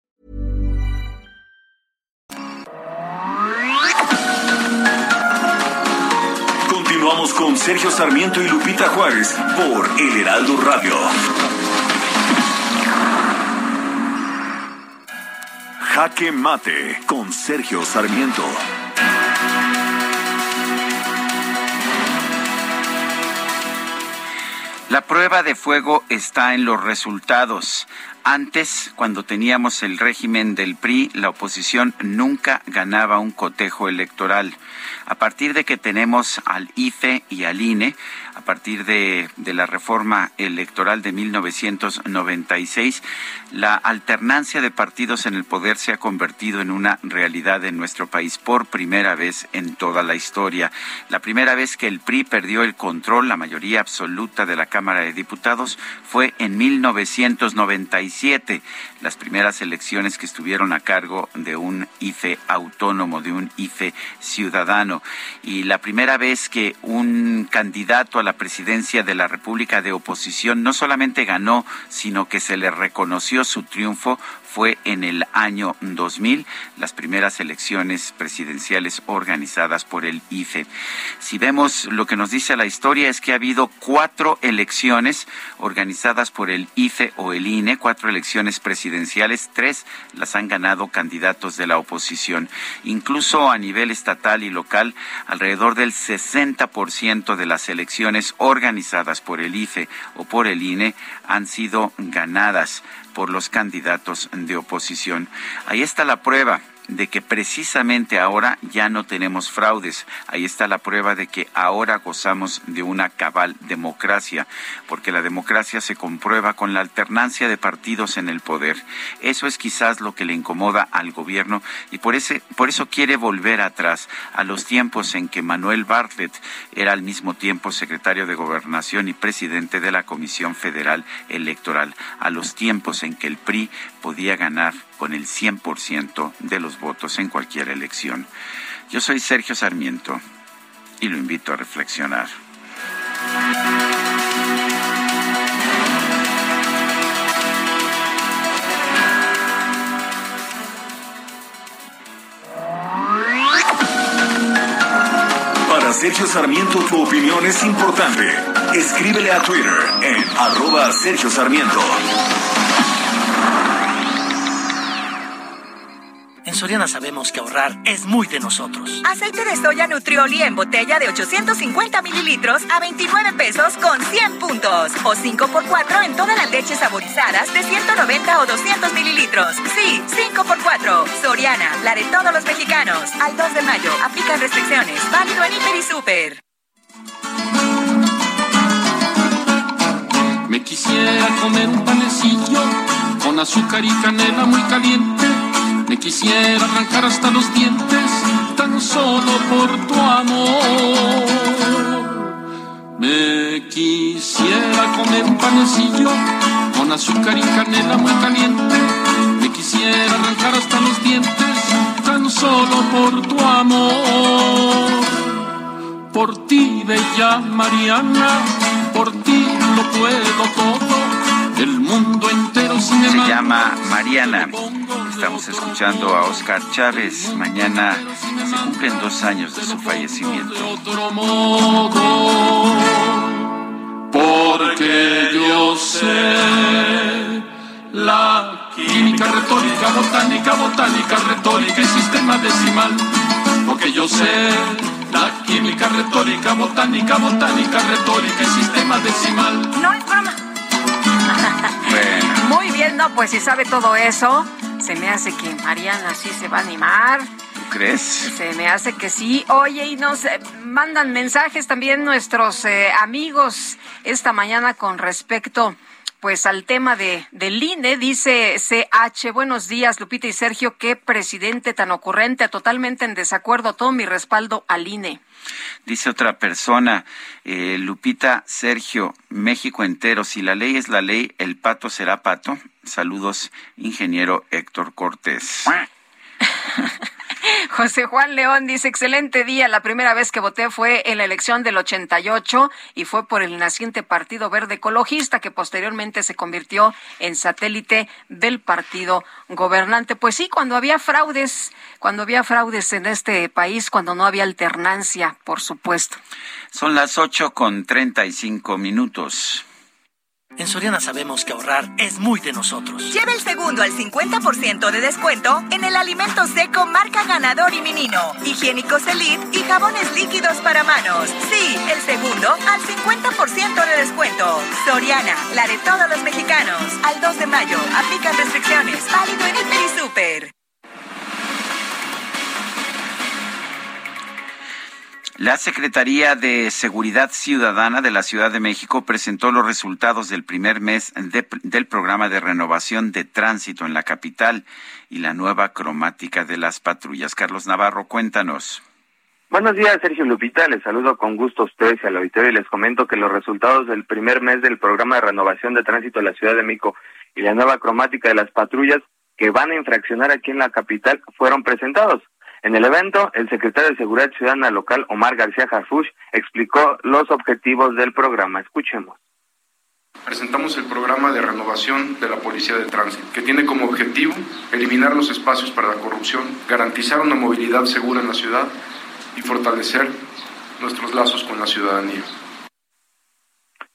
Con Sergio Sarmiento y Lupita Juárez por El Heraldo Radio. Jaque Mate con Sergio Sarmiento. La prueba de fuego está en los resultados. Antes, cuando teníamos el régimen del PRI, la oposición nunca ganaba un cotejo electoral. A partir de que tenemos al IFE y al INE, a partir de, la reforma electoral de 1996, la alternancia de partidos en el poder se ha convertido en una realidad en nuestro país por primera vez en toda la historia. La primera vez que el PRI perdió el control, la mayoría absoluta de la Cámara de Diputados, fue en 1997, las primeras elecciones que estuvieron a cargo de un IFE autónomo, de un IFE ciudadano. Y la primera vez que un candidato a la presidencia de la República de oposición no solamente ganó, sino que se le reconoció su triunfo fue en el año 2000, las primeras elecciones presidenciales organizadas por el IFE. Si vemos lo que nos dice la historia es que ha habido cuatro elecciones organizadas por el IFE o el INE, cuatro elecciones presidenciales, tres las han ganado candidatos de la oposición. Incluso a nivel estatal y local, alrededor del 60% de las elecciones organizadas por el IFE o por el INE han sido ganadas por los candidatos de oposición. Ahí está la prueba de que precisamente ahora ya no tenemos fraudes. Ahí está la prueba de que ahora gozamos de una cabal democracia, porque la democracia se comprueba con la alternancia de partidos en el poder. Eso es quizás lo que le incomoda al gobierno y por, ese, por eso quiere volver atrás a los tiempos en que Manuel Bartlett era al mismo tiempo secretario de Gobernación y presidente de la Comisión Federal Electoral, a los tiempos en que el PRI podía ganar con el 100% de los votos en cualquier elección. Yo soy Sergio Sarmiento y lo invito a reflexionar. Para Sergio Sarmiento tu opinión es importante. Escríbele a Twitter en arroba Sergio Sarmiento. En Soriana sabemos que ahorrar es muy de nosotros. Aceite de soya Nutrioli en botella de 850 mililitros a 29 pesos con 100 puntos. O 5 por 4 en todas las leches saborizadas de 190 o 200 mililitros. Sí, 5 por 4 Soriana, la de todos los mexicanos. Al 2 de mayo, aplican restricciones. Válido en Hiper y Super. Me quisiera comer un panecillo con azúcar y canela muy caliente me quisiera arrancar hasta los dientes tan solo por tu amor. Me quisiera comer un panecillo con azúcar y canela muy caliente. Me quisiera arrancar hasta los dientes tan solo por tu amor. Por ti, bella Mariana, por ti lo puedo todo. El mundo entero se llama Mariana. Estamos escuchando a Oscar Chávez. Mañana se cumplen dos años de su fallecimiento. Porque yo sé la química, retórica, botánica, botánica, retórica y sistema decimal. Porque yo sé la química, retórica, botánica, botánica, retórica y sistema decimal. No es broma. Muy bien, no, pues si sabe todo eso, se me hace que Mariana sí se va a animar. ¿Tú crees? Se me hace que sí. Oye, y nos eh, mandan mensajes también nuestros eh, amigos esta mañana con respecto pues al tema de del INE, dice CH, buenos días Lupita y Sergio, qué presidente tan ocurrente, totalmente en desacuerdo, todo mi respaldo al INE. Dice otra persona, eh, Lupita, Sergio, México entero, si la ley es la ley, el pato será pato. Saludos, ingeniero Héctor Cortés. José Juan León dice, excelente día. La primera vez que voté fue en la elección del 88 y fue por el naciente Partido Verde Ecologista que posteriormente se convirtió en satélite del partido gobernante. Pues sí, cuando había fraudes, cuando había fraudes en este país, cuando no había alternancia, por supuesto. Son las ocho con treinta y cinco minutos. En Soriana sabemos que ahorrar es muy de nosotros. Lleva el segundo al 50% de descuento en el alimento seco marca Ganador y Menino, higiénicos Elite y jabones líquidos para manos. Sí, el segundo al 50% de descuento. Soriana, la de todos los mexicanos. Al 2 de mayo, aplican restricciones. Válido en Hiper y Super. La Secretaría de Seguridad Ciudadana de la Ciudad de México presentó los resultados del primer mes del programa de renovación de tránsito en la capital y la nueva cromática de las patrullas. Carlos Navarro, cuéntanos. Buenos días, Sergio Lupita. Les saludo con gusto a ustedes y al auditorio y les comento que los resultados del primer mes del programa de renovación de tránsito de la Ciudad de México y la nueva cromática de las patrullas que van a infraccionar aquí en la capital fueron presentados. En el evento, el secretario de Seguridad Ciudadana local, Omar García Harfush, explicó los objetivos del programa. Escuchemos. presentamos el programa de renovación de la Policía de Tránsito, que tiene como objetivo eliminar los espacios para la corrupción, garantizar una movilidad segura en la ciudad y fortalecer nuestros lazos con la ciudadanía.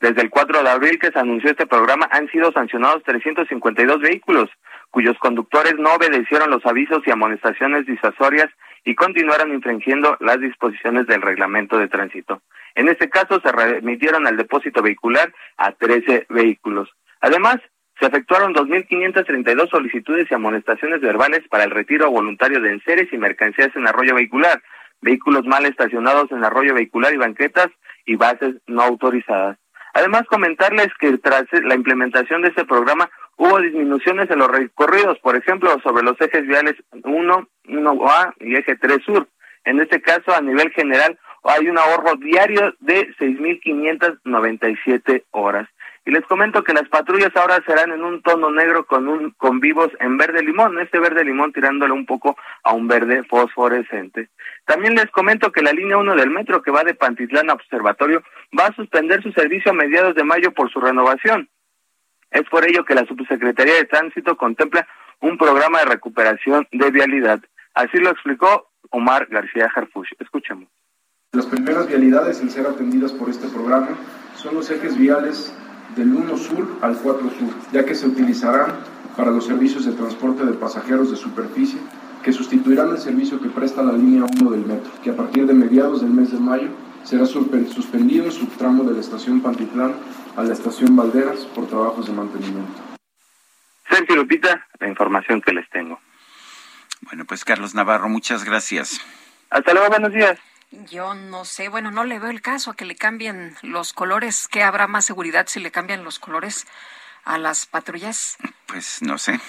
Desde el 4 de abril que se anunció este programa han sido sancionados 352 vehículos, cuyos conductores no obedecieron los avisos y amonestaciones disuasorias y continuaron infringiendo las disposiciones del reglamento de tránsito. En este caso se remitieron al depósito vehicular a 13 vehículos. Además, se efectuaron 2.532 solicitudes y amonestaciones verbales para el retiro voluntario de enseres y mercancías en arroyo vehicular, vehículos mal estacionados en arroyo vehicular y banquetas y bases no autorizadas. Además, comentarles que tras la implementación de este programa hubo disminuciones en los recorridos, por ejemplo, sobre los ejes viales 1, 1A y eje 3 sur. En este caso, a nivel general, hay un ahorro diario de 6.597 horas. Y les comento que las patrullas ahora serán en un tono negro con un con vivos en verde limón, este verde limón tirándole un poco a un verde fosforescente. También les comento que la línea 1 del metro que va de Pantitlán a Observatorio va a suspender su servicio a mediados de mayo por su renovación. Es por ello que la Subsecretaría de Tránsito contempla un programa de recuperación de vialidad. Así lo explicó Omar García Jarfush. Escuchemos. Las primeras vialidades en ser atendidas por este programa son los ejes viales del 1 sur al 4 sur, ya que se utilizarán para los servicios de transporte de pasajeros de superficie que sustituirán el servicio que presta la línea 1 del metro, que a partir de mediados del mes de mayo será suspendido en su tramo de la estación Pantitlán a la estación Valderas por trabajos de mantenimiento. Sergio Lupita, la información que les tengo. Bueno, pues Carlos Navarro, muchas gracias. Hasta luego, buenos días. Yo no sé, bueno, no le veo el caso a que le cambien los colores, que habrá más seguridad si le cambian los colores a las patrullas. Pues no sé.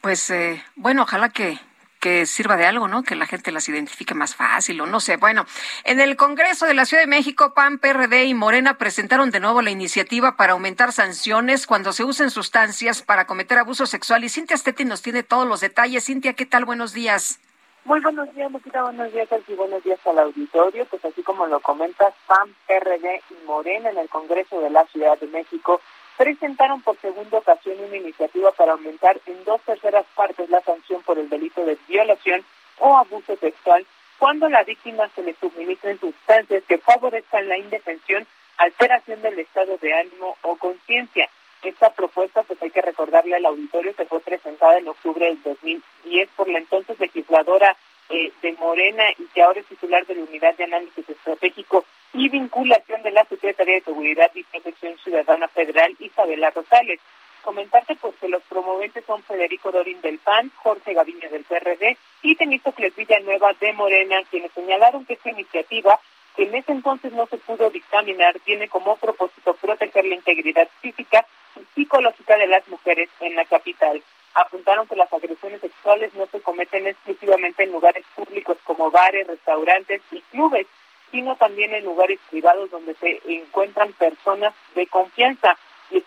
Pues eh, bueno, ojalá que que sirva de algo, ¿no? Que la gente las identifique más fácil o no sé. Bueno, en el Congreso de la Ciudad de México, PAN, PRD y Morena presentaron de nuevo la iniciativa para aumentar sanciones cuando se usen sustancias para cometer abuso sexual. Y Cintia Stetti nos tiene todos los detalles. Cintia, ¿qué tal? Buenos días. Muy buenos días, Lupita, buenos días, y buenos días al auditorio. Pues así como lo comentas, PAN, PRD y Morena en el Congreso de la Ciudad de México presentaron por segunda ocasión una iniciativa para aumentar en dos terceras partes la sanción por el delito de violación o abuso sexual cuando la víctima se le suministren sustancias que favorezcan la indefensión, alteración del estado de ánimo o conciencia. Esta propuesta, pues hay que recordarle al auditorio que fue presentada en octubre del 2010 por la entonces legisladora eh, de Morena y que ahora es titular de la Unidad de Análisis Estratégico y Vinculación de la Secretaría de Seguridad y Protección Ciudadana Federal, Isabela Rosales. Comentarte pues que los promoventes son Federico Dorín del PAN, Jorge Gaviño del PRD y Temístocles Villanueva de Morena, quienes señalaron que esta iniciativa, que en ese entonces no se pudo dictaminar, tiene como propósito proteger la integridad física y psicológica de las mujeres en la capital apuntaron que las agresiones sexuales no se cometen exclusivamente en lugares públicos como bares, restaurantes y clubes, sino también en lugares privados donde se encuentran personas de confianza.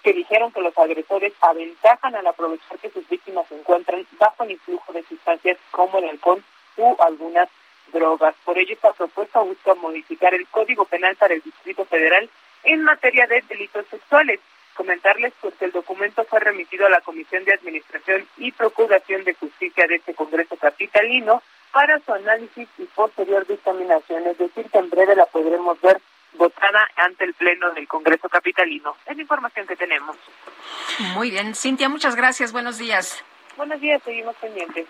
Que dijeron que los agresores aventajan al aprovechar que sus víctimas se encuentran bajo el influjo de sustancias como el alcohol u algunas drogas. Por ello, esta propuesta busca modificar el Código Penal para el Distrito Federal en materia de delitos sexuales comentarles pues que el documento fue remitido a la Comisión de Administración y Procuración de Justicia de este Congreso Capitalino para su análisis y posterior dictaminación, es decir, que en breve la podremos ver votada ante el Pleno del Congreso Capitalino. Es la información que tenemos. Muy bien, Cintia, muchas gracias, buenos días. Buenos días, seguimos pendientes.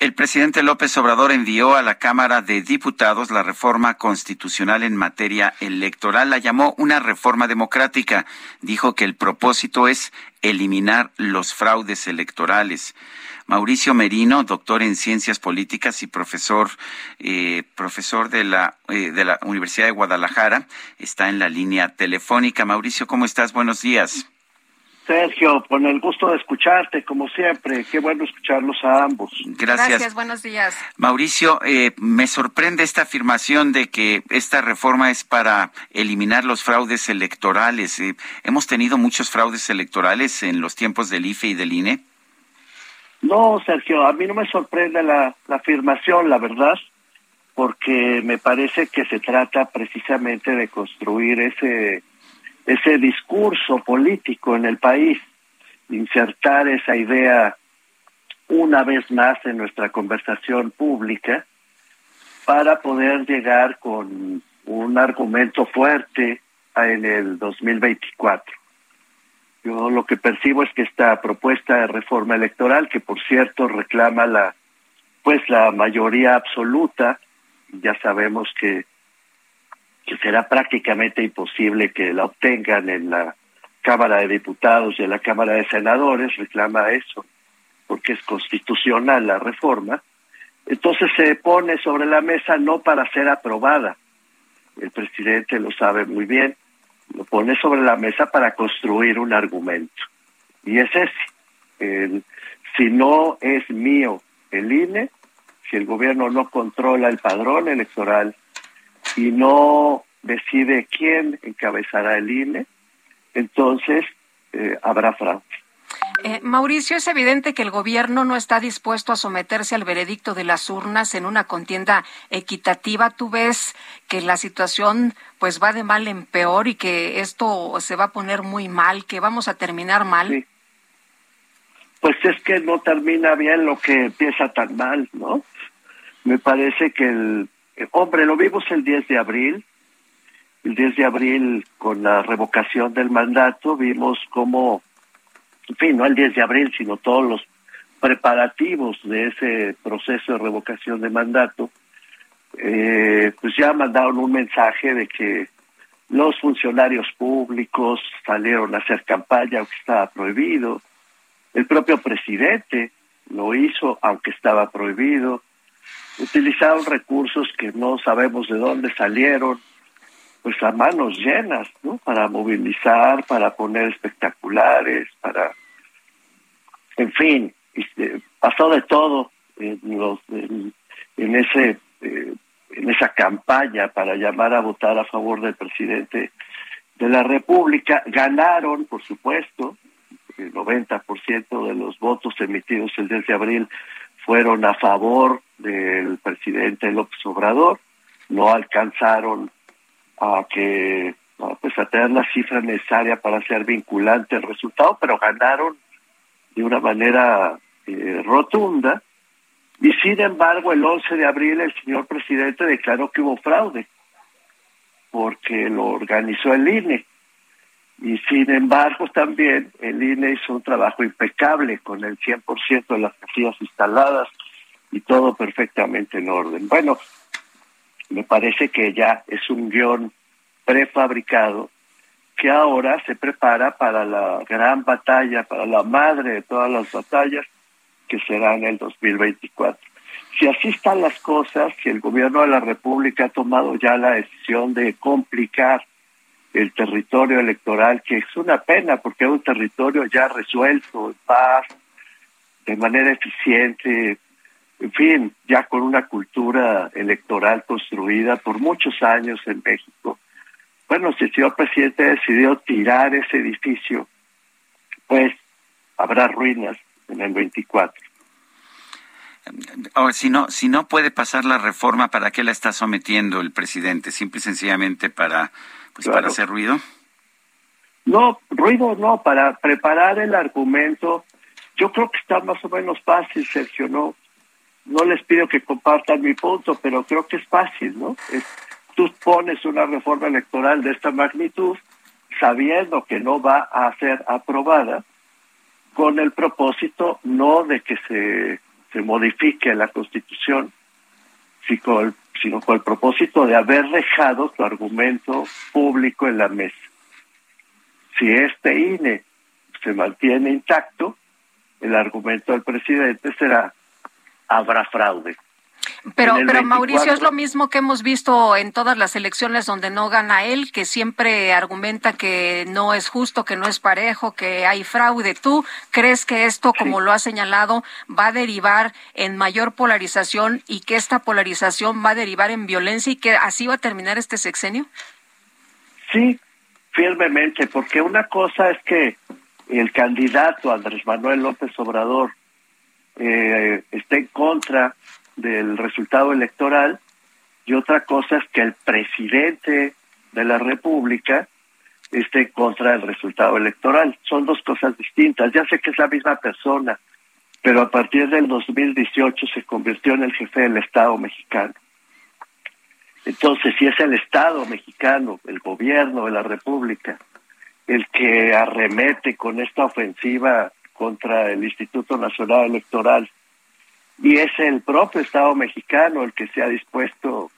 El presidente López Obrador envió a la Cámara de Diputados la reforma constitucional en materia electoral. La llamó una reforma democrática. Dijo que el propósito es eliminar los fraudes electorales. Mauricio Merino, doctor en ciencias políticas y profesor, eh, profesor de la, eh, de la Universidad de Guadalajara, está en la línea telefónica. Mauricio, ¿cómo estás? Buenos días. Sergio, con el gusto de escucharte, como siempre. Qué bueno escucharlos a ambos. Gracias. Gracias, buenos días. Mauricio, eh, me sorprende esta afirmación de que esta reforma es para eliminar los fraudes electorales. Eh, ¿Hemos tenido muchos fraudes electorales en los tiempos del IFE y del INE? No, Sergio, a mí no me sorprende la, la afirmación, la verdad, porque me parece que se trata precisamente de construir ese ese discurso político en el país, insertar esa idea una vez más en nuestra conversación pública para poder llegar con un argumento fuerte en el 2024. Yo lo que percibo es que esta propuesta de reforma electoral, que por cierto reclama la pues la mayoría absoluta, ya sabemos que que será prácticamente imposible que la obtengan en la Cámara de Diputados y en la Cámara de Senadores, reclama eso, porque es constitucional la reforma. Entonces se pone sobre la mesa no para ser aprobada, el presidente lo sabe muy bien, lo pone sobre la mesa para construir un argumento. Y es ese. si no es mío el INE, si el gobierno no controla el padrón electoral y no decide quién encabezará el INE, entonces eh, habrá fraude. Eh, Mauricio, es evidente que el gobierno no está dispuesto a someterse al veredicto de las urnas en una contienda equitativa. ¿Tú ves que la situación pues va de mal en peor y que esto se va a poner muy mal, que vamos a terminar mal? Pues es que no termina bien lo que empieza tan mal, ¿no? Me parece que el hombre lo vimos el 10 de abril, el 10 de abril con la revocación del mandato vimos cómo en fin, no el 10 de abril, sino todos los preparativos de ese proceso de revocación de mandato, eh, pues ya mandaron un mensaje de que los funcionarios públicos salieron a hacer campaña aunque estaba prohibido, el propio presidente lo hizo aunque estaba prohibido, utilizaron recursos que no sabemos de dónde salieron, pues a manos llenas, ¿no? Para movilizar, para poner espectaculares, para, en fin, este, pasó de todo en, los, en, ese eh, en esa campaña para llamar a votar a favor del presidente de la República. Ganaron, por supuesto, el 90% de los votos emitidos el 10 de abril fueron a favor del presidente López Obrador, no alcanzaron a que pues a tener la cifra necesaria para ser vinculante el resultado, pero ganaron de una manera eh, rotunda. Y sin embargo, el 11 de abril el señor presidente declaró que hubo fraude, porque lo organizó el INE. Y sin embargo, también el INE hizo un trabajo impecable con el 100% de las casillas instaladas y todo perfectamente en orden. Bueno, me parece que ya es un guion prefabricado que ahora se prepara para la gran batalla, para la madre de todas las batallas, que será en el 2024. Si así están las cosas, si el gobierno de la República ha tomado ya la decisión de complicar el territorio electoral, que es una pena porque es un territorio ya resuelto, en paz, de manera eficiente, en fin, ya con una cultura electoral construida por muchos años en México. Bueno, si el señor presidente decidió tirar ese edificio, pues habrá ruinas en el 24. O si no, si no puede pasar la reforma, ¿para qué la está sometiendo el presidente? Simple y sencillamente para, pues para hacer ruido. No, ruido no, para preparar el argumento. Yo creo que está más o menos fácil, Sergio, ¿no? no les pido que compartan mi punto, pero creo que es fácil, ¿no? Tú pones una reforma electoral de esta magnitud sabiendo que no va a ser aprobada con el propósito no de que se, se modifique la constitución, sino con el propósito de haber dejado tu argumento público en la mesa. Si este INE se mantiene intacto, el argumento del presidente será habrá fraude. Pero, pero Mauricio, es lo mismo que hemos visto en todas las elecciones donde no gana él, que siempre argumenta que no es justo, que no es parejo, que hay fraude. ¿Tú crees que esto, como lo ha señalado, va a derivar en mayor polarización y que esta polarización va a derivar en violencia y que así va a terminar este sexenio? Sí, firmemente, porque una cosa es que el candidato Andrés Manuel López Obrador eh, esté en contra del resultado electoral y otra cosa es que el presidente de la República esté contra del resultado electoral. Son dos cosas distintas. Ya sé que es la misma persona, pero a partir del 2018 se convirtió en el jefe del Estado mexicano. Entonces, si es el Estado mexicano, el gobierno de la República, el que arremete con esta ofensiva contra el Instituto Nacional Electoral, y es el propio Estado mexicano el que se ha dispuesto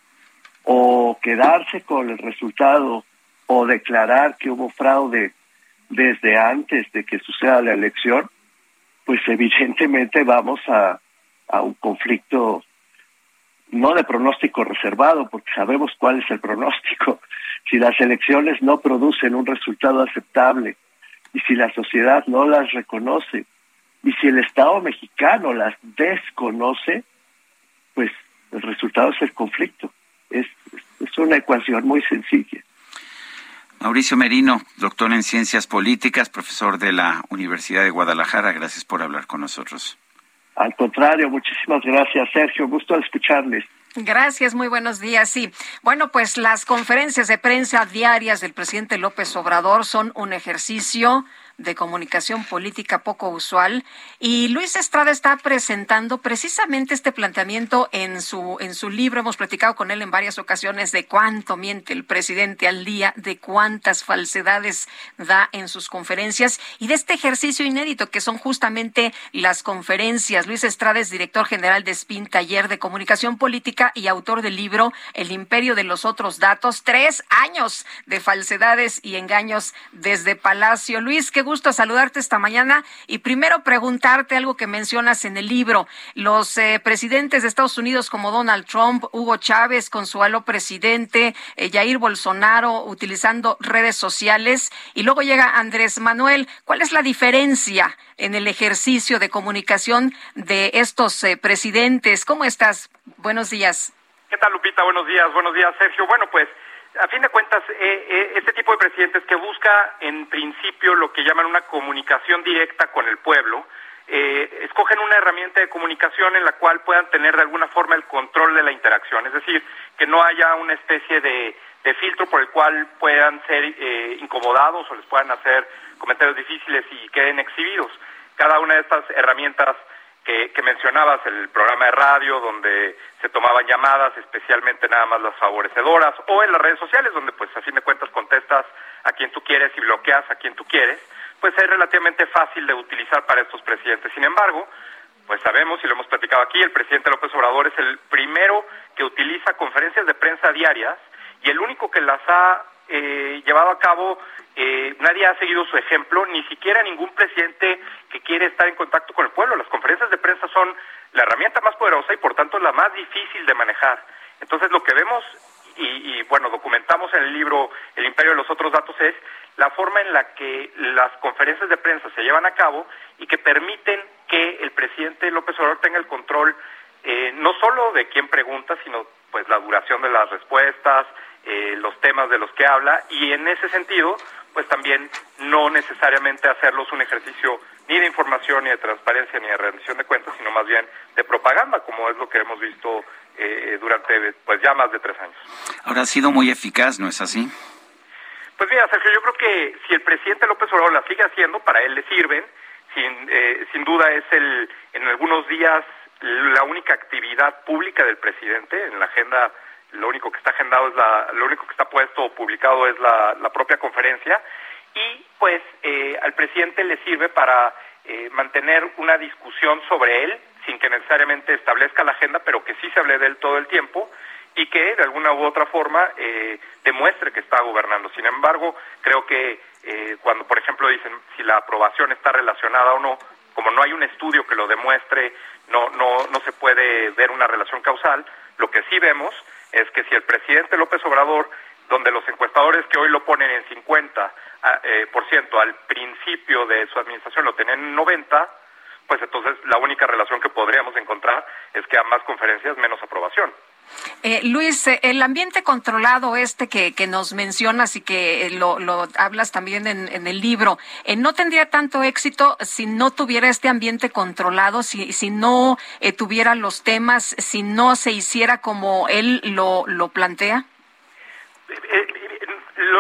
o quedarse con el resultado o declarar que hubo fraude desde antes de que suceda la elección, pues evidentemente vamos a, a un conflicto no de pronóstico reservado, porque sabemos cuál es el pronóstico. Si las elecciones no producen un resultado aceptable y si la sociedad no las reconoce y si el Estado mexicano las desconoce, pues el resultado es el conflicto. Es, es una ecuación muy sencilla. Mauricio Merino, doctor en Ciencias Políticas, profesor de la Universidad de Guadalajara, gracias por hablar con nosotros. Al contrario, muchísimas gracias, Sergio. Gusto escucharles. Gracias, muy buenos días. Sí, bueno, pues las conferencias de prensa diarias del presidente López Obrador son un ejercicio de comunicación política poco usual. Y Luis Estrada está presentando precisamente este planteamiento en su en su libro. Hemos platicado con él en varias ocasiones de cuánto miente el presidente al día de cuántas falsedades da en sus conferencias y de este ejercicio inédito que son justamente las conferencias. Luis Estrada es director general de SPIN Taller de Comunicación Política y autor del libro El Imperio de los Otros Datos tres años de falsedades y engaños desde Palacio. Luis qué saludarte esta mañana y primero preguntarte algo que mencionas en el libro. Los eh, presidentes de Estados Unidos como Donald Trump, Hugo Chávez, Consuelo presidente, eh, Jair Bolsonaro utilizando redes sociales y luego llega Andrés Manuel. ¿Cuál es la diferencia en el ejercicio de comunicación de estos eh, presidentes? ¿Cómo estás? Buenos días. ¿Qué tal, Lupita? Buenos días. Buenos días, Sergio. Bueno, pues a fin de cuentas, eh, eh, este tipo de presidentes que busca en principio lo que llaman una comunicación directa con el pueblo, eh, escogen una herramienta de comunicación en la cual puedan tener de alguna forma el control de la interacción, es decir, que no haya una especie de, de filtro por el cual puedan ser incomodados o les puedan hacer comentarios difíciles y queden exhibidos. Cada una de estas herramientas que, mencionabas, el programa de radio donde se tomaban llamadas, especialmente nada más las favorecedoras, o en las redes sociales donde pues a fin de cuentas contestas a quien tú quieres y bloqueas a quien tú quieres, pues es relativamente fácil de utilizar para estos presidentes. Sin embargo, pues sabemos y lo hemos platicado aquí, el presidente López Obrador es el primero que utiliza conferencias de prensa diarias y el único que las ha eh, llevado a cabo, eh, nadie ha seguido su ejemplo, ni siquiera ningún presidente que quiere estar en contacto con el pueblo. Las conferencias de prensa son la herramienta más poderosa y por tanto la más difícil de manejar. Entonces lo que vemos y, y, bueno, documentamos en el libro El imperio de los otros datos es la forma en la que las conferencias de prensa se llevan a cabo y que permiten que el presidente López Obrador tenga el control eh, no solo de quién pregunta, sino pues la duración de las respuestas, eh, los temas de los que habla y en ese sentido pues también no necesariamente hacerlos un ejercicio ni de información, ni de transparencia, ni de rendición de cuentas, sino más bien de propaganda, como es lo que hemos visto eh, durante pues ya más de tres años. Ahora ha sido muy eficaz, ¿no es así? Pues mira, Sergio, yo creo que si el presidente López Obrador la sigue haciendo, para él le sirven, sin, eh, sin duda es el, en algunos días la única actividad pública del presidente en la agenda lo único que está agendado es la, lo único que está puesto o publicado es la, la propia conferencia y pues eh, al presidente le sirve para eh, mantener una discusión sobre él sin que necesariamente establezca la agenda, pero que sí se hable de él todo el tiempo y que de alguna u otra forma eh, demuestre que está gobernando. Sin embargo, creo que eh, cuando, por ejemplo, dicen si la aprobación está relacionada o no, como no hay un estudio que lo demuestre, no, no, no se puede ver una relación causal. Lo que sí vemos es que si el presidente López Obrador, donde los encuestadores que hoy lo ponen en 50 ah, eh, por ciento al principio de su administración lo tenían en 90, pues entonces la única relación que podríamos encontrar es que a más conferencias menos aprobación. Eh, Luis, eh, el ambiente controlado este que, que nos mencionas y que eh, lo, lo hablas también en, en el libro, eh, ¿no tendría tanto éxito si no tuviera este ambiente controlado, si, si no tuviera los temas, si no se hiciera como él lo, lo plantea?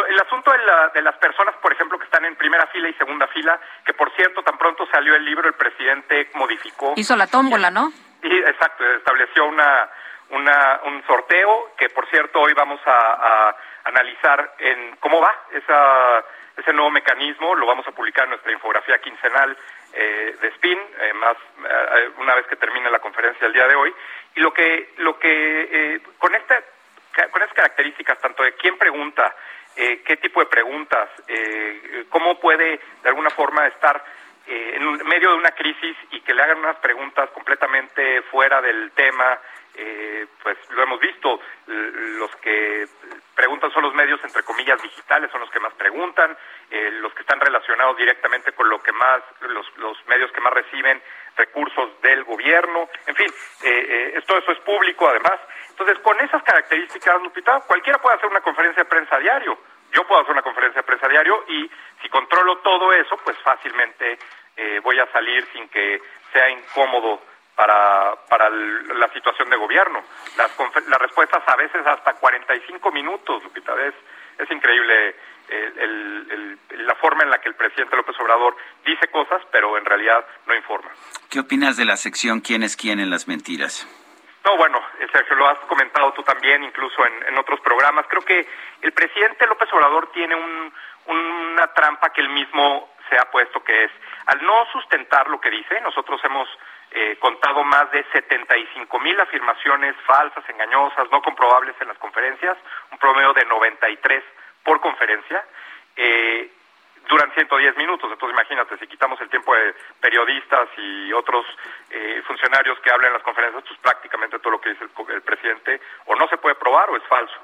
el asunto de, las personas, por ejemplo, que están en primera fila y segunda fila, que por cierto, tan pronto salió el libro, el presidente modificó. Hizo la tómbola, ¿no? Sí, exacto, estableció una, una, un sorteo que, por cierto, hoy vamos a, analizar en cómo va esa, ese nuevo mecanismo. Lo vamos a publicar en nuestra infografía quincenal eh, de SPIN, eh, más eh, una vez que termine la conferencia el día de hoy. Y lo que, lo que con esta con esas características, tanto de quién pregunta, eh, qué tipo de preguntas, eh, cómo puede de alguna forma estar eh, en medio de una crisis y que le hagan unas preguntas completamente fuera del tema, pues lo hemos visto, los que preguntan son los medios entre comillas digitales, son los que más preguntan, los que están relacionados directamente con lo que más, los, los medios que más reciben recursos del gobierno, en fin, todo eso es público además, entonces, con esas características, Lupita, cualquiera puede hacer una conferencia de prensa diario. Yo puedo hacer una conferencia de prensa diario y si controlo todo eso, pues fácilmente eh, voy a salir sin que sea incómodo para, para la situación de gobierno. Las, las respuestas a veces hasta 45 minutos, Lupita. Es, es increíble la forma en la que el presidente López Obrador dice cosas, pero en realidad no informa. ¿Qué opinas de la sección ¿Quién es quién en las mentiras? No, bueno, eh, Sergio, lo has comentado tú también, incluso en, otros programas. Creo que el presidente López Obrador tiene una trampa que él mismo se ha puesto, que es, al no sustentar lo que dice, nosotros hemos eh, contado más de 75 mil afirmaciones falsas, engañosas, no comprobables en las conferencias, un promedio de 93 por conferencia. Eh, duran 110 minutos. Entonces, imagínate, si quitamos el tiempo de periodistas y otros eh, funcionarios que hablan en las conferencias, pues prácticamente todo lo que dice el, presidente o no se puede probar o es falso.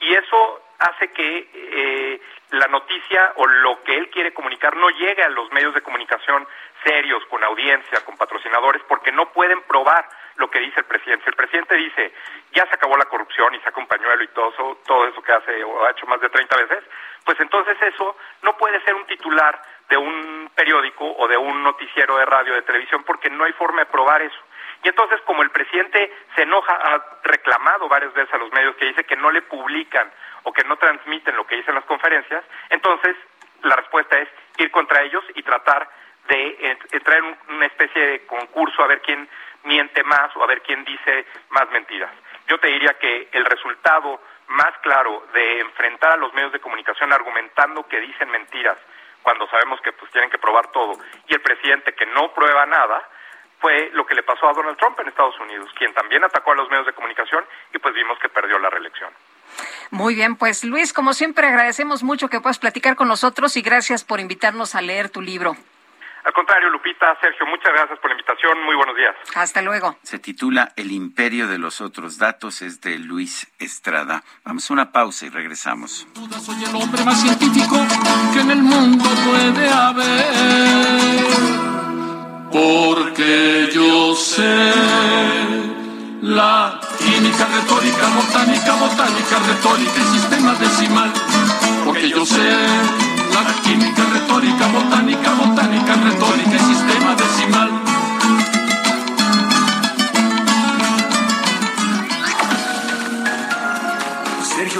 Y eso hace que eh, la noticia o lo que él quiere comunicar no llegue a los medios de comunicación serios, con audiencia, con patrocinadores, porque no pueden probar lo que dice el presidente. Si el presidente dice, ya se acabó la corrupción y saca un pañuelo y todo eso, todo eso que hace o ha hecho más de 30 veces, pues entonces eso no puede ser un titular de un periódico o de un noticiero de radio, de televisión, porque no hay forma de probar eso. Y entonces, como el presidente se enoja, ha reclamado varias veces a los medios que dice que no le publican o que no transmiten lo que dicen las conferencias, entonces la respuesta es ir contra ellos y tratar de entrar en una especie de concurso a ver quién miente más o a ver quién dice más mentiras. Yo te diría que el resultado más claro de enfrentar a los medios de comunicación argumentando que dicen mentiras cuando sabemos que pues tienen que probar todo y el presidente que no prueba nada fue lo que le pasó a Donald Trump en Estados Unidos, quien también atacó a los medios de comunicación y pues vimos que perdió la reelección. Muy bien, pues Luis, como siempre agradecemos mucho que puedas platicar con nosotros y gracias por invitarnos a leer tu libro. Al contrario, Lupita, Sergio, muchas gracias por la invitación. Muy buenos días. Hasta luego. Se titula El imperio de los otros datos, es de Luis Estrada. Vamos a una pausa y regresamos. Soy el hombre más científico que en el mundo puede haber. Porque yo sé la química retórica, botánica, botánica, retórica y sistema decimal. Porque yo sé la química, retórica, botánica, botánica, retórica y sistema decimal.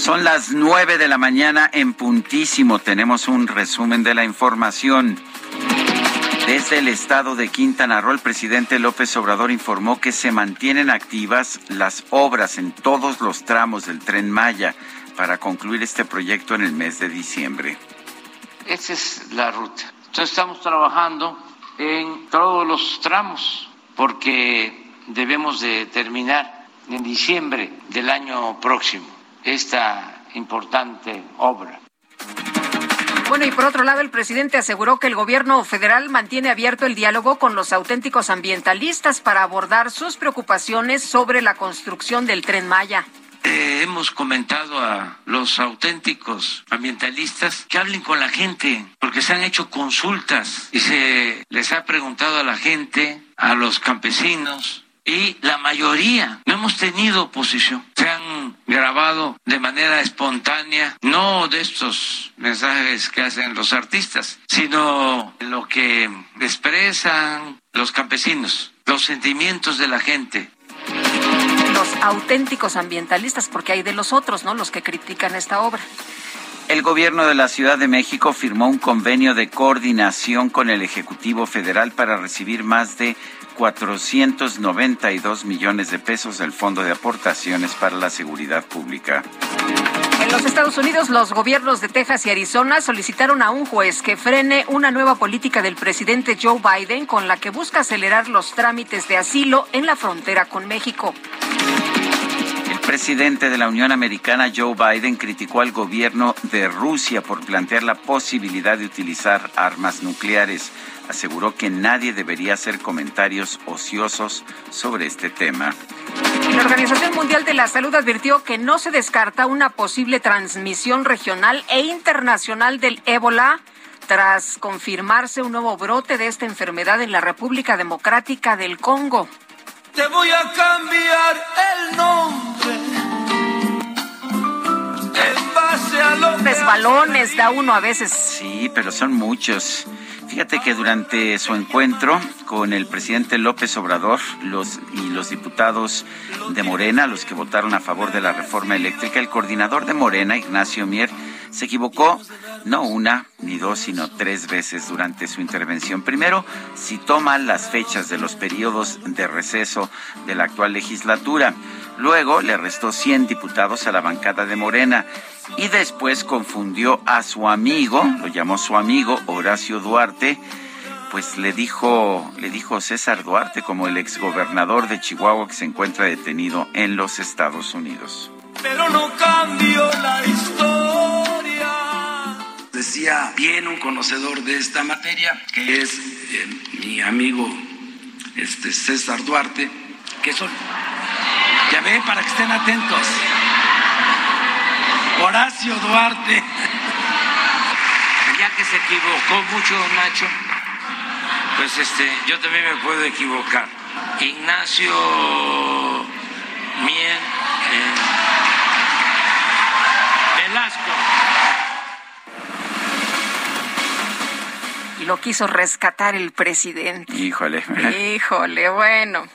Son las nueve de la mañana en puntísimo. Tenemos un resumen de la información. Desde el estado de Quintana Roo, el presidente López Obrador informó que se mantienen activas las obras en todos los tramos del tren Maya para concluir este proyecto en el mes de diciembre. Esa es la ruta. Entonces estamos trabajando en todos los tramos porque debemos de terminar en diciembre del año próximo esta importante obra. Bueno, y por otro lado, el presidente aseguró que el gobierno federal mantiene abierto el diálogo con los auténticos ambientalistas para abordar sus preocupaciones sobre la construcción del tren Maya. Eh, hemos comentado a los auténticos ambientalistas que hablen con la gente, porque se han hecho consultas y se les ha preguntado a la gente, a los campesinos, y la mayoría no hemos tenido oposición. Se han grabado de manera espontánea, no de estos mensajes que hacen los artistas, sino lo que expresan los campesinos, los sentimientos de la gente. Los auténticos ambientalistas, porque hay de los otros, ¿no? Los que critican esta obra. El gobierno de la Ciudad de México firmó un convenio de coordinación con el Ejecutivo Federal para recibir más de 492 millones de pesos del Fondo de Aportaciones para la Seguridad Pública. En los Estados Unidos, los gobiernos de Texas y Arizona solicitaron a un juez que frene una nueva política del presidente Joe Biden con la que busca acelerar los trámites de asilo en la frontera con México. Presidente de la Unión Americana, Joe Biden, criticó al gobierno de Rusia por plantear la posibilidad de utilizar armas nucleares aseguró que nadie debería hacer comentarios ociosos sobre este tema. La Organización Mundial de la Salud advirtió que no se descarta una posible transmisión regional e internacional del ébola tras confirmarse un nuevo brote de esta enfermedad en la República Democrática del Congo. Te voy a cambiar el nombre. En base a lo Tres balones da uno a veces. Sí, pero son muchos. Fíjate que durante su encuentro con el presidente López Obrador y los diputados de Morena, los que votaron a favor de la reforma eléctrica, el coordinador de Morena, Ignacio Mier, se equivocó no una ni dos, sino tres veces durante su intervención. Primero, citó mal las fechas de los periodos de receso de la actual legislatura. Luego le restó 100 diputados a la bancada de Morena y después confundió a su amigo, lo llamó su amigo Horacio Duarte, pues le dijo, le dijo César Duarte como el exgobernador de Chihuahua que se encuentra detenido en los Estados Unidos. Pero no cambió la historia. Decía bien un conocedor de esta materia, que es eh, mi amigo este, César Duarte, que son, ya ve, para que estén atentos. Horacio Duarte. Ya que se equivocó mucho Nacho, pues este, yo también me puedo equivocar. Ignacio Mien eh, Velasco. Y lo quiso rescatar el presidente. Híjole. Híjole, bueno.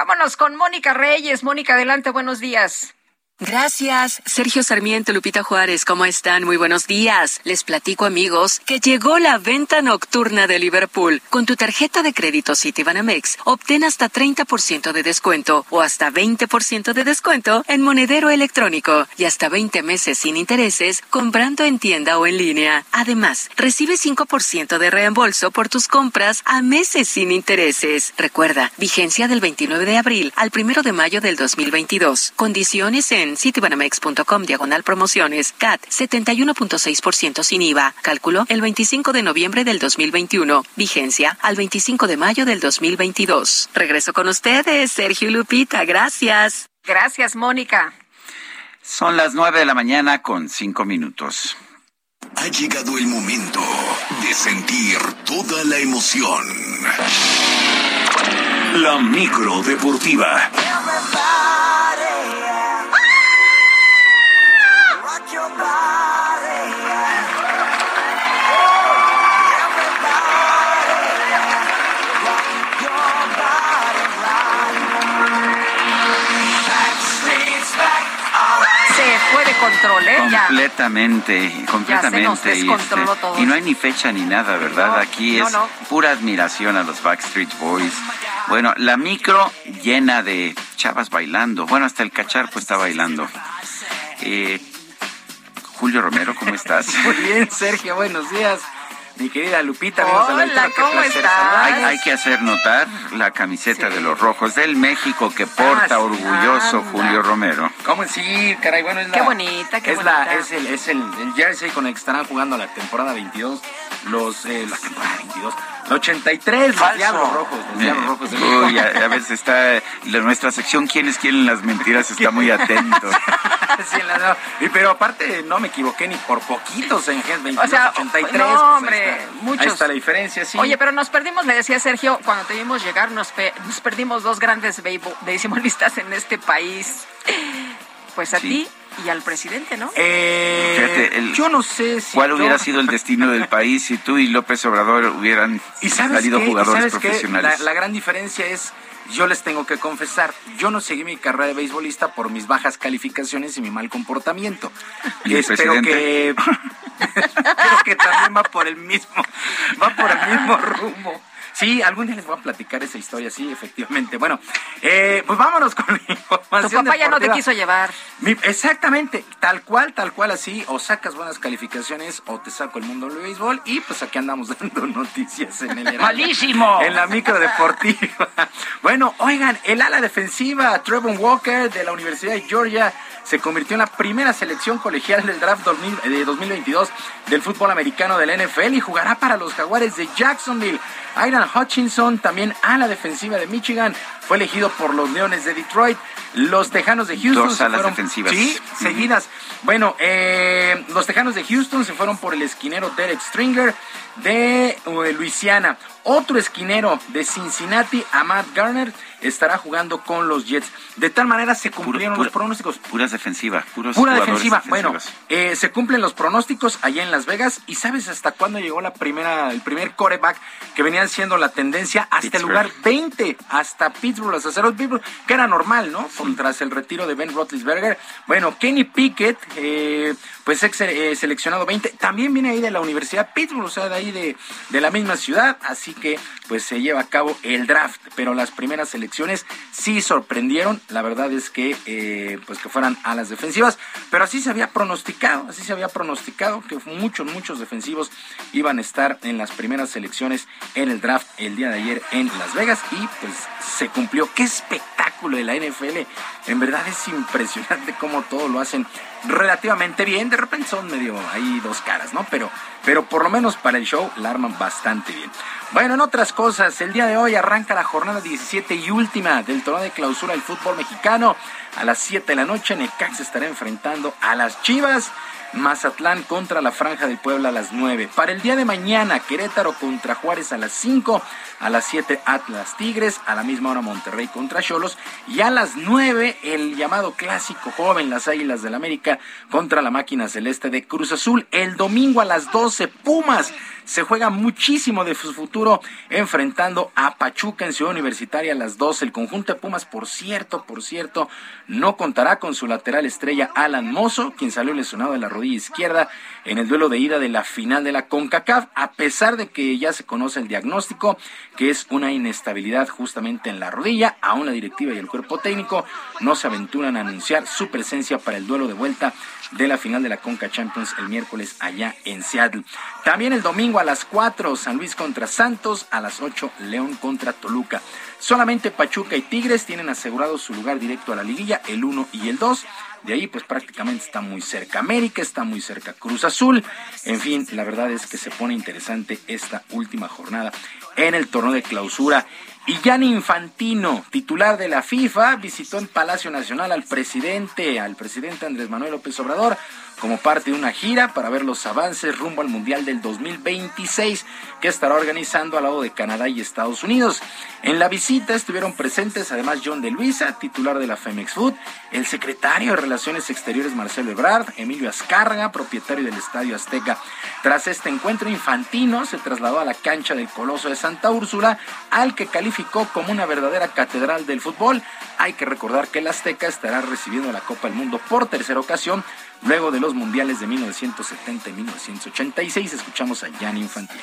Vámonos con Mónica Reyes. Mónica, adelante, buenos días. Gracias, Sergio Sarmiento, Lupita Juárez, ¿cómo están? Muy buenos días. Les platico, amigos, que llegó la venta nocturna de Liverpool. Con tu tarjeta de crédito Citibanamex, obtén hasta 30% de descuento o hasta 20% de descuento en monedero electrónico y hasta 20 meses sin intereses comprando en tienda o en línea. Además, recibe 5% de reembolso por tus compras a meses sin intereses. Recuerda, vigencia del 29 de abril al 1 de mayo del 2022. Condiciones en citibanamex.com diagonal promociones CAT 71.6% sin IVA. Cálculo el 25 de noviembre del 2021. Vigencia al 25 de mayo del 2022. Regreso con ustedes, Sergio Lupita. Gracias. Gracias, Mónica. Son las nueve de la mañana con cinco minutos. Ha llegado el momento de sentir toda la emoción. La micro deportiva. Control, ¿eh? Ya. Completamente, completamente. nos descontroló este, todo. y no hay ni fecha ni nada, ¿verdad? No, Aquí no, es no. pura admiración a los Backstreet Boys. Bueno, la micro llena de chavas bailando. Bueno, hasta el cacharpo está bailando. Eh, Julio Romero, ¿cómo estás? Muy bien, Sergio, buenos días. Mi querida Lupita, amigos Hola, qué ¿cómo placer estás? Hay, hay que hacer notar la camiseta de los rojos del México que porta Ah, sí, orgulloso anda. Julio Romero. ¿Cómo sí, caray? Bueno, es la, Qué bonita, qué es la- bonita. es el, es el, el jersey con el que estarán jugando la temporada 22, los, eh, la temporada 22, 83, los Diablos Rojos, los Diablos Rojos de México. Uy, a, a veces está la- nuestra sección ¿Quién es quién en las mentiras? Está muy atento. Sí, la- no. Y, pero aparte no me equivoqué ni por poquitos en Gen 22, O sea, 83. no, pues, hombre, ahí está. muchos. Ahí está la diferencia, sí. Oye, pero nos perdimos, me decía Sergio, cuando te vimos llegar, nos, pe- nos perdimos dos grandes beisbo- beisbolistas en este país. Pues a ti y al presidente, ¿no? Eh, Fíjate, el- yo no sé si ¿Cuál yo- hubiera sido el destino del país si tú y López Obrador hubieran ¿Y sabes salido qué? ¿Y jugadores sabes qué? profesionales? La, la gran diferencia es, yo les tengo que confesar, yo no seguí mi carrera de beisbolista por mis bajas calificaciones y mi mal comportamiento. ¿Y espero que, espero que también va por el mismo, va por el mismo rumbo. Sí, algún día les voy a platicar esa historia, sí, efectivamente. Bueno, eh, pues vámonos con la Tu papá ya no te quiso llevar. Mi- exactamente, tal cual, tal cual así, o sacas buenas calificaciones o te saco el mundo del béisbol y pues aquí andamos dando noticias en el Heraldo. ¡Malísimo! En la micro deportiva. bueno, oigan, el ala defensiva Trevor Walker de la Universidad de Georgia se convirtió en la primera selección colegial del draft 2000 de 2022 del fútbol americano del NFL y jugará para los Jaguares de Jacksonville. Aidan Hutchinson, también ala defensiva de Michigan, fue elegido por los Leones de Detroit. Los Tejanos de Houston Dos se alas fueron- defensivas. Sí, seguidas. Bueno, eh, los Tejanos de Houston se fueron por el esquinero Derek Stringer de eh, Luisiana. Otro esquinero de Cincinnati, Ahmad Garner, estará jugando con los Jets. De tal manera se cumplieron pura- los pronósticos. Puras defensivas, puros Pura defensiva. Bueno, defensivos. eh, se cumplen los pronósticos allá en Las Vegas. ¿Y sabes hasta cuándo llegó la primera, el primer coreback que venían siendo la tendencia? Hasta el lugar 20, hasta Pittsburgh, los aceros Pittsburgh, que era normal, ¿no? Por- Tras el retiro de Ben Roethlisberger. Bueno, Kenny Pickett, eh, pues ex eh, seleccionado 20, también viene ahí de la Universidad Pittsburgh, o sea, de ahí de, de la misma ciudad. Así que, pues se lleva a cabo el draft. Pero las primeras selecciones sí sorprendieron. La verdad es que, eh, pues que fueran a las defensivas. Pero así se había pronosticado, así se había pronosticado que muchos, muchos defensivos iban a estar en las primeras selecciones en el draft el día de ayer en Las Vegas. Y pues se cumplió. ¡Qué espectáculo de la NFL! En verdad es impresionante cómo todo lo hacen relativamente bien. De repente son medio ahí dos caras, ¿no? Pero, pero por lo menos para el show la arman bastante bien. Bueno, en otras cosas, el día de hoy arranca la jornada 17 y última del torneo de clausura del fútbol mexicano. A las 7 de la noche, Necaxa estará enfrentando a las Chivas. Mazatlán contra la Franja del Puebla a las 9. Para el día de mañana, Querétaro contra Juárez a las 5. A las 7, Atlas Tigres. A la misma hora, Monterrey contra Cholos. Y a las 9, el llamado clásico joven, las Águilas del América contra la máquina celeste de Cruz Azul. El domingo a las 12, Pumas. Se juega muchísimo de su futuro enfrentando a Pachuca en Ciudad Universitaria a las 12. El conjunto de Pumas, por cierto, por cierto, no contará con su lateral estrella Alan Mozo, quien salió lesionado de la rodilla izquierda en el duelo de ida de la final de la CONCACAF, a pesar de que ya se conoce el diagnóstico, que es una inestabilidad justamente en la rodilla. Aún la directiva y el cuerpo técnico no se aventuran a anunciar su presencia para el duelo de vuelta de la final de la Conca Champions el miércoles allá en Seattle. También el domingo a las 4, San Luis contra Santos, a las 8, León contra Toluca. Solamente Pachuca y Tigres tienen asegurado su lugar directo a la liguilla, el 1 y el 2. De ahí pues prácticamente está muy cerca América, está muy cerca Cruz Azul. En fin, la verdad es que se pone interesante esta última jornada en el torneo de clausura. Y Gianni Infantino, titular de la FIFA, visitó en Palacio Nacional al presidente, al presidente Andrés Manuel López Obrador, como parte de una gira para ver los avances rumbo al Mundial del 2026 que estará organizando al lado de Canadá y Estados Unidos. En la visita estuvieron presentes además John de Luisa, titular de la Femex Food, el secretario de Relaciones Exteriores Marcelo Ebrard, Emilio Azcárraga, propietario del Estadio Azteca. Tras este encuentro, Infantino se trasladó a la cancha del Coloso de Santa Úrsula, al que calificó como una verdadera catedral del fútbol. Hay que recordar que el Azteca estará recibiendo la Copa del Mundo por tercera ocasión, luego de los mundiales de 1970 y 1986. Escuchamos a Gianni Infantino.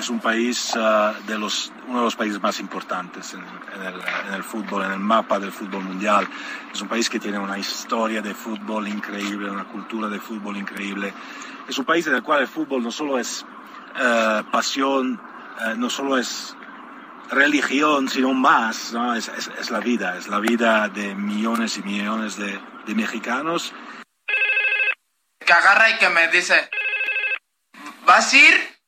es un país ah, de los, uno de los países más importantes en, en el, en el fútbol, en el mapa del fútbol mundial. Es un país que tiene una historia de fútbol increíble, una cultura de fútbol increíble. Es un país en el cual el fútbol no solo es eh, pasión, eh, no solo es religión, sino más, ¿no? es, es- es la vida, es la vida de millones y millones de, de mexicanos. Que agarra y que me dice, ¿vas a ir?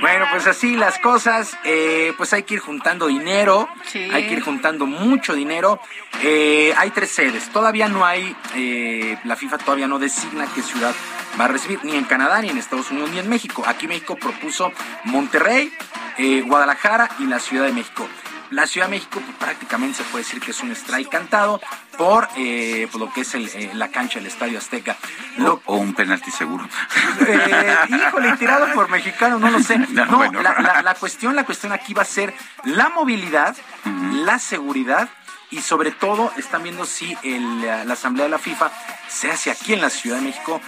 Bueno, pues así las cosas, eh, pues hay que ir juntando dinero, hay que ir juntando mucho dinero. Eh, hay tres sedes, todavía no hay, eh, la FIFA todavía no designa qué ciudad va a recibir, ni en Canadá, ni en Estados Unidos, ni en México. Aquí México propuso Monterrey, Guadalajara y la Ciudad de México. La Ciudad de México pues, prácticamente se puede decir que es un strike cantado por, eh, lo que es eh, la cancha del Estadio Azteca. o, un penalti seguro. Eh, híjole, tirado por mexicano, no lo sé. No, la, cuestión, la cuestión aquí va a ser la movilidad, la seguridad y sobre todo están viendo si la Asamblea de la FIFA se hace aquí en la Ciudad de México,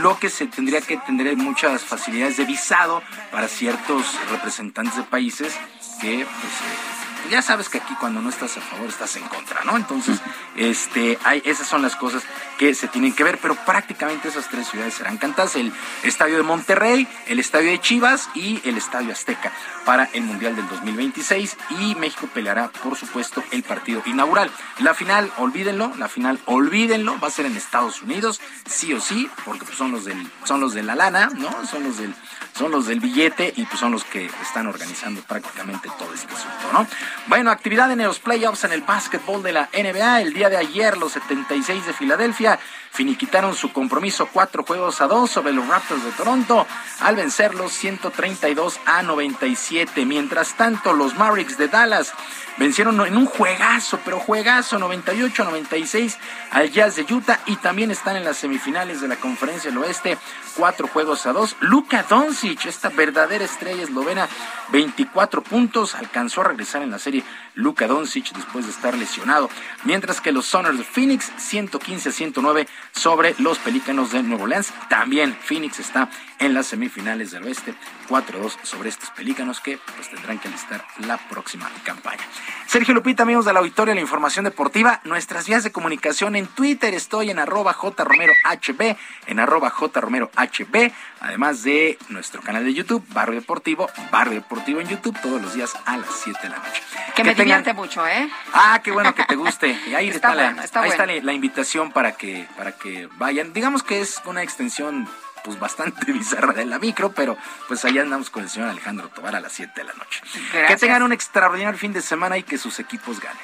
lo que se tendría que tener muchas facilidades de visado para ciertos representantes de países que pues, ya sabes que aquí cuando no estás a favor estás en contra, ¿no? Entonces, este, hay, esas son las cosas que se tienen que ver, pero prácticamente esas tres ciudades serán cantadas, el estadio de Monterrey, el estadio de Chivas y el estadio Azteca para el Mundial del 2026 y México peleará, por supuesto, el partido inaugural. La final, olvídenlo, la final, olvídenlo, va a ser en Estados Unidos, sí o sí, porque son los del, son los de la lana, ¿no? Son los del son los del billete y pues son los que están organizando prácticamente todo este asunto, ¿no? Bueno, actividad en los playoffs en el básquetbol de la NBA. El día de ayer los 76 de Filadelfia finiquitaron su compromiso cuatro juegos a dos sobre los Raptors de Toronto al vencerlos 132 a 97. Mientras tanto, los Mavericks de Dallas vencieron en un juegazo, pero juegazo 98-96 al Jazz de Utah y también están en las semifinales de la Conferencia del Oeste, cuatro juegos a dos. Luka Doncic, esta verdadera estrella eslovena, 24 puntos, alcanzó a regresar en la serie Luka Doncic después de estar lesionado, mientras que los Soners de Phoenix 115 a 109 sobre los Pelícanos de Nuevo Orleans. También Phoenix está en las semifinales del oeste, 4-2 sobre estos Pelícanos que pues tendrán que alistar la próxima campaña. Sergio Lupita, amigos de la auditoria, la información deportiva, nuestras vías de comunicación en Twitter, estoy en arroba jromerohb, en arroba jromerohb, además de nuestro canal de YouTube, Barrio Deportivo, Barrio Deportivo en YouTube, todos los días a las 7 de la noche. Que, me divierte mucho, ¿eh? Ah, qué bueno que te guste. Y ahí está, la, ahí está la invitación para que, para que vayan. Digamos que es una extensión pues bastante bizarra de la micro, pero pues allá andamos con el señor Alejandro Tobar a las 7 de la noche. Que tengan un extraordinario fin de semana y que sus equipos ganen.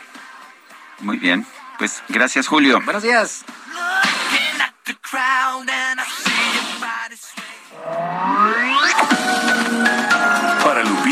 Muy bien, pues gracias Julio. Buenos días.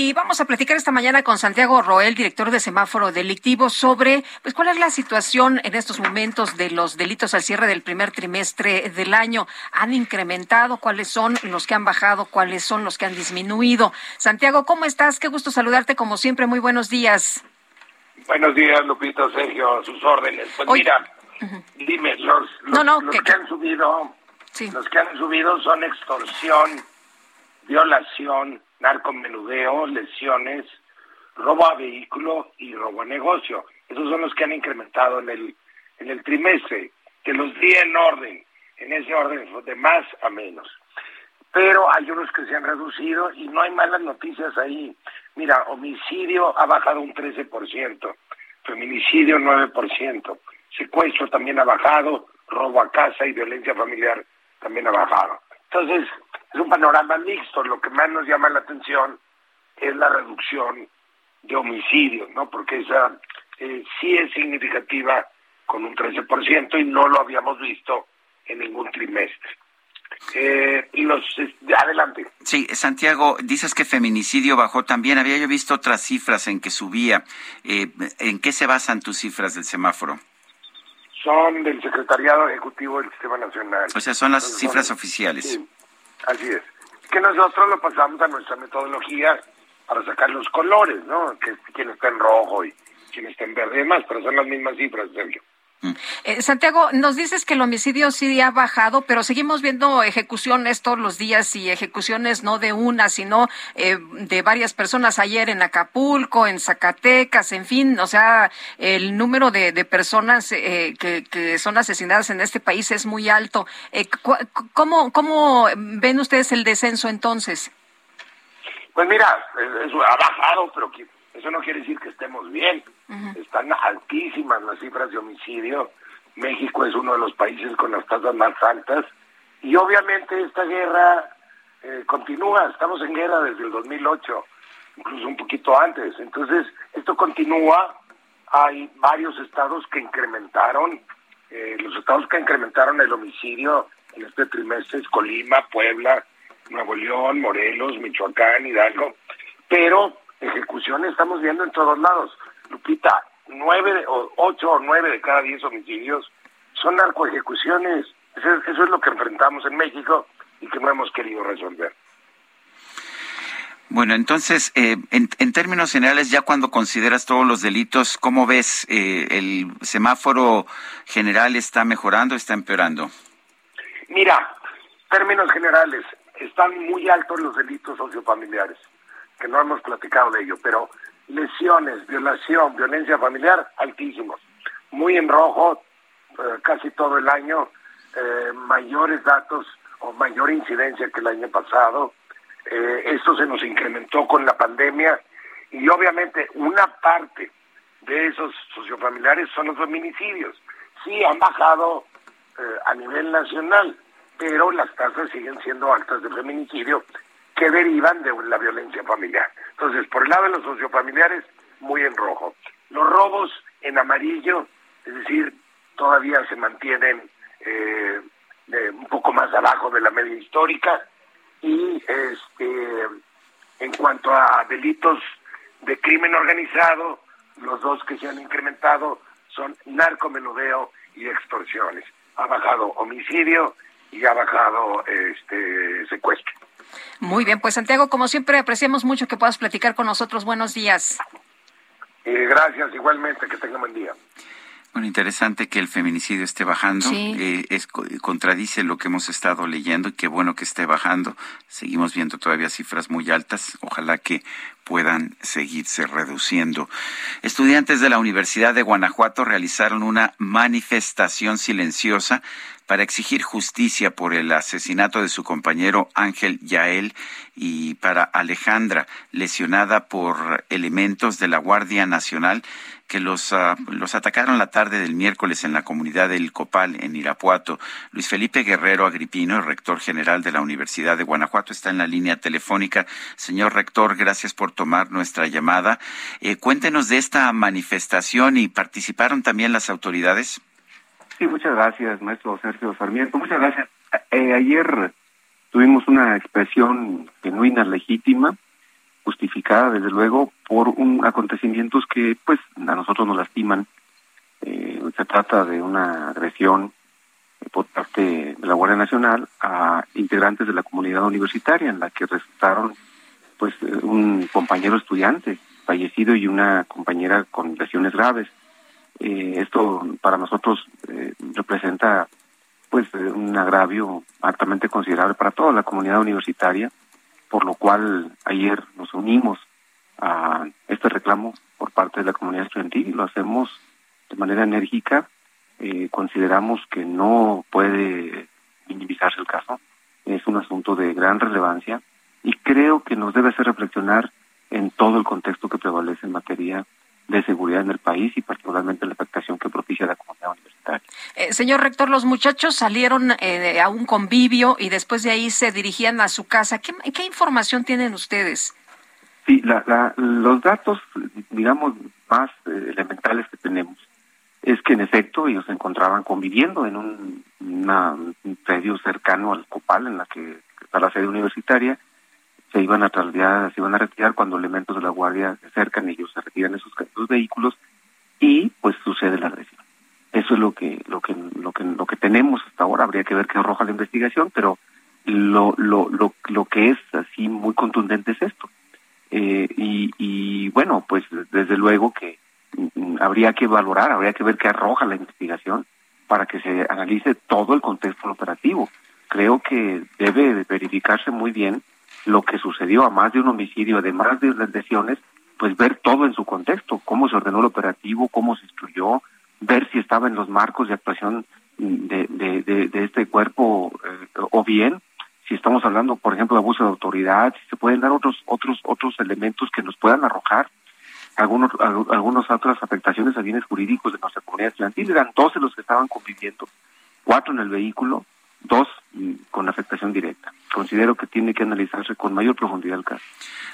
Y vamos a platicar esta mañana con Santiago Roel, director de semáforo delictivo, sobre pues cuál es la situación en estos momentos de los delitos al cierre del primer trimestre del año. ¿Han incrementado? ¿Cuáles son los que han bajado? ¿Cuáles son los que han disminuido? Santiago, ¿cómo estás? Qué gusto saludarte como siempre. Muy buenos días. Buenos días, Lupito, Sergio, a sus órdenes. Pues mira, dime, los, que, han subido, los que han subido son extorsión, violación, narcomenudeo, lesiones, robo a vehículo y robo a negocio. Esos son los que han incrementado en el, en el trimestre. Que los di en orden, en ese orden, de más a menos. Pero hay unos que se han reducido y no hay malas noticias ahí. Mira, homicidio ha bajado un 13%, feminicidio 9%, secuestro también ha bajado, robo a casa y violencia familiar también ha bajado. Entonces, es un panorama mixto. Lo que más nos llama la atención es la reducción de homicidios, ¿no? Porque esa eh, sí es significativa con un 13% y no lo habíamos visto en ningún trimestre. Eh, y los adelante. Sí, Santiago, dices que feminicidio bajó también. Había yo visto otras cifras en que subía. Eh, ¿En qué se basan tus cifras del semáforo? Son del Secretariado Ejecutivo del Sistema Nacional. O sea, son las cifras oficiales. Así es. Que nosotros lo pasamos a nuestra metodología para sacar los colores, ¿no? Que quien está en rojo y quien está en verde y demás, pero son las mismas cifras, Sergio. Eh, Santiago, nos dices que el homicidio sí ha bajado, pero seguimos viendo ejecuciones todos los días y ejecuciones no de una, sino eh, de varias personas ayer en Acapulco, en Zacatecas, en fin, o sea, el número de, personas eh, que, son asesinadas en este país es muy alto. ¿cómo, ¿Cómo ven ustedes el descenso entonces? Pues mira, eso ha bajado, pero eso no quiere decir que estemos bien. Están altísimas las cifras de homicidio. México es uno de los países con las tasas más altas. Y obviamente esta guerra eh, continúa. Estamos en guerra desde el 2008, incluso un poquito antes. Entonces, esto continúa. Hay varios estados que incrementaron, eh, los estados que incrementaron el homicidio en este trimestre es Colima, Puebla, Nuevo León, Morelos, Michoacán, Hidalgo. Pero ejecuciones estamos viendo en todos lados. Lupita, nueve, o ocho o nueve de cada diez homicidios son narcoejecuciones. Eso, eso es lo que enfrentamos en México y que no hemos querido resolver. Bueno, entonces, eh, en, términos generales, ya cuando consideras todos los delitos, ¿cómo ves eh, el semáforo general está mejorando o está empeorando? Mira, términos generales, están muy altos los delitos sociofamiliares que no hemos platicado de ello, pero lesiones, violación, violencia familiar, altísimos. Muy en rojo, eh, casi todo el año, eh, mayores datos o mayor incidencia que el año pasado. Eh, esto se nos incrementó con la pandemia y obviamente una parte de esos sociofamiliares son los feminicidios. Sí, han bajado a nivel nacional, pero las tasas siguen siendo altas de feminicidio que derivan de la violencia familiar. Entonces, por el lado de los sociofamiliares, muy en rojo. Los robos en amarillo, es decir, todavía se mantienen eh, un poco más abajo de la media histórica. Y este, en cuanto a delitos de crimen organizado, los dos que se han incrementado son narcomenudeo y extorsiones. Ha bajado homicidio y ha bajado este secuestro. Muy bien, pues Santiago, como siempre, apreciamos mucho que puedas platicar con nosotros. Buenos días. Eh, gracias, igualmente, que tenga buen día. Bueno, interesante que el feminicidio esté bajando. Eh, es, contradice lo que hemos estado leyendo y qué bueno que esté bajando. Seguimos viendo todavía cifras muy altas. Ojalá que puedan seguirse reduciendo. Estudiantes de la Universidad de Guanajuato realizaron una manifestación silenciosa para exigir justicia por el asesinato de su compañero Ángel Yael y para Alejandra, lesionada por elementos de la Guardia Nacional que los, ah, los atacaron la tarde del miércoles en la comunidad del Copal, en Irapuato. Luis Felipe Guerrero Agripino, el rector general de la Universidad de Guanajuato, está en la línea telefónica. Señor rector, gracias por tomar nuestra llamada. Eh, cuéntenos de esta manifestación y participaron también las autoridades. Sí, muchas gracias, maestro Sergio Sarmiento. Muchas gracias. Eh, ayer tuvimos una expresión genuina, legítima, justificada, desde luego, por un acontecimientos que, pues, a nosotros nos lastiman. Eh, se trata de una agresión por parte de la Guardia Nacional a integrantes de la comunidad universitaria, en la que resultaron, pues, un compañero estudiante fallecido y una compañera con lesiones graves. Eh, esto para nosotros eh, representa pues un agravio altamente considerable para toda la comunidad universitaria, por lo cual ayer nos unimos a este reclamo por parte de la comunidad estudiantil y lo hacemos de manera enérgica. Eh, consideramos que no puede minimizarse el caso, es un asunto de gran relevancia y creo que nos debe hacer reflexionar en todo el contexto que prevalece en materia de seguridad en el país y particularmente la afectación que propicia la comunidad universitaria. Eh, señor rector, los muchachos salieron eh, a un convivio y después de ahí se dirigían a su casa. ¿Qué, qué información tienen ustedes? Sí, la, los datos, digamos, más eh, elementales que tenemos es que en efecto ellos se encontraban conviviendo en un, predio cercano al Copal, en la que está la sede universitaria, se iban a se iban a retirar cuando elementos de la guardia se acercan, ellos se retiran de sus, vehículos y pues sucede la agresión. Eso es lo que lo que lo que lo que tenemos hasta ahora. Habría que ver qué arroja la investigación, pero lo lo lo, lo que es así muy contundente es esto. Eh, y, y bueno, pues desde luego que habría que valorar, habría que ver qué arroja la investigación para que se analice todo el contexto operativo. Creo que debe verificarse muy bien lo que sucedió a más de un homicidio, además de las lesiones, pues ver todo en su contexto, cómo se ordenó el operativo, cómo se instruyó, ver si estaba en los marcos de actuación de, de, este cuerpo eh, o bien si estamos hablando por ejemplo de abuso de autoridad si se pueden dar otros otros otros elementos que nos puedan arrojar algunos algunas otras afectaciones a bienes jurídicos de nuestra comunidad estudiantil. Eran 12 los que estaban conviviendo cuatro en el vehículo dos mm, con afectación directa. Considero que tiene que analizarse con mayor profundidad el caso.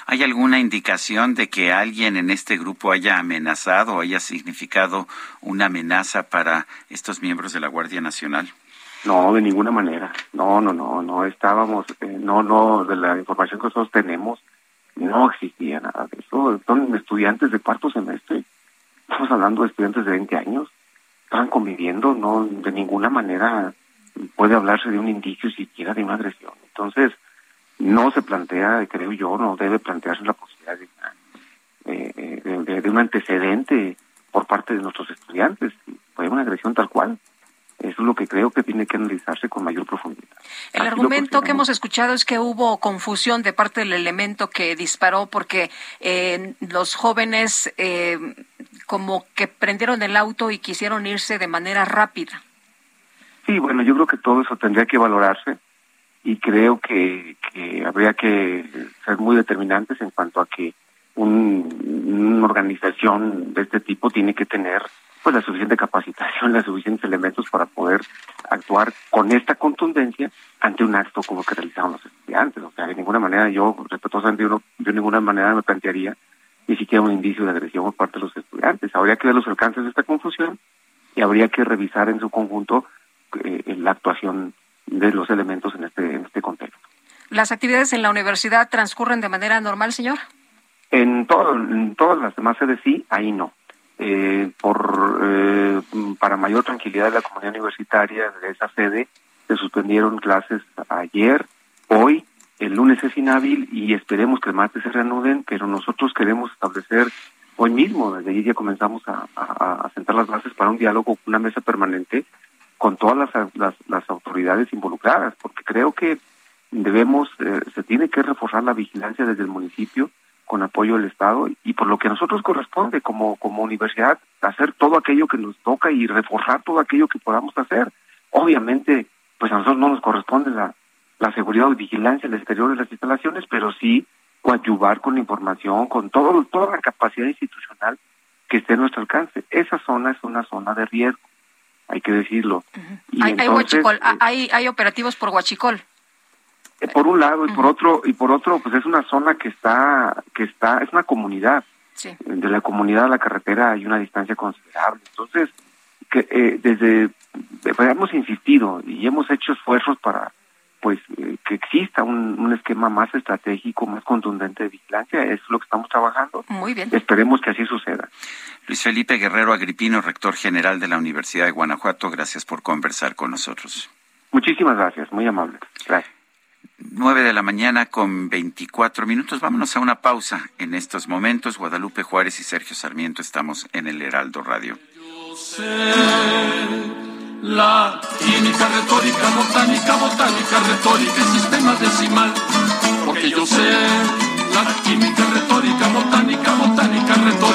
¿Hay alguna indicación de que alguien en este grupo haya amenazado o haya significado una amenaza para estos miembros de la Guardia Nacional? No, de ninguna manera. No, no, no, no estábamos, eh, no, no, de la información que nosotros tenemos, no existía nada de eso. Son estudiantes de cuarto semestre. Estamos hablando de estudiantes de 20 años. Estaban conviviendo, no, de ninguna manera puede hablarse de un indicio siquiera de una agresión. Entonces, no se plantea, creo yo, no debe plantearse la posibilidad de, de, un antecedente por parte de nuestros estudiantes. Fue una agresión tal cual. Eso es lo que creo que tiene que analizarse con mayor profundidad. El argumento que hemos escuchado es que hubo confusión de parte del elemento que disparó porque eh, los jóvenes eh, como que prendieron el auto y quisieron irse de manera rápida. Sí, bueno, yo creo que todo eso tendría que valorarse y creo que, que habría que ser muy determinantes en cuanto a que una organización de este tipo tiene que tener pues la suficiente capacitación, los suficientes elementos para poder actuar con esta contundencia ante un acto como que realizaron los estudiantes. O sea, de ninguna manera yo, respetuosamente, yo, de ninguna manera me plantearía ni siquiera un indicio de agresión por parte de los estudiantes. Habría que ver los alcances de esta confusión y habría que revisar en su conjunto eh, la actuación de los elementos en este, en este contexto. ¿Las actividades en la universidad transcurren de manera normal, señor? En, todo, en todas las demás sedes sí, ahí no. Eh, por eh, para mayor tranquilidad de la comunidad universitaria de esa sede se suspendieron clases ayer, hoy, el lunes es inhábil y esperemos que el martes se reanuden, pero nosotros queremos establecer hoy mismo, desde allí ya comenzamos a, a sentar las bases para un diálogo, una mesa permanente con todas las, las, autoridades involucradas, porque creo que debemos, eh, se tiene que reforzar la vigilancia desde el municipio con apoyo del Estado y por lo que a nosotros corresponde como, como universidad, hacer todo aquello que nos toca y reforzar todo aquello que podamos hacer. Obviamente, pues a nosotros no nos corresponde la, la seguridad y vigilancia del exterior de las instalaciones, pero sí coadyuvar con información, con todo, toda la capacidad institucional que esté a nuestro alcance. Esa zona es una zona de riesgo hay que decirlo. hay, eh, hay, hay, operativos por Huachicol. Eh, por un lado y por otro y por otro pues es una zona que está que está es una comunidad. De la comunidad a la carretera hay una distancia considerable. Entonces que eh, desde hemos insistido y hemos hecho esfuerzos para pues eh, que exista un, un, esquema más estratégico, más contundente de vigilancia. Es lo que estamos trabajando. Muy bien. Esperemos que así suceda. Luis Felipe Guerrero Agripino, rector general de la Universidad de Guanajuato, gracias por conversar con nosotros. Muchísimas gracias, muy amable. Gracias. 9 de la mañana con 24 minutos. Vámonos a una pausa en estos momentos. Guadalupe Juárez y Sergio Sarmiento estamos en el Heraldo Radio. La química retórica, botánica, botánica, retórica y sistema decimal. Porque yo sé la química retórica, botánica, botánica, retórica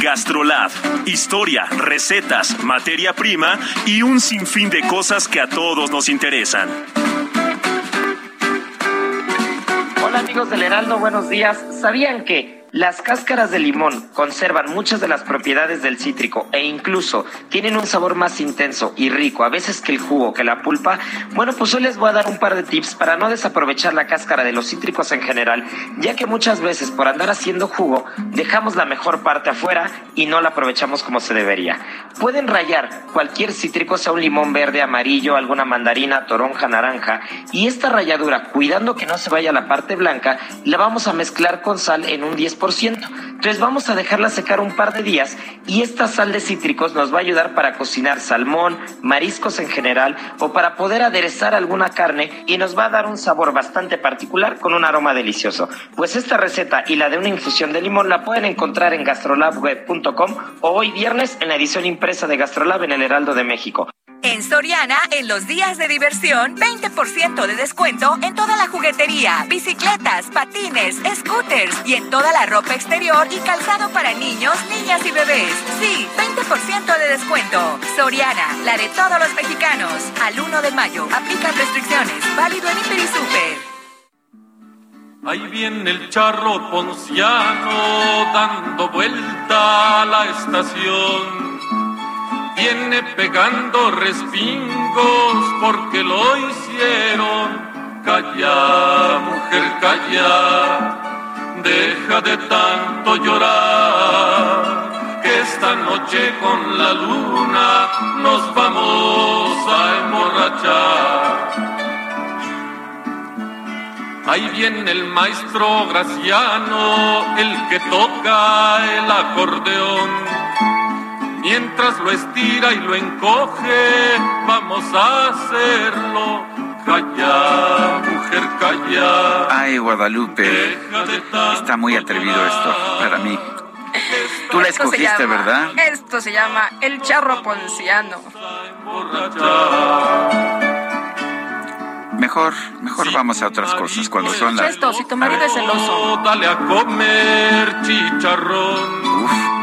Gastrolab. Historia, recetas, materia prima y un sinfín de cosas que a todos nos interesan. Hola amigos del Heraldo, buenos días. ¿Sabían que Las cáscaras de limón conservan muchas de las propiedades del cítrico e incluso tienen un sabor más intenso y rico, a veces que el jugo, que la pulpa. Bueno, pues hoy les voy a dar un par de tips para no desaprovechar la cáscara de los cítricos en general, ya que muchas veces por andar haciendo jugo dejamos la mejor parte afuera y no la aprovechamos como se debería. Pueden rayar cualquier cítrico, sea un limón verde, amarillo, alguna mandarina, toronja, naranja, y esta ralladura, cuidando que no se vaya la parte blanca, la vamos a mezclar con sal en un 10%. Entonces vamos a dejarla secar un par de días y esta sal de cítricos nos va a ayudar para cocinar salmón, mariscos en general o para poder aderezar alguna carne y nos va a dar un sabor bastante particular con un aroma delicioso. Pues esta receta y la de una infusión de limón la pueden encontrar en gastrolabweb.com o hoy viernes en la edición impresa de Gastrolab en el Heraldo de México. En Soriana, en los días de diversión, 20% de descuento en toda la juguetería, bicicletas, patines, scooters y en toda la ropa exterior y calzado para niños, niñas y bebés. Sí, 20% de descuento. Soriana, la de todos los mexicanos. Al 1 de mayo, aplican restricciones. Válido en Hiper y Super. Ahí viene el charro ponciano dando vuelta a la estación viene pegando respingos porque lo hicieron. Calla, mujer, calla, deja de tanto llorar, que esta noche con la luna nos vamos a emborrachar. Ahí viene el maestro Graciano, el que toca el acordeón Mientras lo estira y lo encoge, vamos a hacerlo. Calla, mujer, calla. Ay, Guadalupe. Está muy atrevido esto para mí. Tú la escogiste, ¿verdad? Esto se llama El Charro Ponciano. Mejor, mejor vamos a otras cosas cuando son las... Esto, si tu marido es celoso. Dale a comer chicharrón. Uf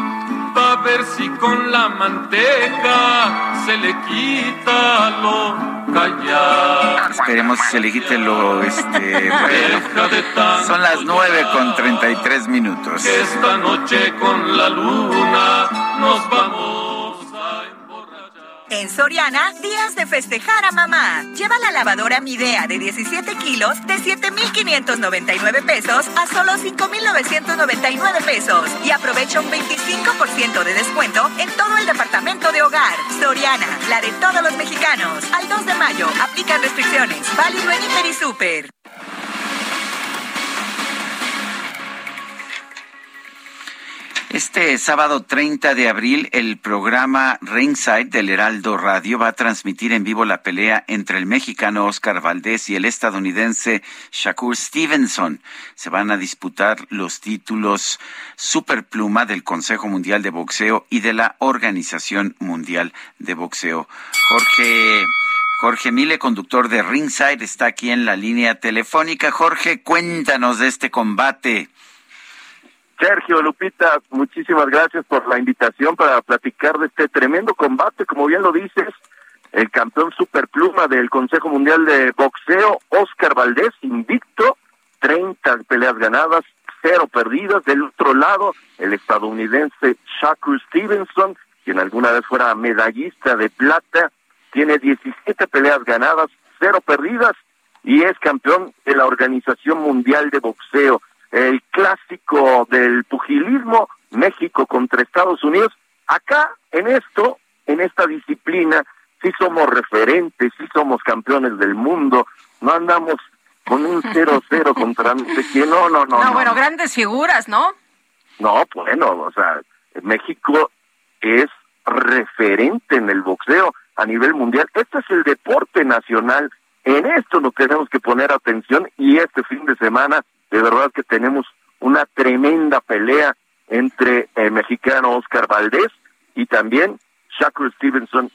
a ver si con la manteca se le quita lo callado. Esperemos que se le quite lo, este, bueno. Son las nueve con 33 minutos. Esta noche con la luna nos vamos. En Soriana, días de festejar a mamá. Lleva la lavadora Midea de 17 kilos de 7,599 pesos a solo 5,999 pesos. Y aprovecha un 25% de descuento en todo el departamento de hogar. Soriana, la de todos los mexicanos. Al 2 de mayo, aplica restricciones. Válido en Hiper y Super. Este sábado 30 de abril, el programa Ringside del Heraldo Radio va a transmitir en vivo la pelea entre el mexicano Oscar Valdés y el estadounidense Shakur Stevenson. Se van a disputar los títulos Superpluma del Consejo Mundial de Boxeo y de la Organización Mundial de Boxeo. Jorge. Jorge Mile, conductor de Ringside, está aquí en la línea telefónica. Jorge, cuéntanos de este combate. Sergio Lupita, muchísimas gracias por la invitación para platicar de este tremendo combate, como bien lo dices, el campeón superpluma del Consejo Mundial de Boxeo, Oscar Valdés, invicto, 30 peleas ganadas, cero perdidas. Del otro lado, el estadounidense Shakur Stevenson, quien alguna vez fuera medallista de plata, tiene 17 peleas ganadas, cero perdidas y es campeón de la Organización Mundial de Boxeo el clásico del pugilismo, México contra Estados Unidos. Aquí, en esto, en esta disciplina, sí somos referentes, sí somos campeones del mundo, no andamos con un 0-0 contra no no, no, no. No, bueno, grandes figuras, ¿no? No, bueno, o sea, México es referente en el boxeo a nivel mundial. Este es el deporte nacional. En esto nos tenemos que poner atención y este fin de semana de verdad que tenemos una tremenda pelea entre el mexicano Oscar Valdés y también Shakur Stevenson.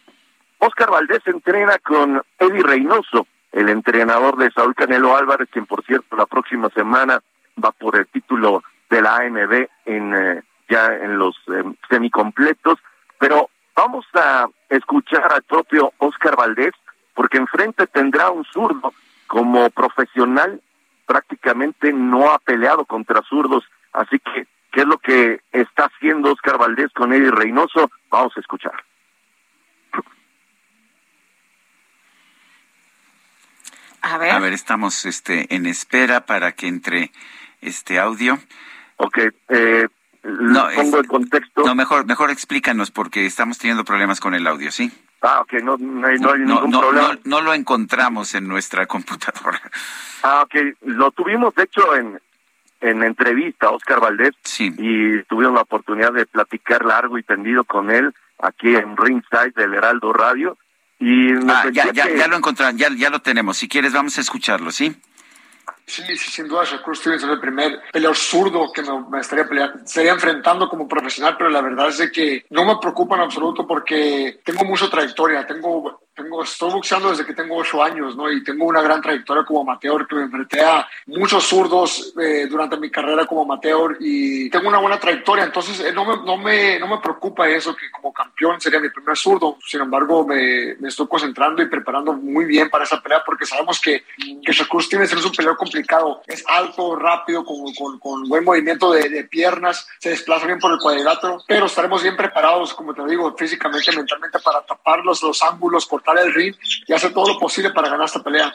Oscar Valdés entrena con Eddie Reynoso, el entrenador de Saúl Canelo Álvarez, quien por cierto la próxima semana va por el título de la AMB en eh, ya en los eh, semicompletos, pero vamos a escuchar al propio Oscar Valdés porque enfrente tendrá un zurdo como profesional prácticamente no ha peleado contra zurdos, así que qué es lo que está haciendo Oscar Valdés con Eddie Reynoso. Vamos a escuchar. A ver. A ver, estamos este, en espera para que entre este audio. Ok, eh, no, pongo el contexto. No, mejor, mejor explícanos porque estamos teniendo problemas con el audio, ¿sí? Ah, ok, no, no hay, ningún problema. No, lo encontramos en nuestra computadora. Ah, ok, lo tuvimos de hecho en, en entrevista a Oscar Valdés sí. y tuvimos la oportunidad de platicar largo y tendido con él aquí en Ringside del Heraldo Radio. Y ah, ya, ya, ya lo encontramos, ya, ya lo tenemos. Si quieres, vamos a escucharlo, ¿sí? Sí, sin duda Shakur Stevens es el primer peleador zurdo que me, estaría peleando, estaría enfrentando como profesional, pero la verdad es que no me preocupa en absoluto porque tengo mucha trayectoria, tengo tengo, estoy boxeando desde que tengo ocho años, ¿no? Y tengo una gran trayectoria como amateur, que me enfrenté a muchos zurdos eh, durante mi carrera como amateur y tengo una buena trayectoria, entonces eh, no, me, no, me, no me preocupa eso, que como campeón sería mi primer zurdo. Sin embargo, me, me estoy concentrando y preparando muy bien para esa pelea porque sabemos que, que Shakur Stevenson es un peleador complicado, es alto, rápido, con, con, con buen movimiento de, de, piernas, se desplaza bien por el cuadrilátero, pero estaremos bien preparados, como te digo, físicamente, mentalmente para tapar los, los ángulos, por el ring y hacer todo lo posible para ganar esta pelea.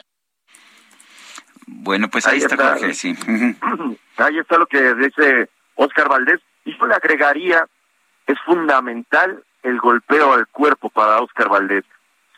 Bueno, pues ahí, está, Jorge, sí. Ahí está lo que dice Oscar Valdés. Y yo le agregaría, es fundamental el golpeo al cuerpo para Oscar Valdés.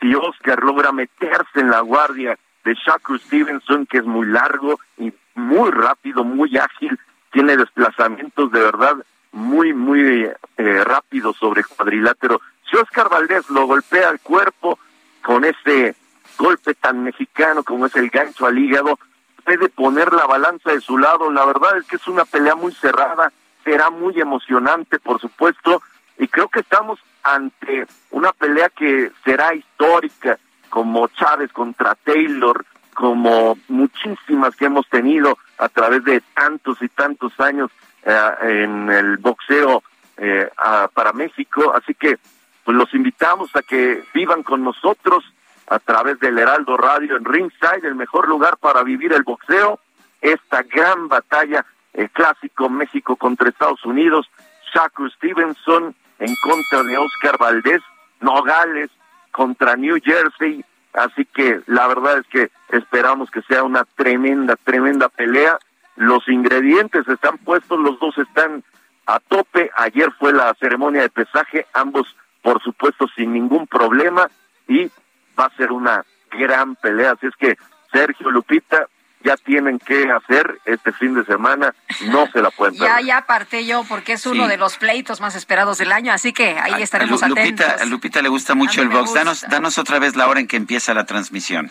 Si Oscar logra meterse en la guardia de Shakur Stevenson, que es muy largo y muy rápido, muy ágil, tiene desplazamientos de verdad muy, muy eh, rápidos sobre cuadrilátero. Si Oscar Valdés lo golpea al cuerpo, con ese golpe tan mexicano como es el gancho al hígado, puede poner la balanza de su lado. La verdad es que es una pelea muy cerrada, será muy emocionante, por supuesto, y creo que estamos ante una pelea que será histórica, como Chávez contra Taylor, como muchísimas que hemos tenido a través de tantos y tantos años eh, en el boxeo eh, para México. Así que pues los invitamos a que vivan con nosotros a través del Heraldo Radio en Ringside, el mejor lugar para vivir el boxeo, esta gran batalla, el clásico México contra Estados Unidos, Shakur Stevenson en contra de Oscar Valdés, Nogales contra New Jersey, así que la verdad es que esperamos que sea una tremenda, tremenda pelea. Los ingredientes están puestos, los dos están a tope. Ayer fue la ceremonia de pesaje, ambos por supuesto sin ningún problema y va a ser una gran pelea. Así es que Sergio Lupita ya tienen que hacer este fin de semana, no se la pueden Ya, ya aparté yo porque es uno de los pleitos más esperados del año, así que ahí estaremos a Lupita, atentos. A Lupita le gusta mucho el box. Danos, danos otra vez la hora en que empieza la transmisión.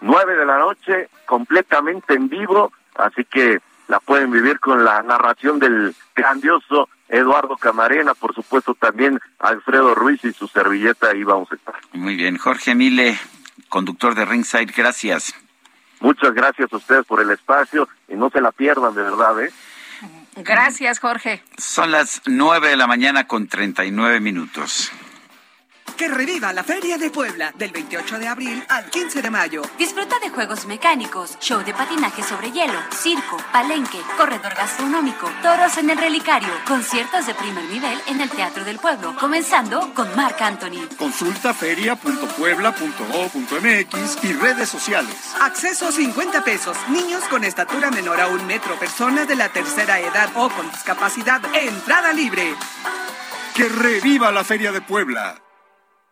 Nueve de la noche, completamente en vivo, así que la pueden vivir con la narración del grandioso Eduardo Camarena, por supuesto también Alfredo Ruiz y su servilleta, ahí vamos a estar. Muy bien, Jorge Mile, conductor de Ringside, gracias. Muchas gracias a ustedes por el espacio y no se la pierdan, de verdad, ¿eh? Gracias, Jorge. Son las nueve de la mañana con treinta y nueve minutos. Que reviva la Feria de Puebla del 28 de abril al 15 de mayo. Disfruta de juegos mecánicos, show de patinaje sobre hielo, circo, palenque, corredor gastronómico, toros en el relicario, conciertos de primer nivel en el Teatro del Pueblo, comenzando con Marc Anthony. Consulta feria.puebla.go.mx y redes sociales. Acceso 50 pesos. Niños con estatura menor a un metro, personas de la tercera edad o con discapacidad. Entrada libre. Que reviva la Feria de Puebla.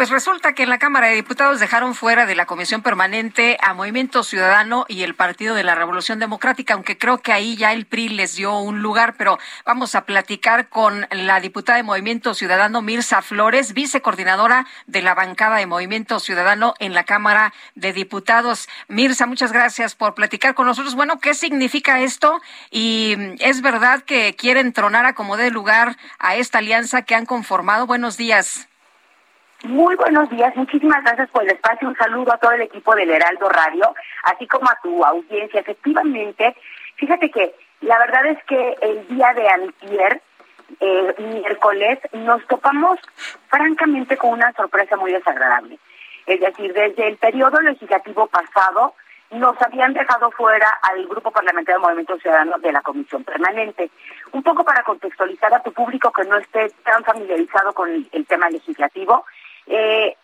Pues resulta que en la Cámara de Diputados dejaron fuera de la Comisión Permanente a Movimiento Ciudadano y el Partido de la Revolución Democrática, aunque creo que ahí ya el PRI les dio un lugar, pero vamos a platicar con la diputada de Movimiento Ciudadano, Mirza Flores, vicecoordinadora de la bancada de Movimiento Ciudadano en la Cámara de Diputados. Mirza, muchas gracias por platicar con nosotros. Bueno, ¿qué significa esto? Y es verdad que quieren tronar a como dé lugar a esta alianza que han conformado. Buenos días. Muy buenos días, muchísimas gracias por el espacio. Un saludo a todo el equipo del Heraldo Radio, así como a tu audiencia. Efectivamente, fíjate que la verdad es que el día de antier, eh, miércoles, nos topamos francamente con una sorpresa muy desagradable. Es decir, desde el periodo legislativo pasado, nos habían dejado fuera al Grupo Parlamentario del Movimiento Ciudadano de la Comisión Permanente. Un poco para contextualizar a tu público que no esté tan familiarizado con el, tema legislativo, eh,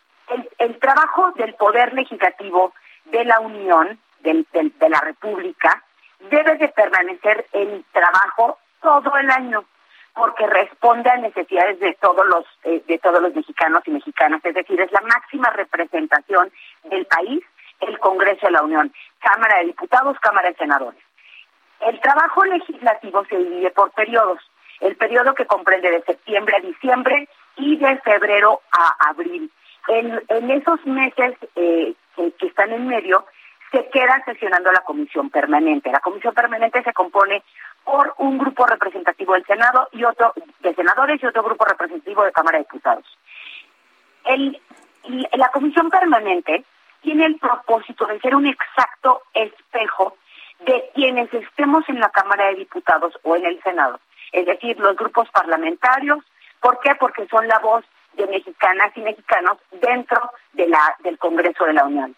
el, trabajo del Poder Legislativo de la Unión, de la República, debe de permanecer en trabajo todo el año porque responde a necesidades de todos los eh, de todos los mexicanos y mexicanas, es decir, es la máxima representación del país el Congreso de la Unión, Cámara de Diputados, Cámara de Senadores. El trabajo legislativo se divide por periodos. El periodo que comprende de septiembre a diciembre y de febrero a abril. En, esos meses eh, que, están en medio, se queda sesionando la comisión permanente. La comisión permanente se compone por un grupo representativo del Senado y otro de senadores y otro grupo representativo de Cámara de Diputados. la comisión permanente tiene el propósito de ser un exacto espejo de quienes estemos en la Cámara de Diputados o en el Senado, es decir, los grupos parlamentarios. ¿Por qué? Porque son la voz de mexicanas y mexicanos dentro de la, del Congreso de la Unión.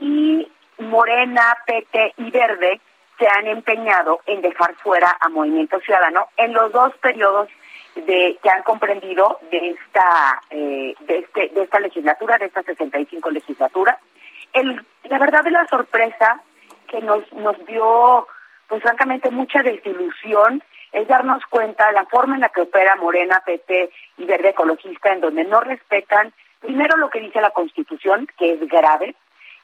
Y Morena, PT y Verde se han empeñado en dejar fuera a Movimiento Ciudadano en los dos periodos de, que han comprendido de esta, eh, de, este, de esta legislatura, de esta 65 legislatura la verdad de la sorpresa que nos, nos dio, pues francamente, mucha desilusión es darnos cuenta de la forma en la que opera Morena, PT y Verde Ecologista, en donde no respetan, primero, lo que dice la Constitución, que es grave,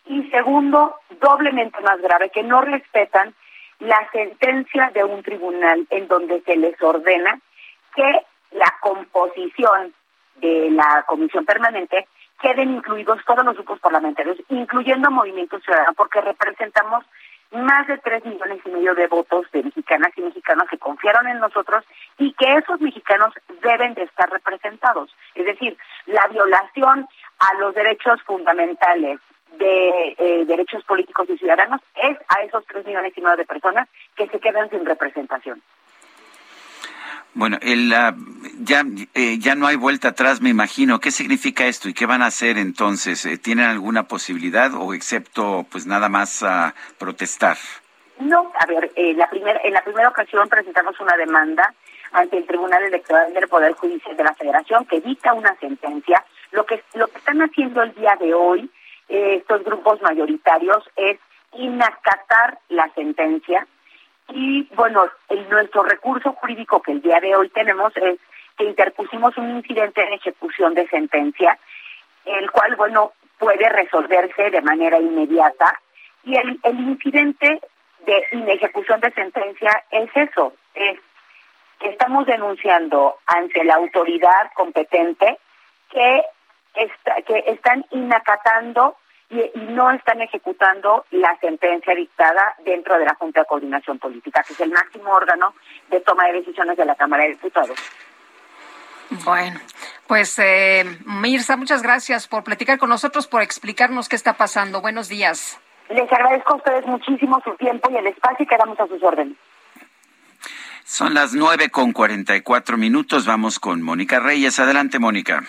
y segundo, doblemente más grave, que no respetan la sentencia de un tribunal en donde se les ordena que la composición de la comisión permanente queden incluidos todos los grupos parlamentarios, incluyendo Movimiento Ciudadano, porque representamos más de tres millones y medio de votos de mexicanas y mexicanos que confiaron en nosotros y que esos mexicanos deben de estar representados. Es decir, la violación a los derechos fundamentales de eh, derechos políticos y ciudadanos es a esos tres millones y medio de personas que se quedan sin representación. Bueno, el, ah, ya, eh, ya no hay vuelta atrás, me imagino. ¿Qué significa esto y qué van a hacer entonces? Eh, ¿Tienen alguna posibilidad o excepto pues nada más a protestar? No, a ver, eh, la en la primera ocasión presentamos una demanda ante el Tribunal Electoral del Poder Judicial de la Federación que dicta una sentencia. Lo que, lo que están haciendo el día de hoy estos grupos mayoritarios es inacatar la sentencia y bueno, el, nuestro recurso jurídico que el día de hoy tenemos es que interpusimos un incidente de ejecución de sentencia, el cual, bueno, puede resolverse de manera inmediata. Y el, el incidente de inejecución de sentencia es eso, es que estamos denunciando ante la autoridad competente que, está, que están inacatando y, no están ejecutando la sentencia dictada dentro de la Junta de Coordinación Política, que es el máximo órgano de toma de decisiones de la Cámara de Diputados. Bueno, pues eh, Mirza, muchas gracias por platicar con nosotros, por explicarnos qué está pasando. Buenos días. Les agradezco a ustedes muchísimo su tiempo y el espacio y quedamos a sus órdenes. Son las nueve con cuarenta y cuatro minutos. Vamos con Mónica Reyes. Adelante, Mónica.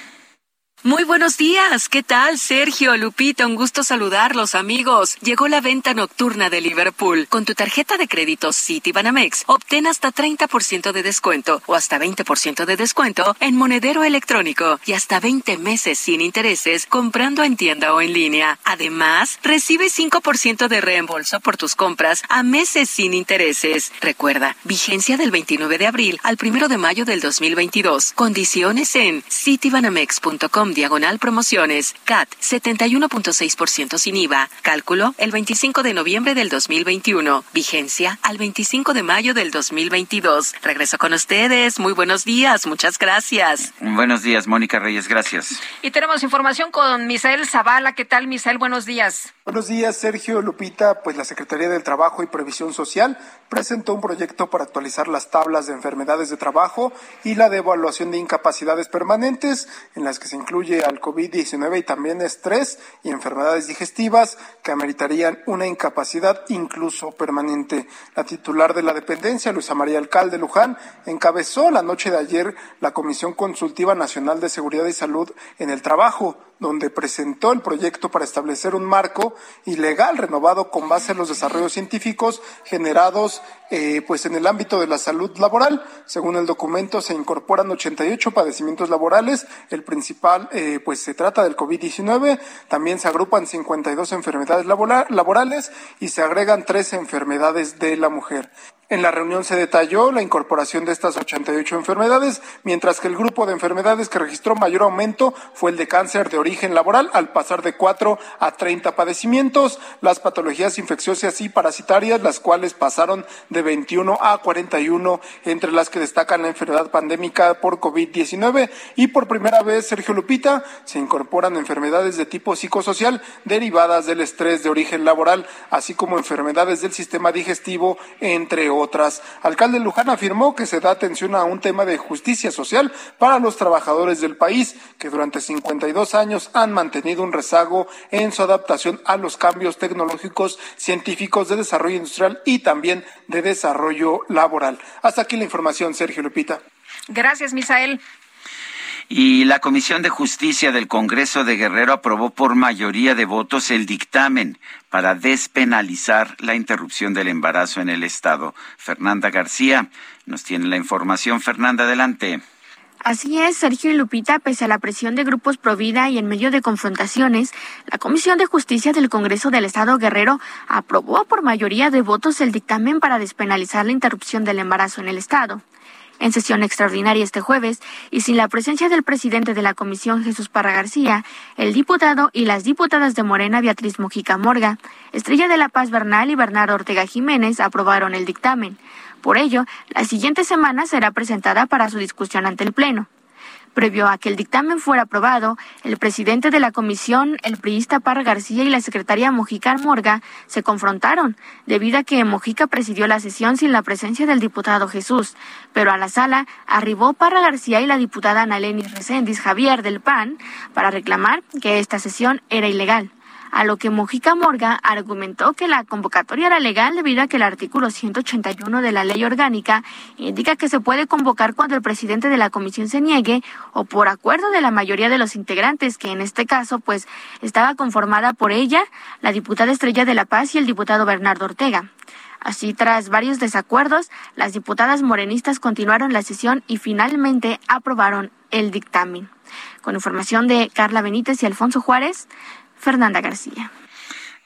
Muy buenos días, ¿qué tal Sergio, Lupita? Un gusto saludarlos amigos. Llegó la venta nocturna de Liverpool. Con tu tarjeta de crédito Citibanamex, obtén hasta 30% de descuento o hasta 20% de descuento en monedero electrónico y hasta 20 meses sin intereses comprando en tienda o en línea. Además, recibe 5% de reembolso por tus compras a meses sin intereses. Recuerda, vigencia del 29 de abril al 1 de mayo del 2022. Condiciones en citibanamex.com diagonal promociones, CAT 71.6% sin IVA. Cálculo el 25 de noviembre del 2021. Vigencia al 25 de mayo del 2022. Regreso con ustedes. Muy buenos días. Muchas gracias. Buenos días, Mónica Reyes. Gracias. Y tenemos información con Misael Zavala. ¿Qué tal, Misael? Buenos días. Buenos días, Sergio Lupita. Pues la Secretaría del Trabajo y Previsión Social presentó un proyecto para actualizar las tablas de enfermedades de trabajo y la de evaluación de incapacidades permanentes, en las que se incluye incluye al COVID-19 y también estrés y enfermedades digestivas que ameritarían una incapacidad incluso permanente. La titular de la dependencia, Luisa María Alcalde Luján, encabezó la noche de ayer la Comisión Consultiva Nacional de Seguridad y Salud en el Trabajo donde presentó el proyecto para establecer un marco ilegal renovado con base en los desarrollos científicos generados eh, pues en el ámbito de la salud laboral. Según el documento, se incorporan 88 padecimientos laborales. El principal, eh, pues se trata del COVID-19. También se agrupan 52 enfermedades laborales y se agregan tres enfermedades de la mujer. En la reunión se detalló la incorporación de estas 88 enfermedades, mientras que el grupo de enfermedades que registró mayor aumento fue el de cáncer de origen laboral, al pasar de 4 a 30 padecimientos, las patologías infecciosas y parasitarias, las cuales pasaron de 21 a 41, entre las que destacan la enfermedad pandémica por COVID-19 y por primera vez, Sergio Lupita, se incorporan enfermedades de tipo psicosocial derivadas del estrés de origen laboral, así como enfermedades del sistema digestivo, entre otros otras. Alcalde Luján afirmó que se da atención a un tema de justicia social para los trabajadores del país, que durante 52 años han mantenido un rezago en su adaptación a los cambios tecnológicos, científicos de desarrollo industrial y también de desarrollo laboral. Hasta aquí la información, Sergio Lupita. Gracias, Misael. Y la Comisión de Justicia del Congreso de Guerrero aprobó por mayoría de votos el dictamen para despenalizar la interrupción del embarazo en el Estado. Fernanda García nos tiene la información. Fernanda, adelante. Así es, Sergio y Lupita, pese a la presión de grupos pro vida y en medio de confrontaciones, la Comisión de Justicia del Congreso del Estado Guerrero aprobó por mayoría de votos el dictamen para despenalizar la interrupción del embarazo en el Estado en sesión extraordinaria este jueves y sin la presencia del presidente de la comisión Jesús Parra García, el diputado y las diputadas de Morena Beatriz Mojica Morga, Estrella de la Paz Bernal y Bernardo Ortega Jiménez aprobaron el dictamen. Por ello, la siguiente semana será presentada para su discusión ante el Pleno. Previo a que el dictamen fuera aprobado, el presidente de la comisión, el priista Parra García y la secretaria Mojica Morga se confrontaron, debido a que Mojica presidió la sesión sin la presencia del diputado Jesús. Pero a la sala arribó Parra García y la diputada Analeni Reséndiz Javier del PAN para reclamar que esta sesión era ilegal a lo que Mojica Morga argumentó que la convocatoria era legal debido a que el artículo 181 de la ley orgánica indica que se puede convocar cuando el presidente de la comisión se niegue o por acuerdo de la mayoría de los integrantes, que en este caso pues estaba conformada por ella, la diputada Estrella de la Paz y el diputado Bernardo Ortega. Así, tras varios desacuerdos, las diputadas morenistas continuaron la sesión y finalmente aprobaron el dictamen. Con información de Carla Benítez y Alfonso Juárez, Fernanda García.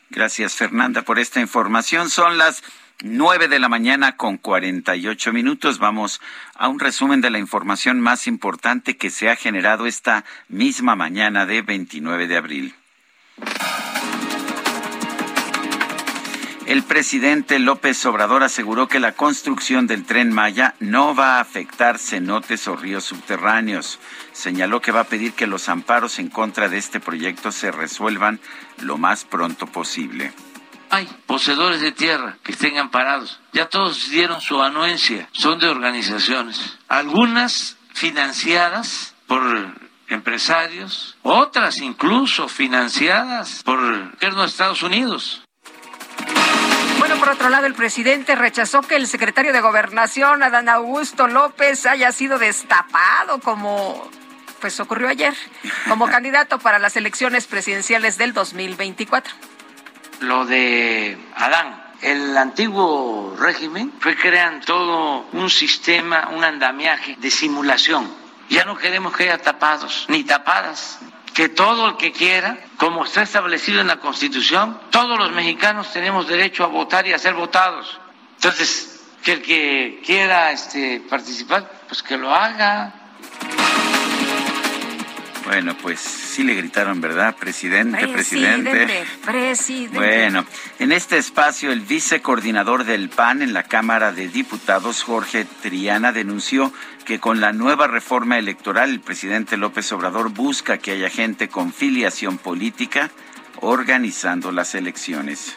Gracias, Fernanda, por esta información. Son las nueve de la mañana con cuarenta y ocho minutos. Vamos a un resumen de la información más importante que se ha generado esta misma mañana de 29 de abril. El presidente López Obrador aseguró que la construcción del tren Maya no va a afectar cenotes o ríos subterráneos. Señaló que va a pedir que los amparos en contra de este proyecto se resuelvan lo más pronto posible. Hay poseedores de tierra que estén amparados. Ya todos dieron su anuencia. Son de organizaciones. Algunas financiadas por empresarios, otras incluso financiadas por el gobierno de Estados Unidos. Bueno, por otro lado, el presidente rechazó que el secretario de Gobernación, Adán Augusto López, haya sido destapado como pues ocurrió ayer como candidato para las elecciones presidenciales del 2024. Lo de Adán, el antiguo régimen fue creando todo un sistema, un andamiaje de simulación. Ya no queremos que haya tapados ni tapadas que todo el que quiera, como está establecido en la Constitución, todos los mexicanos tenemos derecho a votar y a ser votados. Entonces, que el que quiera este, participar, pues que lo haga. Bueno, pues sí le gritaron, ¿verdad? Presidente, presidente. Presidente, presidente. Bueno, en este espacio el vicecoordinador del PAN en la Cámara de Diputados, Jorge Triana, denunció que con la nueva reforma electoral el presidente López Obrador busca que haya gente con filiación política organizando las elecciones.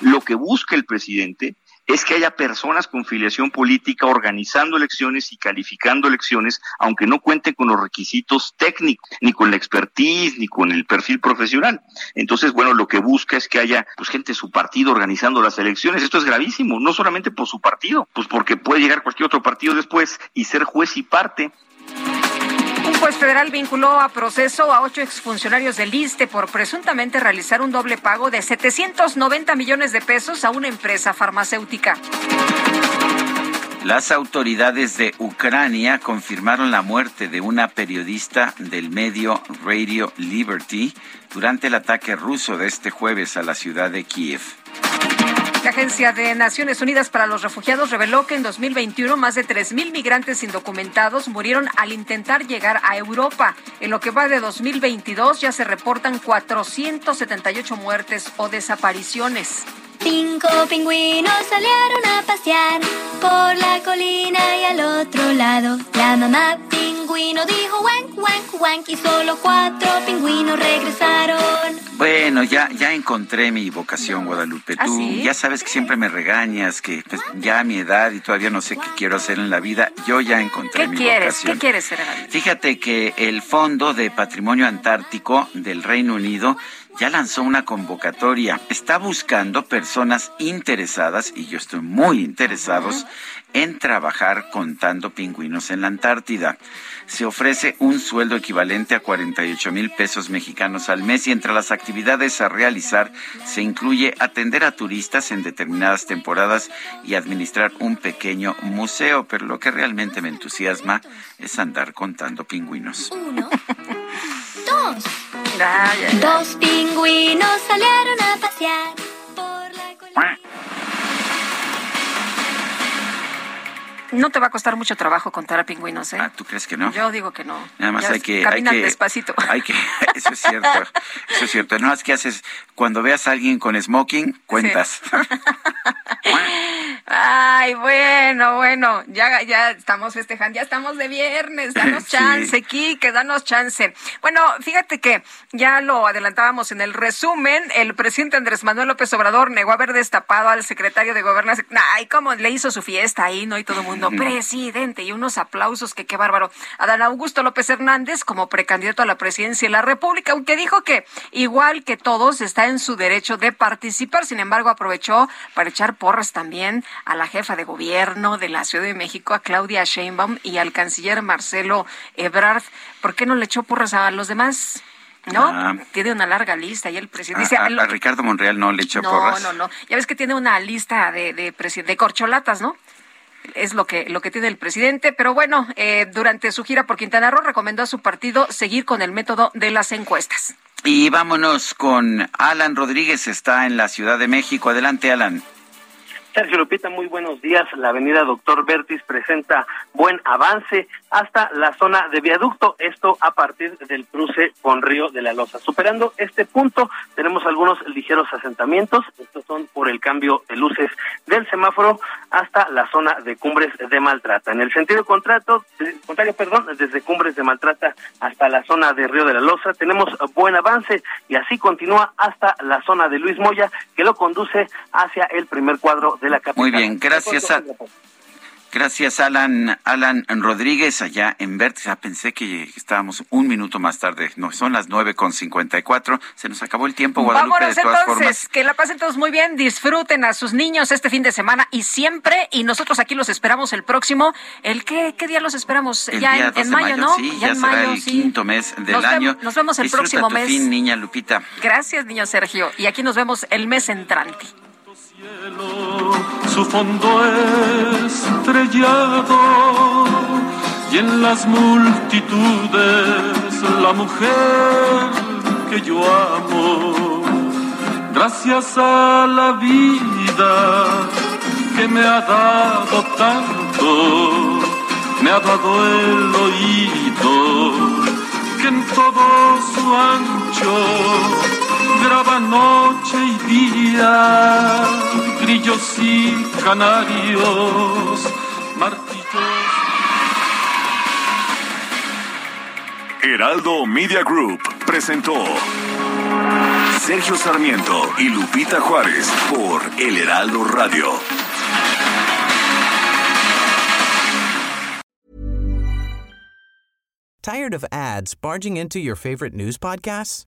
Lo que busca el presidente es que haya personas con filiación política organizando elecciones y calificando elecciones, aunque no cuenten con los requisitos técnicos, ni con la expertise, ni con el perfil profesional. Entonces, bueno, lo que busca es que haya pues gente de su partido organizando las elecciones. Esto es gravísimo, no solamente por su partido, pues porque puede llegar cualquier otro partido después y ser juez y parte juez federal vinculó a proceso a ocho exfuncionarios del ISTE por presuntamente realizar un doble pago de 790 millones de pesos a una empresa farmacéutica. Las autoridades de Ucrania confirmaron la muerte de una periodista del medio Radio Liberty durante el ataque ruso de este jueves a la ciudad de Kiev. La Agencia de Naciones Unidas para los Refugiados reveló que en 2021 más de 3.000 migrantes indocumentados murieron al intentar llegar a Europa. En lo que va de 2022 ya se reportan 478 muertes o desapariciones. Cinco pingüinos salieron a pasear por la colina y al otro lado. La mamá pingüino dijo wank, wank, wank y solo cuatro pingüinos regresaron. Bueno, ya, ya encontré mi vocación, Guadalupe. ¿Ah, Tú ya sabes que siempre me regañas, que pues, ya a mi edad y todavía no sé qué quiero hacer en la vida. Yo ya encontré mi vocación. ¿Qué quieres ser Fíjate que el Fondo de Patrimonio Antártico del Reino Unido ya lanzó una convocatoria. Está buscando personas interesadas, y yo estoy muy interesados, en trabajar contando pingüinos en la Antártida. Se ofrece un sueldo equivalente a 48 mil pesos mexicanos al mes y entre las actividades a realizar se incluye atender a turistas en determinadas temporadas y administrar un pequeño museo, pero lo que realmente me entusiasma es andar contando pingüinos. Uno, dos. Dos pingüinos salieron a pasear por la colina. No te va a costar mucho trabajo contar a pingüinos, ¿eh? Ah, ¿tú crees que no? Yo digo que no. Nada más hay que... Caminan hay que, despacito. Hay que... Eso es cierto. Eso es cierto. Nada más que haces... Cuando veas a alguien con smoking, cuentas. Ay, bueno, bueno. Ya, ya estamos festejando. Ya estamos de viernes. Danos chance, sí. Kike, danos chance. Bueno, fíjate que ya lo adelantábamos en el resumen. El presidente Andrés Manuel López Obrador negó haber destapado al secretario de Gobernación. Ay, cómo le hizo su fiesta ahí, ¿no? Y todo el mundo presidente y unos aplausos que qué bárbaro. Adán Augusto López Hernández como precandidato a la presidencia de la República, aunque dijo que igual que todos está en su derecho de participar, sin embargo aprovechó para echar porras también a la jefa de gobierno de la Ciudad de México, a Claudia Sheinbaum y al canciller Marcelo Ebrard. ¿Por qué no le echó porras a los demás? ¿no? Ah. tiene una larga lista y el presidente... A, a, Ricardo Monreal no le echó porras. No, no, no. Ya ves que tiene una lista de, de, de corcholatas, ¿no? Es lo que, lo que tiene el presidente. Pero bueno, eh, durante su gira por Quintana Roo recomendó a su partido seguir con el método de las encuestas. Y vámonos con Alan Rodríguez, está en la Ciudad de México. Adelante, Alan. Sergio Lupita, muy buenos días. La avenida Doctor Bertis presenta buen avance hasta la zona de viaducto, esto a partir del cruce con Río de la Loza. Superando este punto, tenemos algunos ligeros asentamientos, estos son por el cambio de luces del semáforo hasta la zona de Cumbres de Maltrata. En el sentido contrario, contrario perdón, desde Cumbres de Maltrata hasta la zona de Río de la Loza, tenemos buen avance y así continúa hasta la zona de Luis Moya, que lo conduce hacia el primer cuadro de la capital. Muy bien, gracias a... Gracias, Alan, Alan Rodríguez, allá en Vértice. Ah, pensé que estábamos un minuto más tarde. No, son las nueve con cincuenta y cuatro. Se nos acabó el tiempo, Guadalupe, Vámonos, de todas entonces, formas. que la pasen todos muy bien, disfruten a sus niños este fin de semana y siempre, y nosotros aquí los esperamos el próximo. ¿El qué, qué día los esperamos? El ya día en, 2 en de mayo, ¿no? Sí, ya, ya será mayo, el sí. quinto mes del nos año. Vemos, nos vemos el Disfruta próximo tu mes. fin, niña Lupita. Gracias, niño Sergio. Y aquí nos vemos el mes entrante. Su fondo estrellado y en las multitudes la mujer que yo amo. Gracias a la vida que me ha dado tanto, me ha dado el oído que en todo su ancho graba noche y día, grillos y canarios, martillos. Heraldo Media Group presentó Sergio Sarmiento y Lupita Juárez por El Heraldo Radio. ¿Tired of ads barging into your favorite news podcasts?